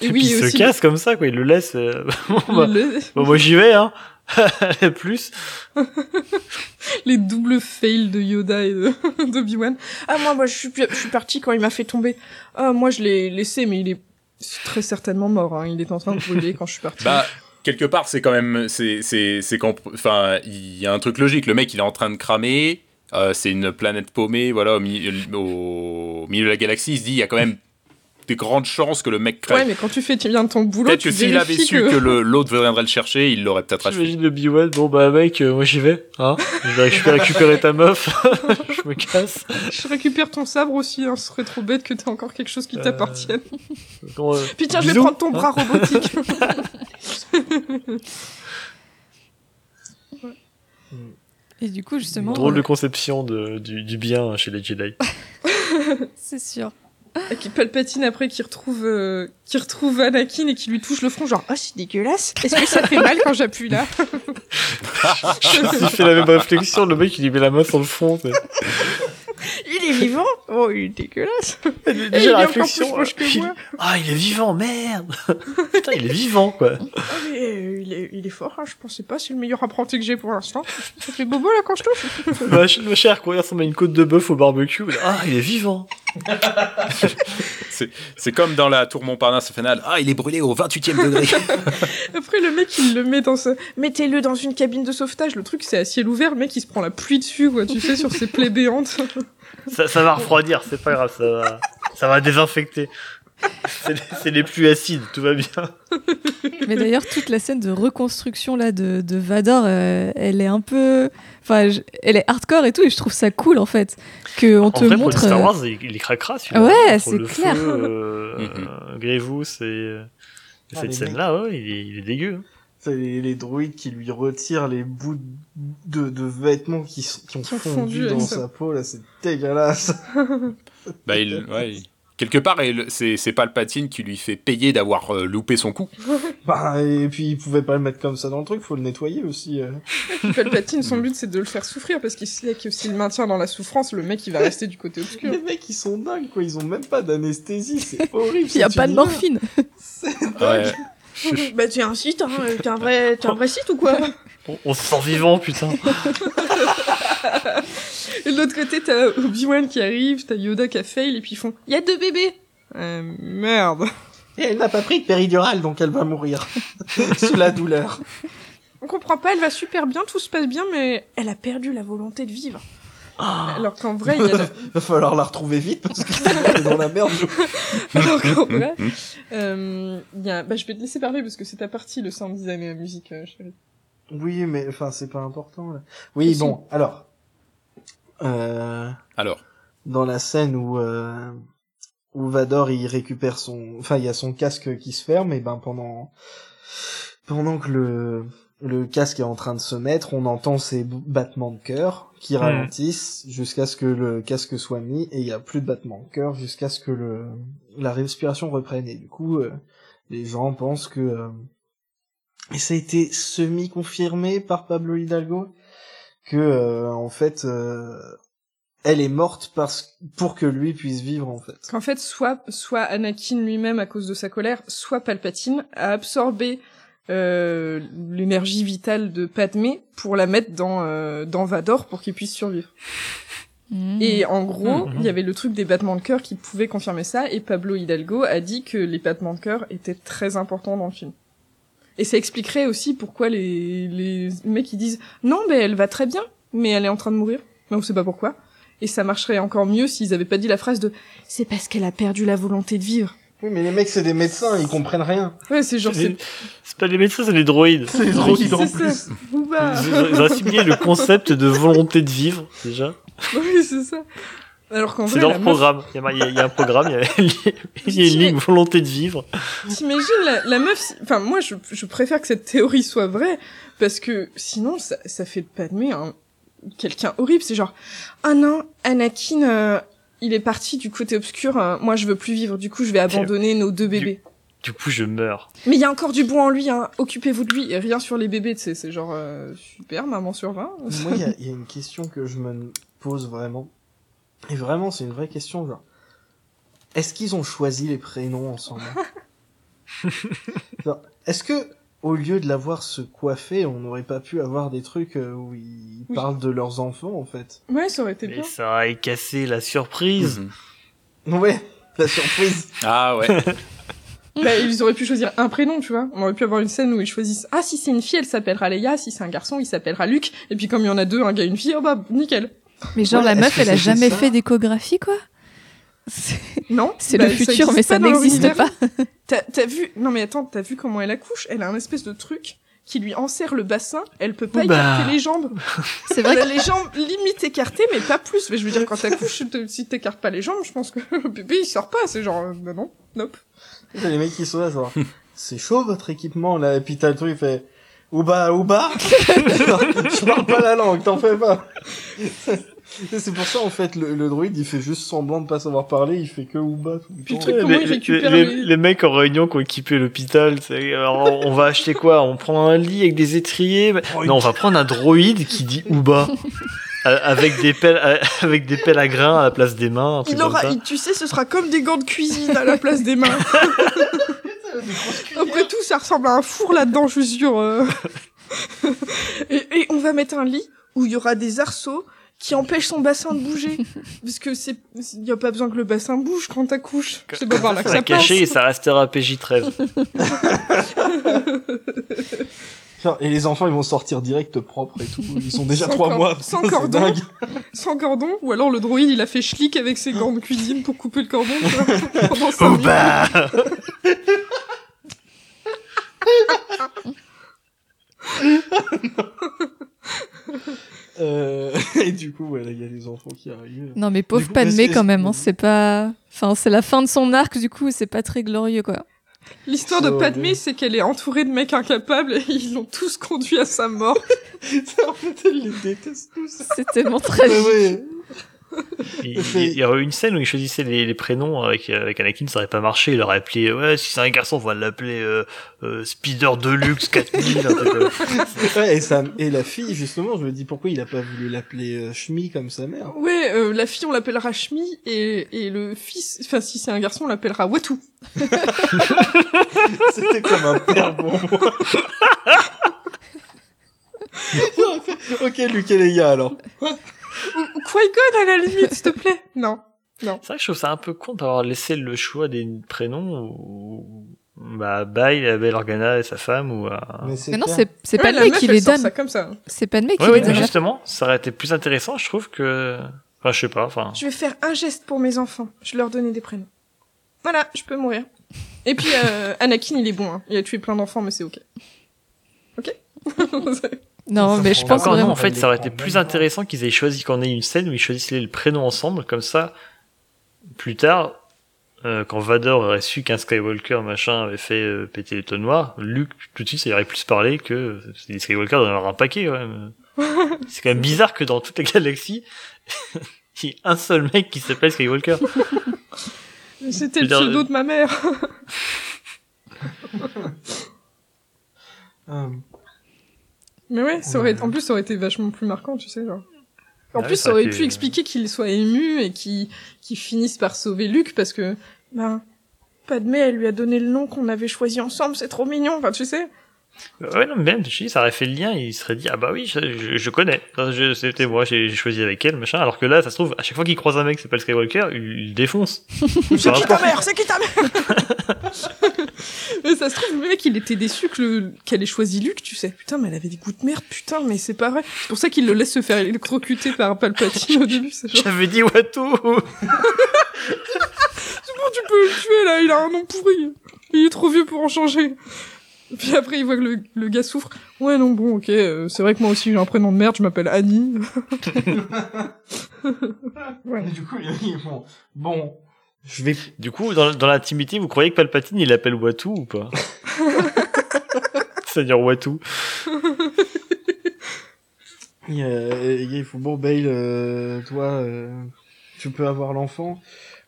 [SPEAKER 6] et
[SPEAKER 8] Et
[SPEAKER 6] oui,
[SPEAKER 8] puis il se
[SPEAKER 6] aussi,
[SPEAKER 8] casse comme ça, quoi. Il le laisse. euh, (laughs) bon, bah,
[SPEAKER 6] le-
[SPEAKER 8] bon, moi j'y vais, hein. (laughs) Plus. (laughs)
[SPEAKER 6] les doubles fails de Yoda et de d'Obi-Wan. Ah moi, moi je suis je suis parti quand il m'a fait tomber. Ah moi je l'ai laissé mais il est très certainement mort hein. Il est en train de brûler quand je suis parti.
[SPEAKER 4] Bah, quelque part, c'est quand même. C'est, c'est, c'est quand. Enfin, il y a un truc logique. Le mec, il est en train de cramer. euh, c'est une planète paumée, voilà, au, mi- au milieu de la galaxie. Il se dit, il y a quand même des grandes chances que le mec crève.
[SPEAKER 6] ouais mais quand tu fais bien ton boulot,
[SPEAKER 4] peut-être
[SPEAKER 6] tu
[SPEAKER 4] que s'il avait su que, l'autre viendrait le chercher, il l'aurait peut-être achevé.
[SPEAKER 8] J'imagine le Obi-Wan. Bon bah mec, euh, moi j'y vais, hein. Je vais récupérer, (laughs) ta meuf. (laughs) je me casse.
[SPEAKER 6] Je récupère ton sabre aussi, hein. ce serait trop bête que t'aies encore quelque chose qui
[SPEAKER 8] Euh,
[SPEAKER 6] t'appartienne.
[SPEAKER 8] Euh,
[SPEAKER 6] Puis tiens, je vais prendre ton
[SPEAKER 8] hein.
[SPEAKER 6] bras robotique. (laughs)
[SPEAKER 5] Et du coup, justement,
[SPEAKER 8] Drôle de conception de, du, du bien chez les Jedi.
[SPEAKER 5] c'est sûr.
[SPEAKER 6] Et qui Palpatine après qui retrouve euh, qui retrouve Anakin et qui lui touche le front genre oh c'est dégueulasse. Est-ce que ça fait mal quand j'appuie là? (laughs)
[SPEAKER 8] Il fait la même réflexion, le mec il lui met la main sur le front.
[SPEAKER 6] Il est vivant? Oh il est dégueulasse.
[SPEAKER 8] Déjà
[SPEAKER 6] il est
[SPEAKER 8] la
[SPEAKER 6] encore
[SPEAKER 8] réflexion.
[SPEAKER 6] plus moche que
[SPEAKER 8] il-
[SPEAKER 6] moi.
[SPEAKER 8] Ah il est vivant, merde. Putain il est vivant quoi.
[SPEAKER 6] Ah mais euh, il est il est fort. Hein. Je pensais pas c'est le meilleur apprenti que j'ai pour l'instant. Ça fait bobo là quand je touche.
[SPEAKER 8] Ma, ma chère courir ressemble à une côte de bœuf au barbecue. Ah il est vivant. (laughs)
[SPEAKER 4] C'est, comme dans la tour Montparnasse finale. Ah, il est brûlé au 28e degré. (laughs)
[SPEAKER 6] Après le mec il le met dans sa... mettez-le dans une cabine de sauvetage. Le truc c'est à ciel ouvert. Le mec il se prend la pluie dessus quoi. Tu sais sur ses plaies béantes.
[SPEAKER 8] Ça, ça va refroidir, c'est pas grave, ça va, ça va désinfecter. C'est les, plus acides, tout va bien. (laughs)
[SPEAKER 5] Mais d'ailleurs, toute la scène de reconstruction là de, de Vador, euh, elle est un peu, enfin, je- elle est hardcore et tout, et je trouve ça cool en fait que on
[SPEAKER 8] En
[SPEAKER 5] te
[SPEAKER 8] vrai, pour
[SPEAKER 5] montre.
[SPEAKER 8] le Star
[SPEAKER 5] euh,
[SPEAKER 8] Wars, il, il est cracra celui-là.
[SPEAKER 5] Ouais, c'est clair.
[SPEAKER 8] Feu, euh, (laughs)
[SPEAKER 4] Mhm.
[SPEAKER 8] euh, Grievous et, euh, et
[SPEAKER 7] Ah,
[SPEAKER 8] cette scène-là, ouais, il est, il est dégueu. hein.
[SPEAKER 7] C'est les, les droïdes qui lui retirent les bouts de, de vêtements qui, sont- qui ont
[SPEAKER 6] Qui
[SPEAKER 7] fondu
[SPEAKER 6] fondu
[SPEAKER 7] dans sa peau, là, c'est dégueulasse. (laughs)
[SPEAKER 4] bah, il, ouais, il- Quelque part, c'est c'est Palpatine qui lui fait payer d'avoir euh, loupé son coup. (laughs)
[SPEAKER 7] Bah, et puis il pouvait pas le mettre comme ça dans le truc, faut le nettoyer aussi. euh. (laughs)
[SPEAKER 6] Palpatine, son but c'est de le faire souffrir parce qu'il sait que s'il le maintient dans la souffrance, le mec il va rester du côté obscur.
[SPEAKER 7] Les mecs ils sont dingues quoi, ils ont même pas d'anesthésie, c'est (laughs) horrible.
[SPEAKER 5] Il y a pas de morphine.
[SPEAKER 4] Ouais.
[SPEAKER 6] bah tu es un site, hein, t'es un vrai, t'es un vrai site ou quoi?
[SPEAKER 8] On, on se sent vivant, putain.
[SPEAKER 6] Et de l'autre côté, t'as Obi-Wan qui arrive, t'as Yoda qui a fail, et puis ils font « Y a deux bébés !» Euh, merde.
[SPEAKER 7] Et elle n'a pas pris de péridurale donc elle va mourir. (laughs) Sous la douleur.
[SPEAKER 6] On comprend pas, elle va super bien, tout se passe bien, mais elle a perdu la volonté de vivre. Alors qu'en vrai, il y a... le- (laughs)
[SPEAKER 7] Va falloir la retrouver vite parce que c'est dans la merde. je- (laughs)
[SPEAKER 6] Alors qu'en vrai, euh, il y a... Bah, je vais te laisser parler parce que c'est ta partie, le sound design et la musique, euh, chérie.
[SPEAKER 7] Oui, mais enfin c'est pas important là. Oui, bon, alors. Euh,
[SPEAKER 4] Alors,
[SPEAKER 7] dans la scène où euh, où Vador il récupère son enfin il y a son casque qui se ferme et ben pendant pendant que le le casque est en train de se mettre, on entend ces b- battements de cœur qui ralentissent jusqu'à ce que le casque soit mis et il y a plus de battements de cœur jusqu'à ce que le la respiration reprenne. Et du coup euh, les gens pensent que euh, et ça a été semi confirmé par Pablo Hidalgo? Que euh, en fait euh, elle est morte parce pour que lui puisse vivre en fait.
[SPEAKER 6] Qu'en fait, soit, soit Anakin lui-même, à cause de sa colère, soit Palpatine, a absorbé euh, l'énergie vitale de Padmé pour la mettre dans, euh, dans Vador pour qu'il puisse survivre.
[SPEAKER 5] Mmh.
[SPEAKER 6] Et en gros,
[SPEAKER 8] Mhm.
[SPEAKER 6] il y avait le truc des battements de cœur qui pouvait confirmer ça, et Pablo Hidalgo a dit que les battements de cœur étaient très importants dans le film. Et ça expliquerait aussi pourquoi les, les mecs ils disent non, mais elle va très bien, mais elle est en train de mourir, mais on sait pas pourquoi. Et ça marcherait encore mieux s'ils avaient pas dit la phrase de c'est parce qu'elle a perdu la volonté de vivre.
[SPEAKER 7] Oui, mais les mecs c'est des médecins, ils comprennent rien.
[SPEAKER 6] Ouais, c'est genre c'est
[SPEAKER 8] pas les médecins, c'est les droïdes.
[SPEAKER 7] C'est des droïdes en (laughs)
[SPEAKER 6] c'est
[SPEAKER 7] plus.
[SPEAKER 8] ils ont assimilé le concept de volonté de vivre, déjà. (laughs)
[SPEAKER 6] oui, c'est ça. Alors qu'en
[SPEAKER 8] C'est
[SPEAKER 6] vrai,
[SPEAKER 8] dans le
[SPEAKER 6] meuf-
[SPEAKER 8] programme. Il y, a, il y a- il y a un programme, il y a, (laughs) il y a une ligne volonté de vivre.
[SPEAKER 6] T'imagines la, la meuf, enfin moi je, je préfère que cette théorie soit vraie parce que sinon ça, ça fait de Padmé un quelqu'un horrible. C'est genre ah non Anakin euh, il est parti du côté obscur. euh, moi je veux plus vivre. Du coup je vais abandonner nos deux bébés.
[SPEAKER 8] Du coup, je meurs.
[SPEAKER 6] Mais il y a encore du bon en lui. Hein. Occupez-vous de lui et rien sur les bébés. Tu sais c'est genre euh, super maman sur 20.
[SPEAKER 7] Moi, il y a, il y a une question que je me pose vraiment. Et vraiment, c'est une vraie question, genre. Est-ce qu'ils ont choisi les prénoms ensemble? (laughs) Genre, Est-ce que, au lieu de l'avoir se coiffer, on n'aurait pas pu avoir des trucs euh, où ils
[SPEAKER 6] Oui.
[SPEAKER 7] parlent de leurs enfants, en fait?
[SPEAKER 6] Ouais ça aurait été
[SPEAKER 8] Mais
[SPEAKER 6] bien.
[SPEAKER 8] ça aurait cassé la surprise.
[SPEAKER 4] Mhm.
[SPEAKER 7] Ouais, la surprise. (laughs)
[SPEAKER 4] Ah ouais. (laughs)
[SPEAKER 6] Bah, ils auraient pu choisir un prénom, tu vois. On aurait pu avoir une scène où ils choisissent ah si c'est une fille elle s'appellera Leia, si c'est un garçon il s'appellera Luc. Et puis comme il y en a deux, un gars et une fille, oh bah nickel.
[SPEAKER 5] Mais genre,
[SPEAKER 7] Ouais,
[SPEAKER 5] la meuf, elle a jamais fait d'échographie, quoi? C'est
[SPEAKER 6] Non
[SPEAKER 5] c'est
[SPEAKER 6] Bah,
[SPEAKER 5] le futur,
[SPEAKER 6] existe
[SPEAKER 5] mais ça n'existe pas. (laughs)
[SPEAKER 6] T'as, t'as vu Non mais attends, t'as vu comment elle accouche? Elle a un espèce de truc qui lui enserre le bassin. Elle peut pas
[SPEAKER 8] Bah.
[SPEAKER 6] écarter les jambes. (laughs)
[SPEAKER 5] C'est vrai
[SPEAKER 6] Elle a les jambes limite écartées, mais pas plus. Mais je veux dire, quand t'accouches, si t'écartes pas les jambes, je pense que le (laughs) bébé il sort pas. C'est genre, euh, bah non, nope.
[SPEAKER 7] T'as les mecs qui sont là, genre, c'est chaud votre équipement, là, et puis t'as le truc, il fait, Ouba, Ouba (laughs) Je parle pas la langue, t'en fais pas C'est pour ça, en fait, le, le droïde, il fait juste semblant de pas savoir parler, il fait que Ouba tout le
[SPEAKER 6] Puis le
[SPEAKER 7] temps.
[SPEAKER 6] truc, comment
[SPEAKER 8] les,
[SPEAKER 6] il
[SPEAKER 8] les-
[SPEAKER 6] récupère
[SPEAKER 8] les-
[SPEAKER 6] les-
[SPEAKER 8] les mecs en réunion qui ont équipé l'hôpital, alors, on va acheter quoi? On prend un lit avec des étriers?
[SPEAKER 7] Oh,
[SPEAKER 8] Non, on va prendre un droïde qui dit Ouba. (laughs) Euh, avec des pelles euh, avec des pelles à grains à la place des mains
[SPEAKER 6] Il aura, tu sais, ce sera comme des gants de cuisine à la place des mains. (laughs) Après tout, ça ressemble à un four là-dedans, je suis sûre. euh. (laughs) et, et on va mettre un lit où il y aura des arceaux qui empêchent son bassin de bouger. (laughs) Parce que c'est, il y a pas besoin que le bassin bouge quand t'accouches. C'est pas par là (laughs) que
[SPEAKER 8] ça
[SPEAKER 6] ça passe.
[SPEAKER 8] caché et ça restera PJ13.
[SPEAKER 7] Et les enfants, ils vont sortir direct propres et tout, ils sont déjà
[SPEAKER 6] Sans
[SPEAKER 7] trois mois.
[SPEAKER 6] sans cordon.
[SPEAKER 7] dingue.
[SPEAKER 6] Sans cordon, ou alors le droïde il a fait schlick avec ses gants de cuisine pour couper le cordon. pendant minutes.
[SPEAKER 8] Ouba
[SPEAKER 7] Euh, (laughs) et du coup, ouais, là, il y a les enfants qui arrivent.
[SPEAKER 5] Non, mais pauvre Padmé, quand même, hein, c'est pas... Enfin, c'est la fin de son arc, du coup, c'est pas très glorieux, quoi.
[SPEAKER 6] L'histoire de Padmé, c'est qu'elle est entourée de mecs incapables et ils l'ont tous conduit à sa mort. (laughs)
[SPEAKER 7] en fait, elle les déteste tous.
[SPEAKER 5] C'est tellement
[SPEAKER 7] Ouais,
[SPEAKER 5] tragique.
[SPEAKER 7] ouais. (laughs)
[SPEAKER 8] Il, il y aurait eu une scène où il choisissait les, les prénoms avec, avec Anakin, ça aurait pas marché. Il aurait appelé, ouais, si c'est un garçon, on va l'appeler euh, euh, Speeder Deluxe 4000. un truc comme ça. (laughs)
[SPEAKER 7] Ouais, et, ça, et la fille, justement, je me dis pourquoi il a pas voulu l'appeler euh, Shmi comme sa mère?
[SPEAKER 6] Ouais, euh, la fille on l'appellera Shmi et, et le fils, enfin si c'est un garçon on l'appellera Watu. (laughs)
[SPEAKER 7] C'était comme un père pour moi. ok, Luc et les gars, alors.
[SPEAKER 6] Qui-Gon à la limite, s'il te plaît. (laughs) Non. Non.
[SPEAKER 8] C'est vrai que je trouve ça un peu con d'avoir laissé le choix des prénoms ou bah Bail, Bail Organa et sa femme ou à...
[SPEAKER 7] Mais c'est
[SPEAKER 5] Mais non, c'est c'est
[SPEAKER 6] Ouais,
[SPEAKER 5] pas
[SPEAKER 6] la
[SPEAKER 5] le mec qui les donne.
[SPEAKER 6] ça comme ça.
[SPEAKER 5] C'est pas le mec
[SPEAKER 8] Ouais,
[SPEAKER 5] qui
[SPEAKER 8] ouais,
[SPEAKER 5] les
[SPEAKER 8] mais
[SPEAKER 5] donne.
[SPEAKER 8] justement, ça aurait été plus intéressant, je trouve que... Enfin, je sais pas, enfin...
[SPEAKER 6] Je vais faire un geste pour mes enfants. Je leur donner des prénoms. Voilà, je peux mourir. Et puis euh, Anakin, il est bon. Hein. Il a tué plein d'enfants, mais c'est ok. Ok? (laughs)
[SPEAKER 5] Non,
[SPEAKER 7] Ça
[SPEAKER 5] mais je pense
[SPEAKER 8] Encore non,
[SPEAKER 5] vraiment.
[SPEAKER 8] en fait, ça aurait été
[SPEAKER 7] Même
[SPEAKER 8] plus intéressant qu'ils aient choisi qu'on ait une scène où ils choisissaient le prénom ensemble, comme ça, plus tard, euh, quand Vador aurait su qu'un Skywalker machin avait fait euh, péter l'étoile noire, Luke, tout de suite, ça irait plus parler que euh, les Skywalker doivent en avoir un paquet, ouais. (laughs) mais- C'est quand même bizarre que dans toute la galaxie, (laughs) il y ait un seul mec qui s'appelle Skywalker.
[SPEAKER 6] C'était le
[SPEAKER 8] dire,
[SPEAKER 6] pseudo de ma mère. (laughs)
[SPEAKER 7] Euh,
[SPEAKER 6] Mais ouais, ça aurait, en plus, ça aurait été vachement plus marquant, tu sais, genre. En
[SPEAKER 8] Ouais,
[SPEAKER 6] plus,
[SPEAKER 8] ça
[SPEAKER 6] ça
[SPEAKER 8] aurait été-
[SPEAKER 6] pu expliquer qu'il soit ému et qu'il qu'il finisse par sauver Luke parce que, ben, Padmé, elle lui a donné le nom qu'on avait choisi ensemble, c'est trop mignon, enfin, tu sais.
[SPEAKER 8] Ouais, non, mais même, je dis, ça aurait fait le lien, il serait dit, ah bah oui, je, je, je connais. C'était moi, j'ai choisi avec elle, machin. Alors que là, ça se trouve, à chaque fois qu'il croise un mec qui s'appelle Skywalker, il, il le défonce. (laughs)
[SPEAKER 6] C'est qui ta mère C'est qui ta mère (laughs) Et ça se trouve, le mec, il était déçu que le- qu'elle ait choisi Luke, tu sais. Putain, mais elle avait des goûts de merde, putain, mais c'est pas vrai. C'est pour ça qu'il le laisse se faire électrocuter par Palpatine au début, c'est genre,
[SPEAKER 8] J'avais dit Watu (laughs)
[SPEAKER 6] comment tu peux le tuer, là Il a un nom pourri. Il est trop vieux pour en changer. Puis après, il voit que le, le gars souffre. Ouais, non, bon, ok, euh, c'est vrai que moi aussi j'ai un prénom de merde, je m'appelle Annie. (laughs)
[SPEAKER 7] Et du coup, ils font, bon, je vais,
[SPEAKER 8] Du coup, dans, dans l'intimité, vous croyez que Palpatine, il appelle Watu ou pas (laughs) C'est-à-dire Watu.
[SPEAKER 7] il, euh, il faut, bon, Bale, euh, toi, euh, tu peux avoir l'enfant.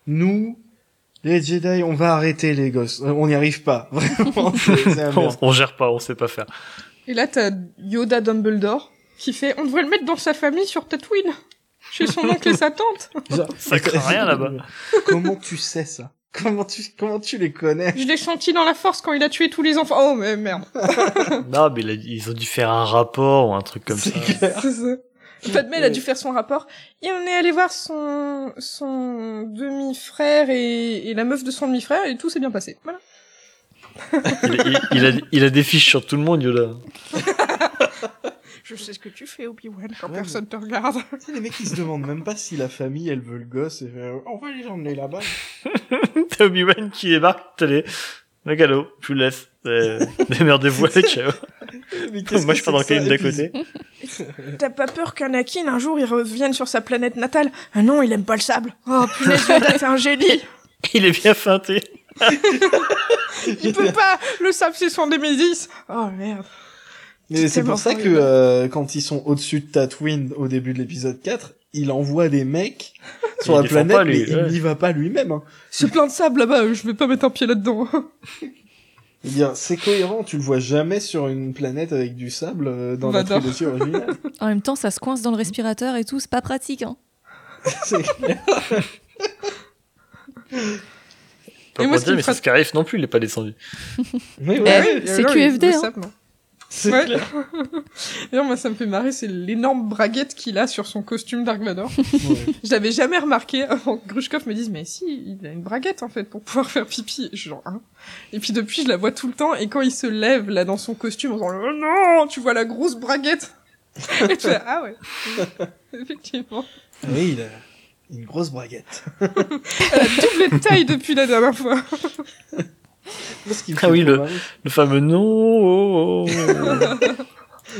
[SPEAKER 7] Nous, les Jedi, on va arrêter les gosses. Euh, On n'y arrive pas. (laughs) Vraiment, (laughs)
[SPEAKER 8] on, gère pas, on sait pas faire.
[SPEAKER 6] Et là, t'as Yoda Dumbledore qui fait On devrait le mettre dans sa famille sur Tatooine, chez son oncle et sa tante. (laughs)
[SPEAKER 8] Ça craint rien là-bas.
[SPEAKER 7] Comment tu sais ça? Comment tu, comment tu les connais?
[SPEAKER 6] Je l'ai senti dans la force quand il a tué tous les enfants. Oh, mais merde.
[SPEAKER 8] Non, mais ils ont dû faire un rapport ou un truc comme ça.
[SPEAKER 7] C'est clair.
[SPEAKER 6] Padmé, elle a dû faire son rapport. Et on est allé voir son, son demi-frère et, et la meuf de son demi-frère et tout s'est bien passé. Voilà.
[SPEAKER 8] Il, il- il a, il a des fiches sur tout le monde, Yoda. (laughs)
[SPEAKER 6] Je sais ce que tu fais, Obi-Wan, quand
[SPEAKER 7] Ouais,
[SPEAKER 6] personne te regarde.
[SPEAKER 7] Tu sais, les mecs, ils se demandent même pas si la famille, elle veut le gosse. Et fait, euh, on va les emmener là-bas. (laughs)
[SPEAKER 8] T'as Obi-Wan qui débarque, t'as les... Le galop, je vous le laisse. Euh, (laughs) Démerdez-vous avec, ciao.
[SPEAKER 7] Mais qu'est-ce
[SPEAKER 8] Moi,
[SPEAKER 7] que
[SPEAKER 8] je suis pas
[SPEAKER 7] c'est
[SPEAKER 8] dans le d'à
[SPEAKER 7] puis,
[SPEAKER 8] côté. (laughs)
[SPEAKER 6] T'as pas peur qu'Anakin, un jour, il revienne sur sa planète natale? Ah non, il aime pas le sable. Oh, punaise, Yoda, t'es un génie. (laughs)
[SPEAKER 8] Il est bien feinté. (laughs)
[SPEAKER 6] Il peut pas. Le sable, c'est son Némésis. Oh, merde.
[SPEAKER 7] Mais c'est pour ça que euh, quand ils sont au-dessus de Tatooine au début de l'épisode 4, il envoie des mecs sur
[SPEAKER 8] Il
[SPEAKER 7] la planète,
[SPEAKER 8] pas, lui,
[SPEAKER 7] mais
[SPEAKER 8] ouais.
[SPEAKER 7] il n'y va pas lui-même. Hein.
[SPEAKER 6] C'est plein de sable là-bas, je vais pas mettre un pied là-dedans.
[SPEAKER 7] Veux dire, c'est cohérent, tu le vois jamais sur une planète avec du sable euh, dans la trilogie originale. (laughs)
[SPEAKER 5] En même temps, ça se coince dans le respirateur et tout, c'est pas pratique. Hein. (laughs)
[SPEAKER 7] c'est clair.
[SPEAKER 8] Pas
[SPEAKER 6] Et moi, ce qui
[SPEAKER 8] dire, mais c'est Scarif non plus, il est pas descendu.
[SPEAKER 7] Mais
[SPEAKER 5] Eh,
[SPEAKER 7] ouais,
[SPEAKER 5] c'est QFD, hein.
[SPEAKER 6] sable, non.
[SPEAKER 7] C'est
[SPEAKER 6] Ouais.
[SPEAKER 7] clair. (laughs)
[SPEAKER 6] D'ailleurs, moi, ça me fait marrer, c'est l'énorme braguette qu'il a sur son costume Dark Vador. (laughs)
[SPEAKER 7] Ouais.
[SPEAKER 6] Je l'avais jamais remarqué avant que Grushkov me dise, mais si, il a une braguette, en fait, pour pouvoir faire pipi. Et je suis genre, hein. Et puis depuis, je la vois tout le temps, et quand il se lève, là, dans son costume, se dit, oh non, tu vois la grosse braguette. (laughs) et tu fais, ah ouais. Effectivement.
[SPEAKER 7] Oui, il a une grosse braguette.
[SPEAKER 6] Elle a doublé de taille depuis la dernière fois.
[SPEAKER 8] Ah oui, le-. Le fameux non. oh, oh, oh. (laughs)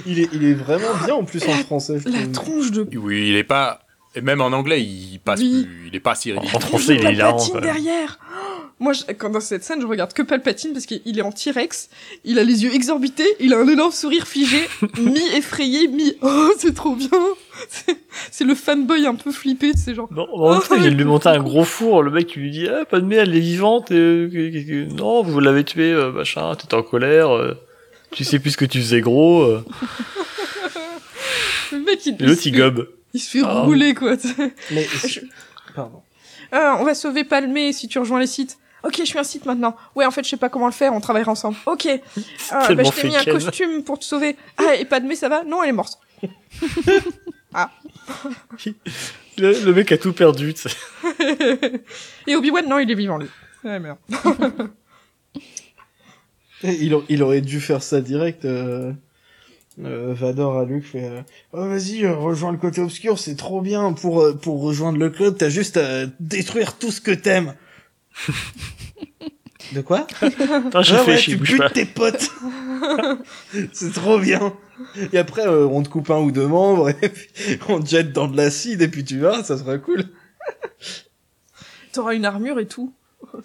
[SPEAKER 7] Il est, il est vraiment bien en plus en français.
[SPEAKER 6] La
[SPEAKER 7] trouve.
[SPEAKER 6] tronche de
[SPEAKER 4] Oui, il est pas. Et même en anglais, il passe
[SPEAKER 6] Oui.
[SPEAKER 4] plus. Il est pas si ridicule.
[SPEAKER 8] En français, il est hilarant.
[SPEAKER 6] Derrière. Oh, Moi, je- quand dans cette scène, je regarde que Palpatine parce qu'il est en T-Rex, il a les yeux exorbités, il a un énorme sourire figé, (laughs) mi-effrayé, mi (laughs) « Oh, c'est trop bien !» C'est- le fanboy un peu flippé, c'est genre...
[SPEAKER 8] Non, en même temps, il vient de lui monter un (laughs) gros four. Le mec, il lui dit, ah, Padmé, elle est vivante. Et, euh, non, vous l'avez tuée, euh, machin, t'étais en colère. euh, tu sais plus ce que tu faisais gros. euh.
[SPEAKER 6] Le mec, il,
[SPEAKER 8] l'autre,
[SPEAKER 6] se
[SPEAKER 8] il
[SPEAKER 6] fait-
[SPEAKER 8] gobe.
[SPEAKER 6] il se fait
[SPEAKER 8] Ah.
[SPEAKER 6] rouler, quoi. tu sais.
[SPEAKER 7] Mais
[SPEAKER 6] Je-
[SPEAKER 7] pardon.
[SPEAKER 6] Ah, on va sauver Palmé si tu rejoins les sites. Ok, je suis un site maintenant. Ouais, en fait, je sais pas comment le faire, on travaillera ensemble. Ok. Ah, bah, je t'ai mis un costume pour te sauver. Ah, et Padmé, ça va Non, elle est morte. (laughs)
[SPEAKER 8] Le, le mec a tout perdu. tu sais. (laughs)
[SPEAKER 6] et Obi-Wan, non, il est vivant, lui. Ouais, merde. (laughs)
[SPEAKER 7] Il, a- il aurait dû faire ça direct. Euh... euh, Vador à Luke fait euh, oh, vas-y euh, rejoins le côté obscur c'est trop bien pour euh, pour rejoindre le club t'as juste à détruire tout ce que t'aimes (laughs) de quoi?
[SPEAKER 8] Attends, j'ai
[SPEAKER 7] Ouais,
[SPEAKER 8] fait
[SPEAKER 7] ouais,
[SPEAKER 8] chier,
[SPEAKER 7] tu
[SPEAKER 8] bouge
[SPEAKER 7] butes
[SPEAKER 8] pas.
[SPEAKER 7] tes potes (laughs) c'est trop bien et après euh, on te coupe un ou deux membres et puis on te jette dans de l'acide et puis tu verras ça sera cool
[SPEAKER 6] T'auras une armure et tout.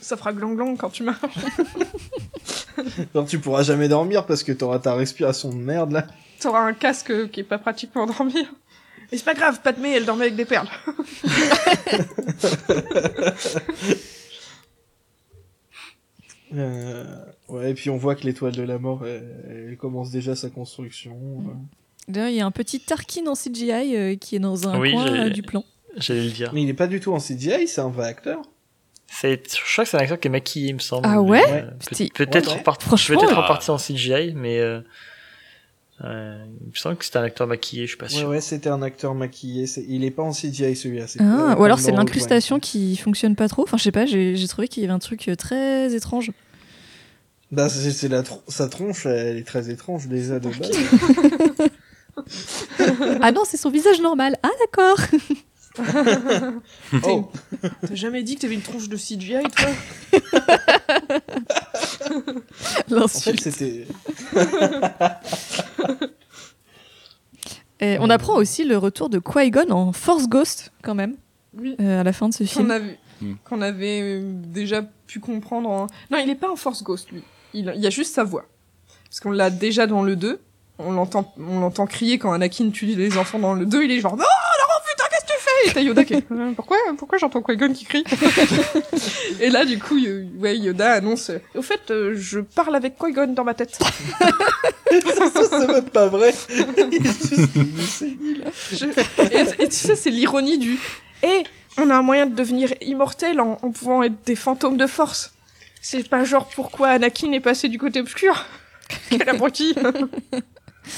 [SPEAKER 6] Ça fera glang-glang quand tu marches. (laughs)
[SPEAKER 7] genre tu pourras jamais dormir parce que t'auras ta respiration de merde là
[SPEAKER 6] T'auras un casque qui est pas pratique pour dormir. Mais c'est pas grave, Padmé, elle dormait avec des perles.
[SPEAKER 7] Euh, ouais, et puis on voit que l'étoile de la mort, elle, elle commence déjà sa construction. euh.
[SPEAKER 5] D'ailleurs, il y a un petit Tarkin en CGI euh, qui est dans un
[SPEAKER 8] Oui,
[SPEAKER 5] coin euh, du plan.
[SPEAKER 8] J'allais le dire.
[SPEAKER 7] Mais il est pas du tout en CGI, c'est un vrai acteur.
[SPEAKER 8] C'est, je crois que c'est un acteur qui est maquillé, il me semble.
[SPEAKER 5] Ah ouais
[SPEAKER 8] euh, Peut-être
[SPEAKER 7] Ouais, ouais.
[SPEAKER 8] reparti,
[SPEAKER 5] Franchement,
[SPEAKER 8] peut-être
[SPEAKER 4] euh,
[SPEAKER 8] reparti en CGI, mais euh, il me semble que c'était un acteur maquillé, je suis pas
[SPEAKER 7] Ouais,
[SPEAKER 8] sûr.
[SPEAKER 7] ouais, c'était un acteur maquillé. Il est pas en CGI celui-là.
[SPEAKER 5] Ah,
[SPEAKER 7] euh,
[SPEAKER 5] ou alors c'est l'incrustation qui fonctionne pas trop. Enfin, je sais pas, j'ai trouvé qu'il y avait un truc euh, très étrange.
[SPEAKER 7] Bah, c'est la sa tronche, elle est très étrange déjà de base. (laughs)
[SPEAKER 5] ah non, c'est son visage normal. Ah d'accord. (laughs)
[SPEAKER 7] oh,
[SPEAKER 6] T'as jamais dit que t'avais une tronche de CGI, toi? (laughs)
[SPEAKER 7] en (laughs) fait,
[SPEAKER 5] L'insulte.
[SPEAKER 7] c'était. (laughs)
[SPEAKER 5] Et on apprend aussi le retour de Qui-Gon en Force Ghost quand même
[SPEAKER 6] Oui.
[SPEAKER 5] euh, à la fin de ce
[SPEAKER 6] Qu'on
[SPEAKER 5] film.
[SPEAKER 6] avait,
[SPEAKER 4] Hmm.
[SPEAKER 6] qu'on avait euh, déjà pu comprendre en... Non, il est pas en Force Ghost, lui. Il, il y a juste sa voix. Parce qu'on l'a déjà dans le 2. On l'entend, on l'entend crier quand Anakin tue les enfants dans le 2. Il est genre, putain, t'as Yoda qui Euh, pourquoi, pourquoi j'entends Qui-Gon qui crie? (laughs) Et là, du coup, Yo- ouais, Yoda annonce, euh, au fait, euh, je parle avec Qui-Gon dans ma tête. (laughs)
[SPEAKER 7] ça, c'est même pas vrai. (laughs) Il est juste-
[SPEAKER 6] Et, et tu sais, c'est l'ironie du, et on a un moyen de devenir immortel en, en pouvant être des fantômes de force. C'est pas genre pourquoi Anakin est passé du côté obscur. Quel abruti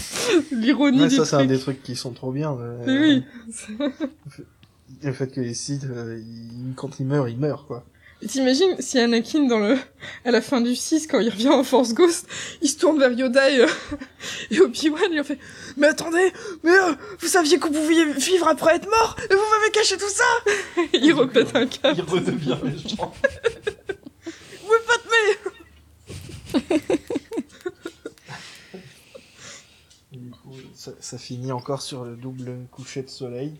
[SPEAKER 6] (laughs) L'ironie
[SPEAKER 7] Ouais,
[SPEAKER 6] du
[SPEAKER 7] ça, c'est un des trucs qui sont trop bien. euh,
[SPEAKER 6] Mais oui. (laughs)
[SPEAKER 7] Le fait que les Sith, euh, ils- quand ils meurent, ils meurent, quoi.
[SPEAKER 6] T'imagines si Anakin dans le à la fin du 6 quand il revient en Force Ghost, il se tourne vers Yoda et, euh, (laughs) et Obi-Wan il en fait "Mais attendez, mais euh, vous saviez que vous pouviez vivre après être mort et vous m'avez caché tout ça." il repète un câble.
[SPEAKER 7] Il redevient méchant.
[SPEAKER 6] Où est Padmé
[SPEAKER 7] Du coup, ça, ça finit encore sur le double coucher de soleil.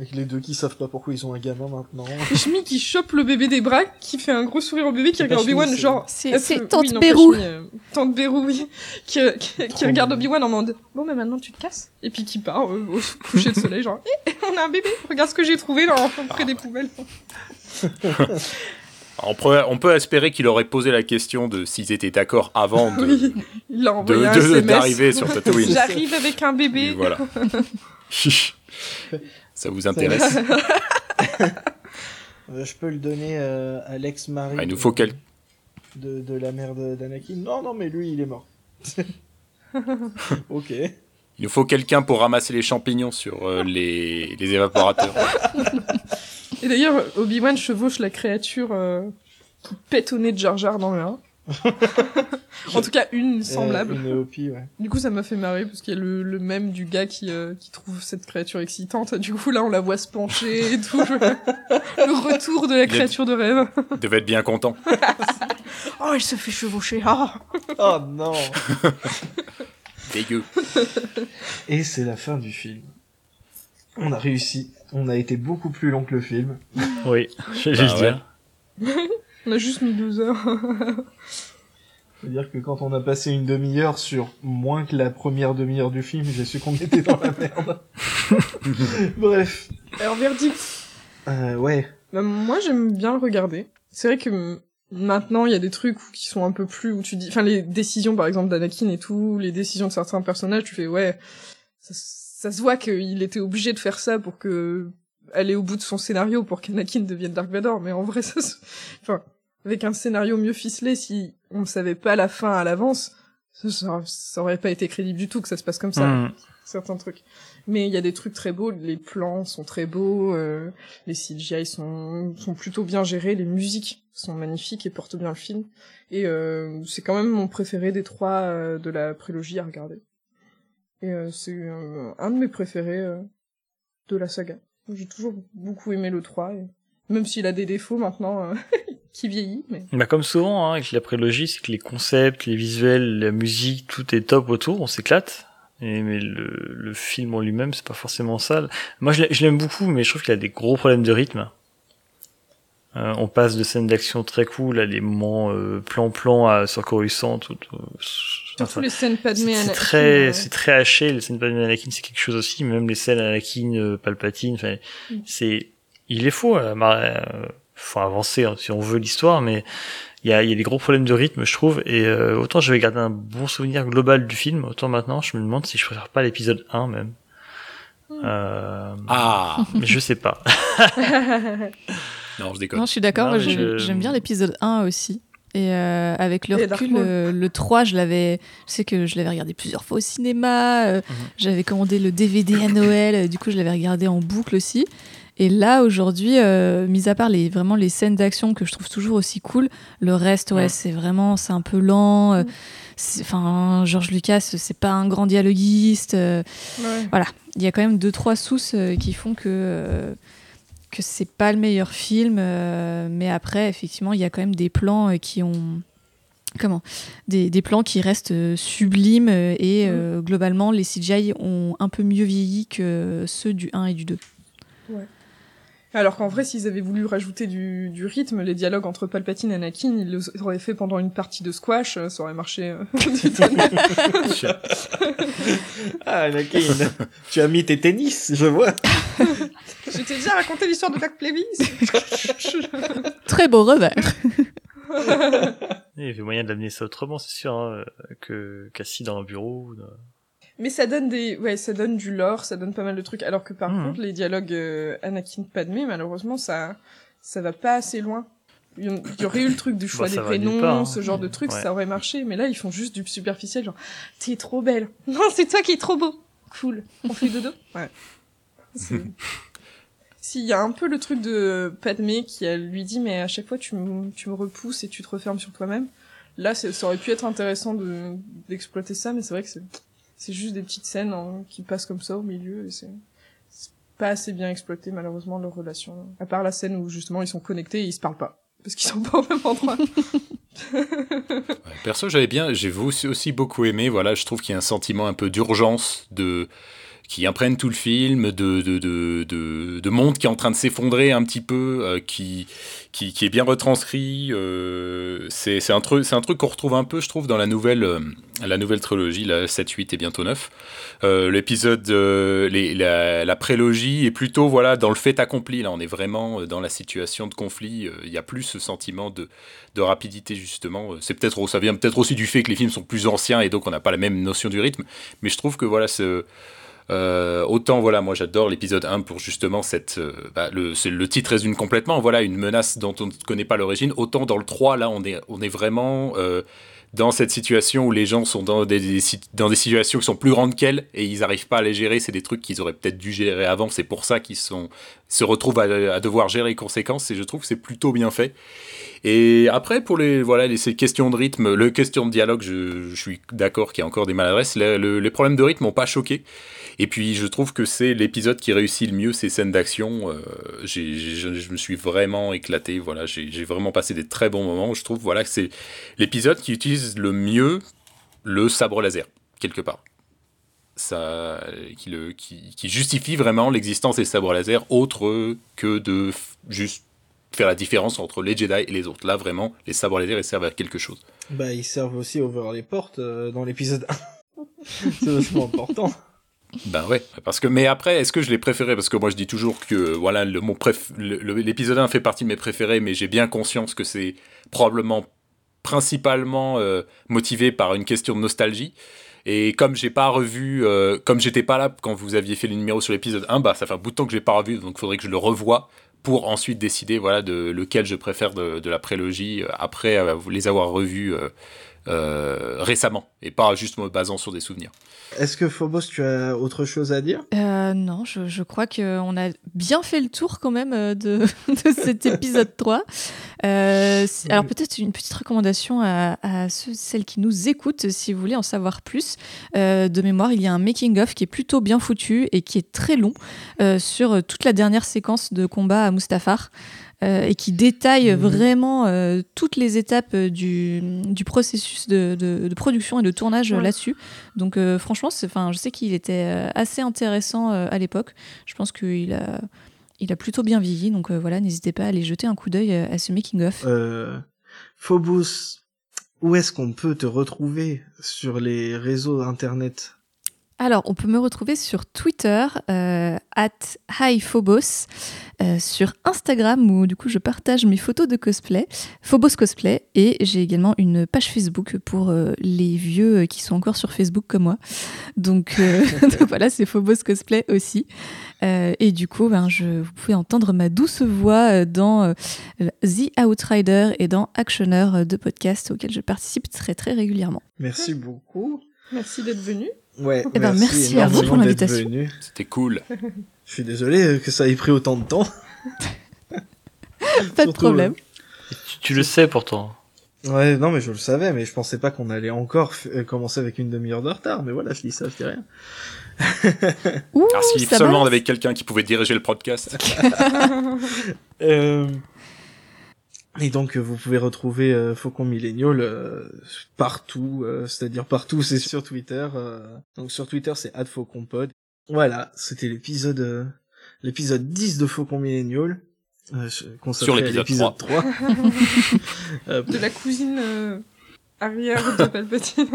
[SPEAKER 7] Avec les deux qui savent pas pourquoi ils ont un gamin maintenant. (laughs)
[SPEAKER 6] Et Shmi qui chope le bébé des bras, qui fait un gros sourire au bébé, qui regarde Obi-Wan genre...
[SPEAKER 5] C'est c'est
[SPEAKER 6] oui,
[SPEAKER 5] Tante
[SPEAKER 6] non,
[SPEAKER 5] Bérou.
[SPEAKER 6] Shmi, euh, Tante Bérou, oui. (laughs) Qui, qui, regarde. Obi-Wan en mode « Bon, mais maintenant tu te casses ». Et puis qui part euh, au (laughs) coucher de soleil, genre Eh, on a un bébé, regarde ce que j'ai trouvé dans, près des poubelles ».
[SPEAKER 4] On peut, on peut espérer qu'il aurait posé la question de s'ils étaient d'accord avant de- (laughs)
[SPEAKER 6] Oui, il a
[SPEAKER 4] de- d'arriver sur (laughs) Tatooine.
[SPEAKER 6] J'arrive avec un
[SPEAKER 4] Et
[SPEAKER 6] bébé.
[SPEAKER 4] voilà. (laughs) Ça vous intéresse?
[SPEAKER 7] Je peux le donner euh, à l'ex-mari.
[SPEAKER 4] Ah, Il nous
[SPEAKER 7] de-
[SPEAKER 4] faut quel-
[SPEAKER 7] de, de la mère de- d'Anakin. Non, non, mais lui, il est mort. ok.
[SPEAKER 4] Il nous faut quelqu'un pour ramasser les champignons sur euh, les, les évaporateurs.
[SPEAKER 6] Et d'ailleurs, Obi-Wan chevauche la créature euh, qui pète au nez de Jar Jar dans le 1. (laughs) en tout cas, une semblable.
[SPEAKER 7] Euh, une Néopie, ouais.
[SPEAKER 6] Du coup, ça m'a fait marrer parce qu'il y a le, le même du gars qui, euh, qui trouve cette créature excitante. Du coup, là, on la voit se pencher et tout. (laughs) le retour de la créature de rêve.
[SPEAKER 4] Il devait être bien content. (laughs)
[SPEAKER 6] Oh, elle se fait chevaucher. Ah.
[SPEAKER 7] Oh non
[SPEAKER 4] Dégueu.
[SPEAKER 7] Et c'est la fin du film. On a réussi. On a été beaucoup plus long que le film.
[SPEAKER 8] Oui, j'allais
[SPEAKER 4] Bah
[SPEAKER 8] le
[SPEAKER 4] ouais.
[SPEAKER 8] dire. (laughs)
[SPEAKER 6] On a juste mis deux heures. (laughs)
[SPEAKER 7] C'est-à-dire que quand on a passé une demi-heure sur moins que la première demi-heure du film, j'ai su qu'on était dans la merde. (laughs) Bref.
[SPEAKER 6] Alors, verdict.
[SPEAKER 7] Euh, ouais.
[SPEAKER 6] Bah, moi, j'aime bien le regarder. C'est vrai que maintenant, il y a des trucs qui sont un peu plus où tu dis, enfin, les décisions, par exemple, d'Anakin et tout, les décisions de certains personnages, tu fais, ouais, ça, ça se voit qu'il était obligé de faire ça pour que aller au bout de son scénario pour qu'Anakin devienne Dark Vador. Mais en vrai, ça, se- enfin, avec un scénario mieux ficelé, si on ne savait pas la fin à l'avance, ça, ça, aurait pas été crédible du tout que ça se passe comme ça
[SPEAKER 8] Hmm.
[SPEAKER 6] certains trucs. Mais il y a des trucs très beaux, les plans sont très beaux, euh, les CGI sont, sont plutôt bien gérés, les musiques sont magnifiques et portent bien le film. Et euh, c'est quand même mon préféré des trois euh, de la prélogie à regarder. Euh, c'est euh, un de mes préférés euh, de la saga. J'ai toujours beaucoup aimé le 3, et même s'il a des défauts maintenant, (laughs) qui vieillit, mais...
[SPEAKER 8] Bah comme souvent hein, avec la prélogie, c'est que les concepts, les visuels, la musique, tout est top autour, on s'éclate. Et, mais le, le film en lui-même, c'est pas forcément ça. Moi, je l'aime beaucoup, mais je trouve qu'il a des gros problèmes de rythme. Euh, on passe de scènes d'action très cool à des moments euh, plan-plan à sur Coruscant. Tout, tout-
[SPEAKER 6] Surtout
[SPEAKER 8] enfin,
[SPEAKER 6] les scènes
[SPEAKER 8] c'est
[SPEAKER 6] Padmé
[SPEAKER 8] c'est
[SPEAKER 6] Anakin,
[SPEAKER 8] très,
[SPEAKER 6] euh,
[SPEAKER 8] c'est très haché. Les scènes Padmé Anakin, c'est quelque chose aussi. Même les scènes Anakin, euh, Palpatine, enfin,
[SPEAKER 6] Mm.
[SPEAKER 8] c'est, il est faux. Euh, euh, faut avancer hein, si on veut l'histoire, mais il y a, il y a des gros problèmes de rythme, je trouve. Et euh, autant j'avais gardé un bon souvenir global du film, autant maintenant, je me demande si je préfère pas l'épisode 1 même. Euh,
[SPEAKER 4] Ah
[SPEAKER 8] mais je sais pas. (laughs) (laughs)
[SPEAKER 4] Non, je déconne.
[SPEAKER 5] Non, je suis d'accord. Je- j'aime bien l'épisode 1 aussi. Et euh, avec le
[SPEAKER 6] Et
[SPEAKER 5] recul, euh, le 3, je l'avais, je sais que je l'avais regardé plusieurs fois au cinéma. euh, J'avais commandé le DVD à Noël, euh, du coup, je l'avais regardé en boucle aussi. Et là, aujourd'hui, euh, mis à part les, vraiment les scènes d'action que je trouve toujours aussi cool, le reste, ouais,
[SPEAKER 8] Ouais.
[SPEAKER 5] c'est vraiment, c'est un peu lent. euh, c'est- Enfin, George Lucas, c'est pas un grand dialoguiste. euh,
[SPEAKER 6] ouais.
[SPEAKER 5] il y a quand même deux trois sources euh, qui font que euh, que c'est pas le meilleur film euh, mais après effectivement il y a quand même des plans euh, qui ont comment des, des plans qui restent euh, sublimes et euh, globalement les CGI ont un peu mieux vieilli que ceux du 1 et du 2
[SPEAKER 6] Alors qu'en vrai, s'ils avaient voulu rajouter du, du rythme, les dialogues entre Palpatine et Anakin, ils l'auraient fait pendant une partie de squash, euh, ça aurait marché. euh. (laughs) (laughs)
[SPEAKER 7] Ah, Anakin, tu as mis tes tennis, je vois. (laughs)
[SPEAKER 6] Je t'ai déjà raconté l'histoire de Black Plavis.
[SPEAKER 5] très beau revers
[SPEAKER 8] Il y avait moyen d'amener ça autrement, c'est sûr, hein, que qu'assis dans un bureau. dans-
[SPEAKER 6] Mais ça donne des, ouais, ça donne du lore, ça donne pas mal de trucs. Alors que par
[SPEAKER 8] Mhm.
[SPEAKER 6] contre, les dialogues euh, Anakin-Padmé, malheureusement, ça, ça va pas assez loin. Il y aurait eu le truc du (coughs) choix
[SPEAKER 8] Bah,
[SPEAKER 6] des prénoms,
[SPEAKER 8] hein.
[SPEAKER 6] ce genre de trucs,
[SPEAKER 8] Ouais.
[SPEAKER 6] ça aurait marché. Mais là, ils font juste du superficiel, genre, t'es trop belle. (laughs) Non, c'est toi qui es trop beau. Cool. On fait dodo? (laughs) Ouais. S'il y a un peu le truc de Padmé qui elle, lui dit, mais à chaque fois, tu me, tu me repousses et tu te refermes sur toi-même. Là, ça aurait pu être intéressant de, d'exploiter ça, mais c'est vrai que c'est, c'est juste des petites scènes hein, qui passent comme ça au milieu et c'est, pas assez bien exploité, malheureusement, leur relation. À part la scène où, justement, ils sont connectés et ils se parlent pas. Parce qu'ils sont pas au même endroit. (laughs)
[SPEAKER 4] Perso, j'avais bien, j'ai aussi beaucoup aimé. Voilà, je trouve qu'il y a un sentiment un peu d'urgence de qui imprègne tout le film, de, de, de, de, de monde qui est en train de s'effondrer un petit peu, euh, qui, qui, qui est bien retranscrit. Euh, c'est un, truc truc qu'on retrouve un peu, je trouve, dans la nouvelle, euh, la nouvelle trilogie, la 7, 8 et bientôt 9. Euh, L'épisode, la, la prélogie est plutôt voilà, dans le fait accompli. Là, on est vraiment dans la situation de conflit. Il y a plus ce sentiment de, de rapidité, justement. C'est peut-être, ça vient peut-être aussi du fait que les films sont plus anciens et donc on n'a pas la même notion du rythme. Mais je trouve que voilà, ce, euh, autant voilà, moi j'adore l'épisode 1 pour justement cette, euh, bah, le, titre résume complètement, voilà, une menace dont on ne connaît pas l'origine. Autant dans le 3, là, on est, on est vraiment euh, dans cette situation où les gens sont dans des, dans des situations qui sont plus grandes qu'elles et ils n'arrivent pas à les gérer. C'est des trucs qu'ils auraient peut-être dû gérer avant. C'est pour ça qu'ils sont, se retrouvent à, devoir gérer les conséquences et je trouve que c'est plutôt bien fait. Et après, pour les, voilà, les, ces questions de rythme, le question de dialogue, je, suis d'accord qu'il y a encore des maladresses. Le- le- les problèmes de rythme m'ont pas choqué. Et puis, je trouve que c'est l'épisode qui réussit le mieux ces scènes d'action. Euh, je, me suis vraiment éclaté. Voilà, j'ai j'ai vraiment passé des très bons moments. Je trouve voilà, que c'est l'épisode qui utilise le mieux le sabre laser, quelque part. Ça, qui, le, qui, qui justifie vraiment l'existence des sabres laser autre que de juste faire la différence entre les Jedi et les autres. Là, vraiment, les sabres laser, ils servent à quelque chose.
[SPEAKER 7] Bah, ils servent aussi à ouvrir les portes euh, dans l'épisode 1. (laughs) c'est vachement important.
[SPEAKER 4] Ben ouais, parce que mais après, est-ce que je l'ai préféré? Parce que moi je dis toujours que voilà, le, mon préf... l'épisode 1 fait partie de mes préférés, mais j'ai bien conscience que c'est probablement principalement euh, motivé par une question de nostalgie. Et comme j'ai pas revu, euh, comme j'étais pas là quand vous aviez fait le numéro sur l'épisode 1, bah ça fait un bout de temps que j'ai pas revu, donc il faudrait que je le revoie pour ensuite décider voilà de lequel je préfère de, la prélogie euh, après euh, les avoir revus euh, récemment et pas juste me basant sur des souvenirs.
[SPEAKER 7] Est-ce que Phobos, tu as autre chose à dire?
[SPEAKER 5] Euh, non, je, je crois qu'on a bien fait le tour quand même euh, de, (laughs) de cet épisode 3. Euh, c'est- alors peut-être une petite recommandation à, à ceux, celles qui nous écoutent, si vous voulez en savoir plus. Euh, de mémoire, il y a un making-of qui est plutôt bien foutu et qui est très long euh, sur toute la dernière séquence de combat à Mustafar. Euh, et qui détaille
[SPEAKER 7] Mhm.
[SPEAKER 5] vraiment euh, toutes les étapes euh, du, du processus de, de- de production et de tournage
[SPEAKER 6] Ouais.
[SPEAKER 5] là-dessus. Donc franchement, enfin, je sais qu'il était assez intéressant à l'époque. Je pense qu'il a, il a plutôt bien vieilli. Donc voilà, n'hésitez pas à aller jeter un coup d'œil à ce making-of.
[SPEAKER 7] Phobos, où est-ce qu'on peut te retrouver sur les réseaux internet?
[SPEAKER 5] Alors, on peut me retrouver sur Twitter, euh, at hiphobos, euh, sur Instagram où du coup je partage mes photos de cosplay, Phobos Cosplay, et j'ai également une page Facebook pour euh, les vieux qui sont encore sur Facebook comme moi. Donc, euh, (laughs) (laughs) donc voilà, c'est Phobos Cosplay aussi. Euh, et du coup, ben, je, vous pouvez entendre ma douce voix dans euh, The Outrider et dans Actioner euh, de podcast auquel je participe très très régulièrement.
[SPEAKER 7] Merci beaucoup.
[SPEAKER 6] Merci d'être venu.
[SPEAKER 7] Ouais,
[SPEAKER 5] Eh ben, merci à vous pour l'invitation.
[SPEAKER 4] C'était cool.
[SPEAKER 7] Je suis désolé que ça ait pris autant de temps.
[SPEAKER 5] Pas de problème.
[SPEAKER 8] Tu, tu le sais pourtant.
[SPEAKER 7] Ouais, non, mais je le savais, mais je pensais pas qu'on allait encore euh, commencer avec une demi-heure de retard. Mais voilà, je dis ça, je dis rien.
[SPEAKER 5] Ouh,
[SPEAKER 4] Alors si
[SPEAKER 5] ça
[SPEAKER 4] seulement on avait quelqu'un qui pouvait diriger le podcast. (laughs)
[SPEAKER 7] Euh, Et donc, euh, vous pouvez retrouver euh, Faucon Millennial euh, partout, euh, c'est-à-dire partout, (laughs) c'est sur Twitter. euh, donc sur Twitter, c'est @fauconpod. Voilà, c'était l'épisode euh, l'épisode 10 de Faucon Millennial. Euh,
[SPEAKER 4] Sur l'épisode
[SPEAKER 7] l'épisode 3. (laughs) Euh,
[SPEAKER 6] De la cousine euh, arrière de Palpatine.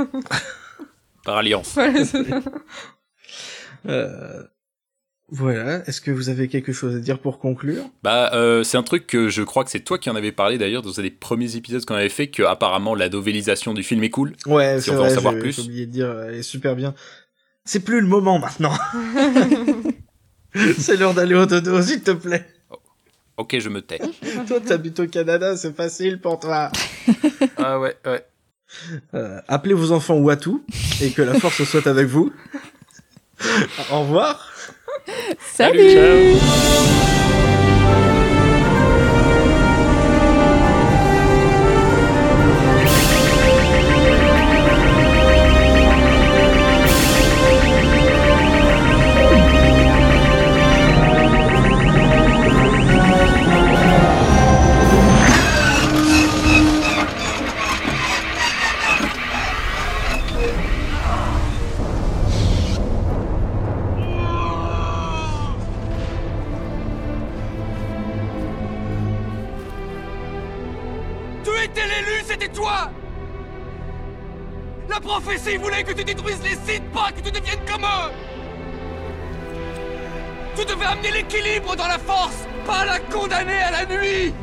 [SPEAKER 4] Par alliance. (laughs)
[SPEAKER 6] Voilà,
[SPEAKER 7] euh, voilà, est-ce que vous avez quelque chose à dire pour conclure?
[SPEAKER 4] Bah, euh, c'est un truc que je crois que c'est toi qui en avais parlé d'ailleurs dans un des premiers épisodes qu'on avait fait, que apparemment la novélisation du film est cool.
[SPEAKER 7] Ouais,
[SPEAKER 4] Si
[SPEAKER 7] c'est
[SPEAKER 4] on veut en
[SPEAKER 7] vrai,
[SPEAKER 4] savoir
[SPEAKER 7] j'ai
[SPEAKER 4] plus.
[SPEAKER 7] j'ai oublié de dire, elle est super bien. C'est plus le moment maintenant. (laughs) c'est l'heure d'aller au dodo, s'il te plaît.
[SPEAKER 4] Ok, je me tais. (laughs)
[SPEAKER 7] toi, t'habites au Canada, c'est facile pour toi. (laughs)
[SPEAKER 4] ah ouais, ouais.
[SPEAKER 7] Euh, appelez vos enfants Watu et que la force soit avec vous. Au revoir.
[SPEAKER 5] Salut,
[SPEAKER 2] l'équilibre dans la force, pas la condamner à la nuit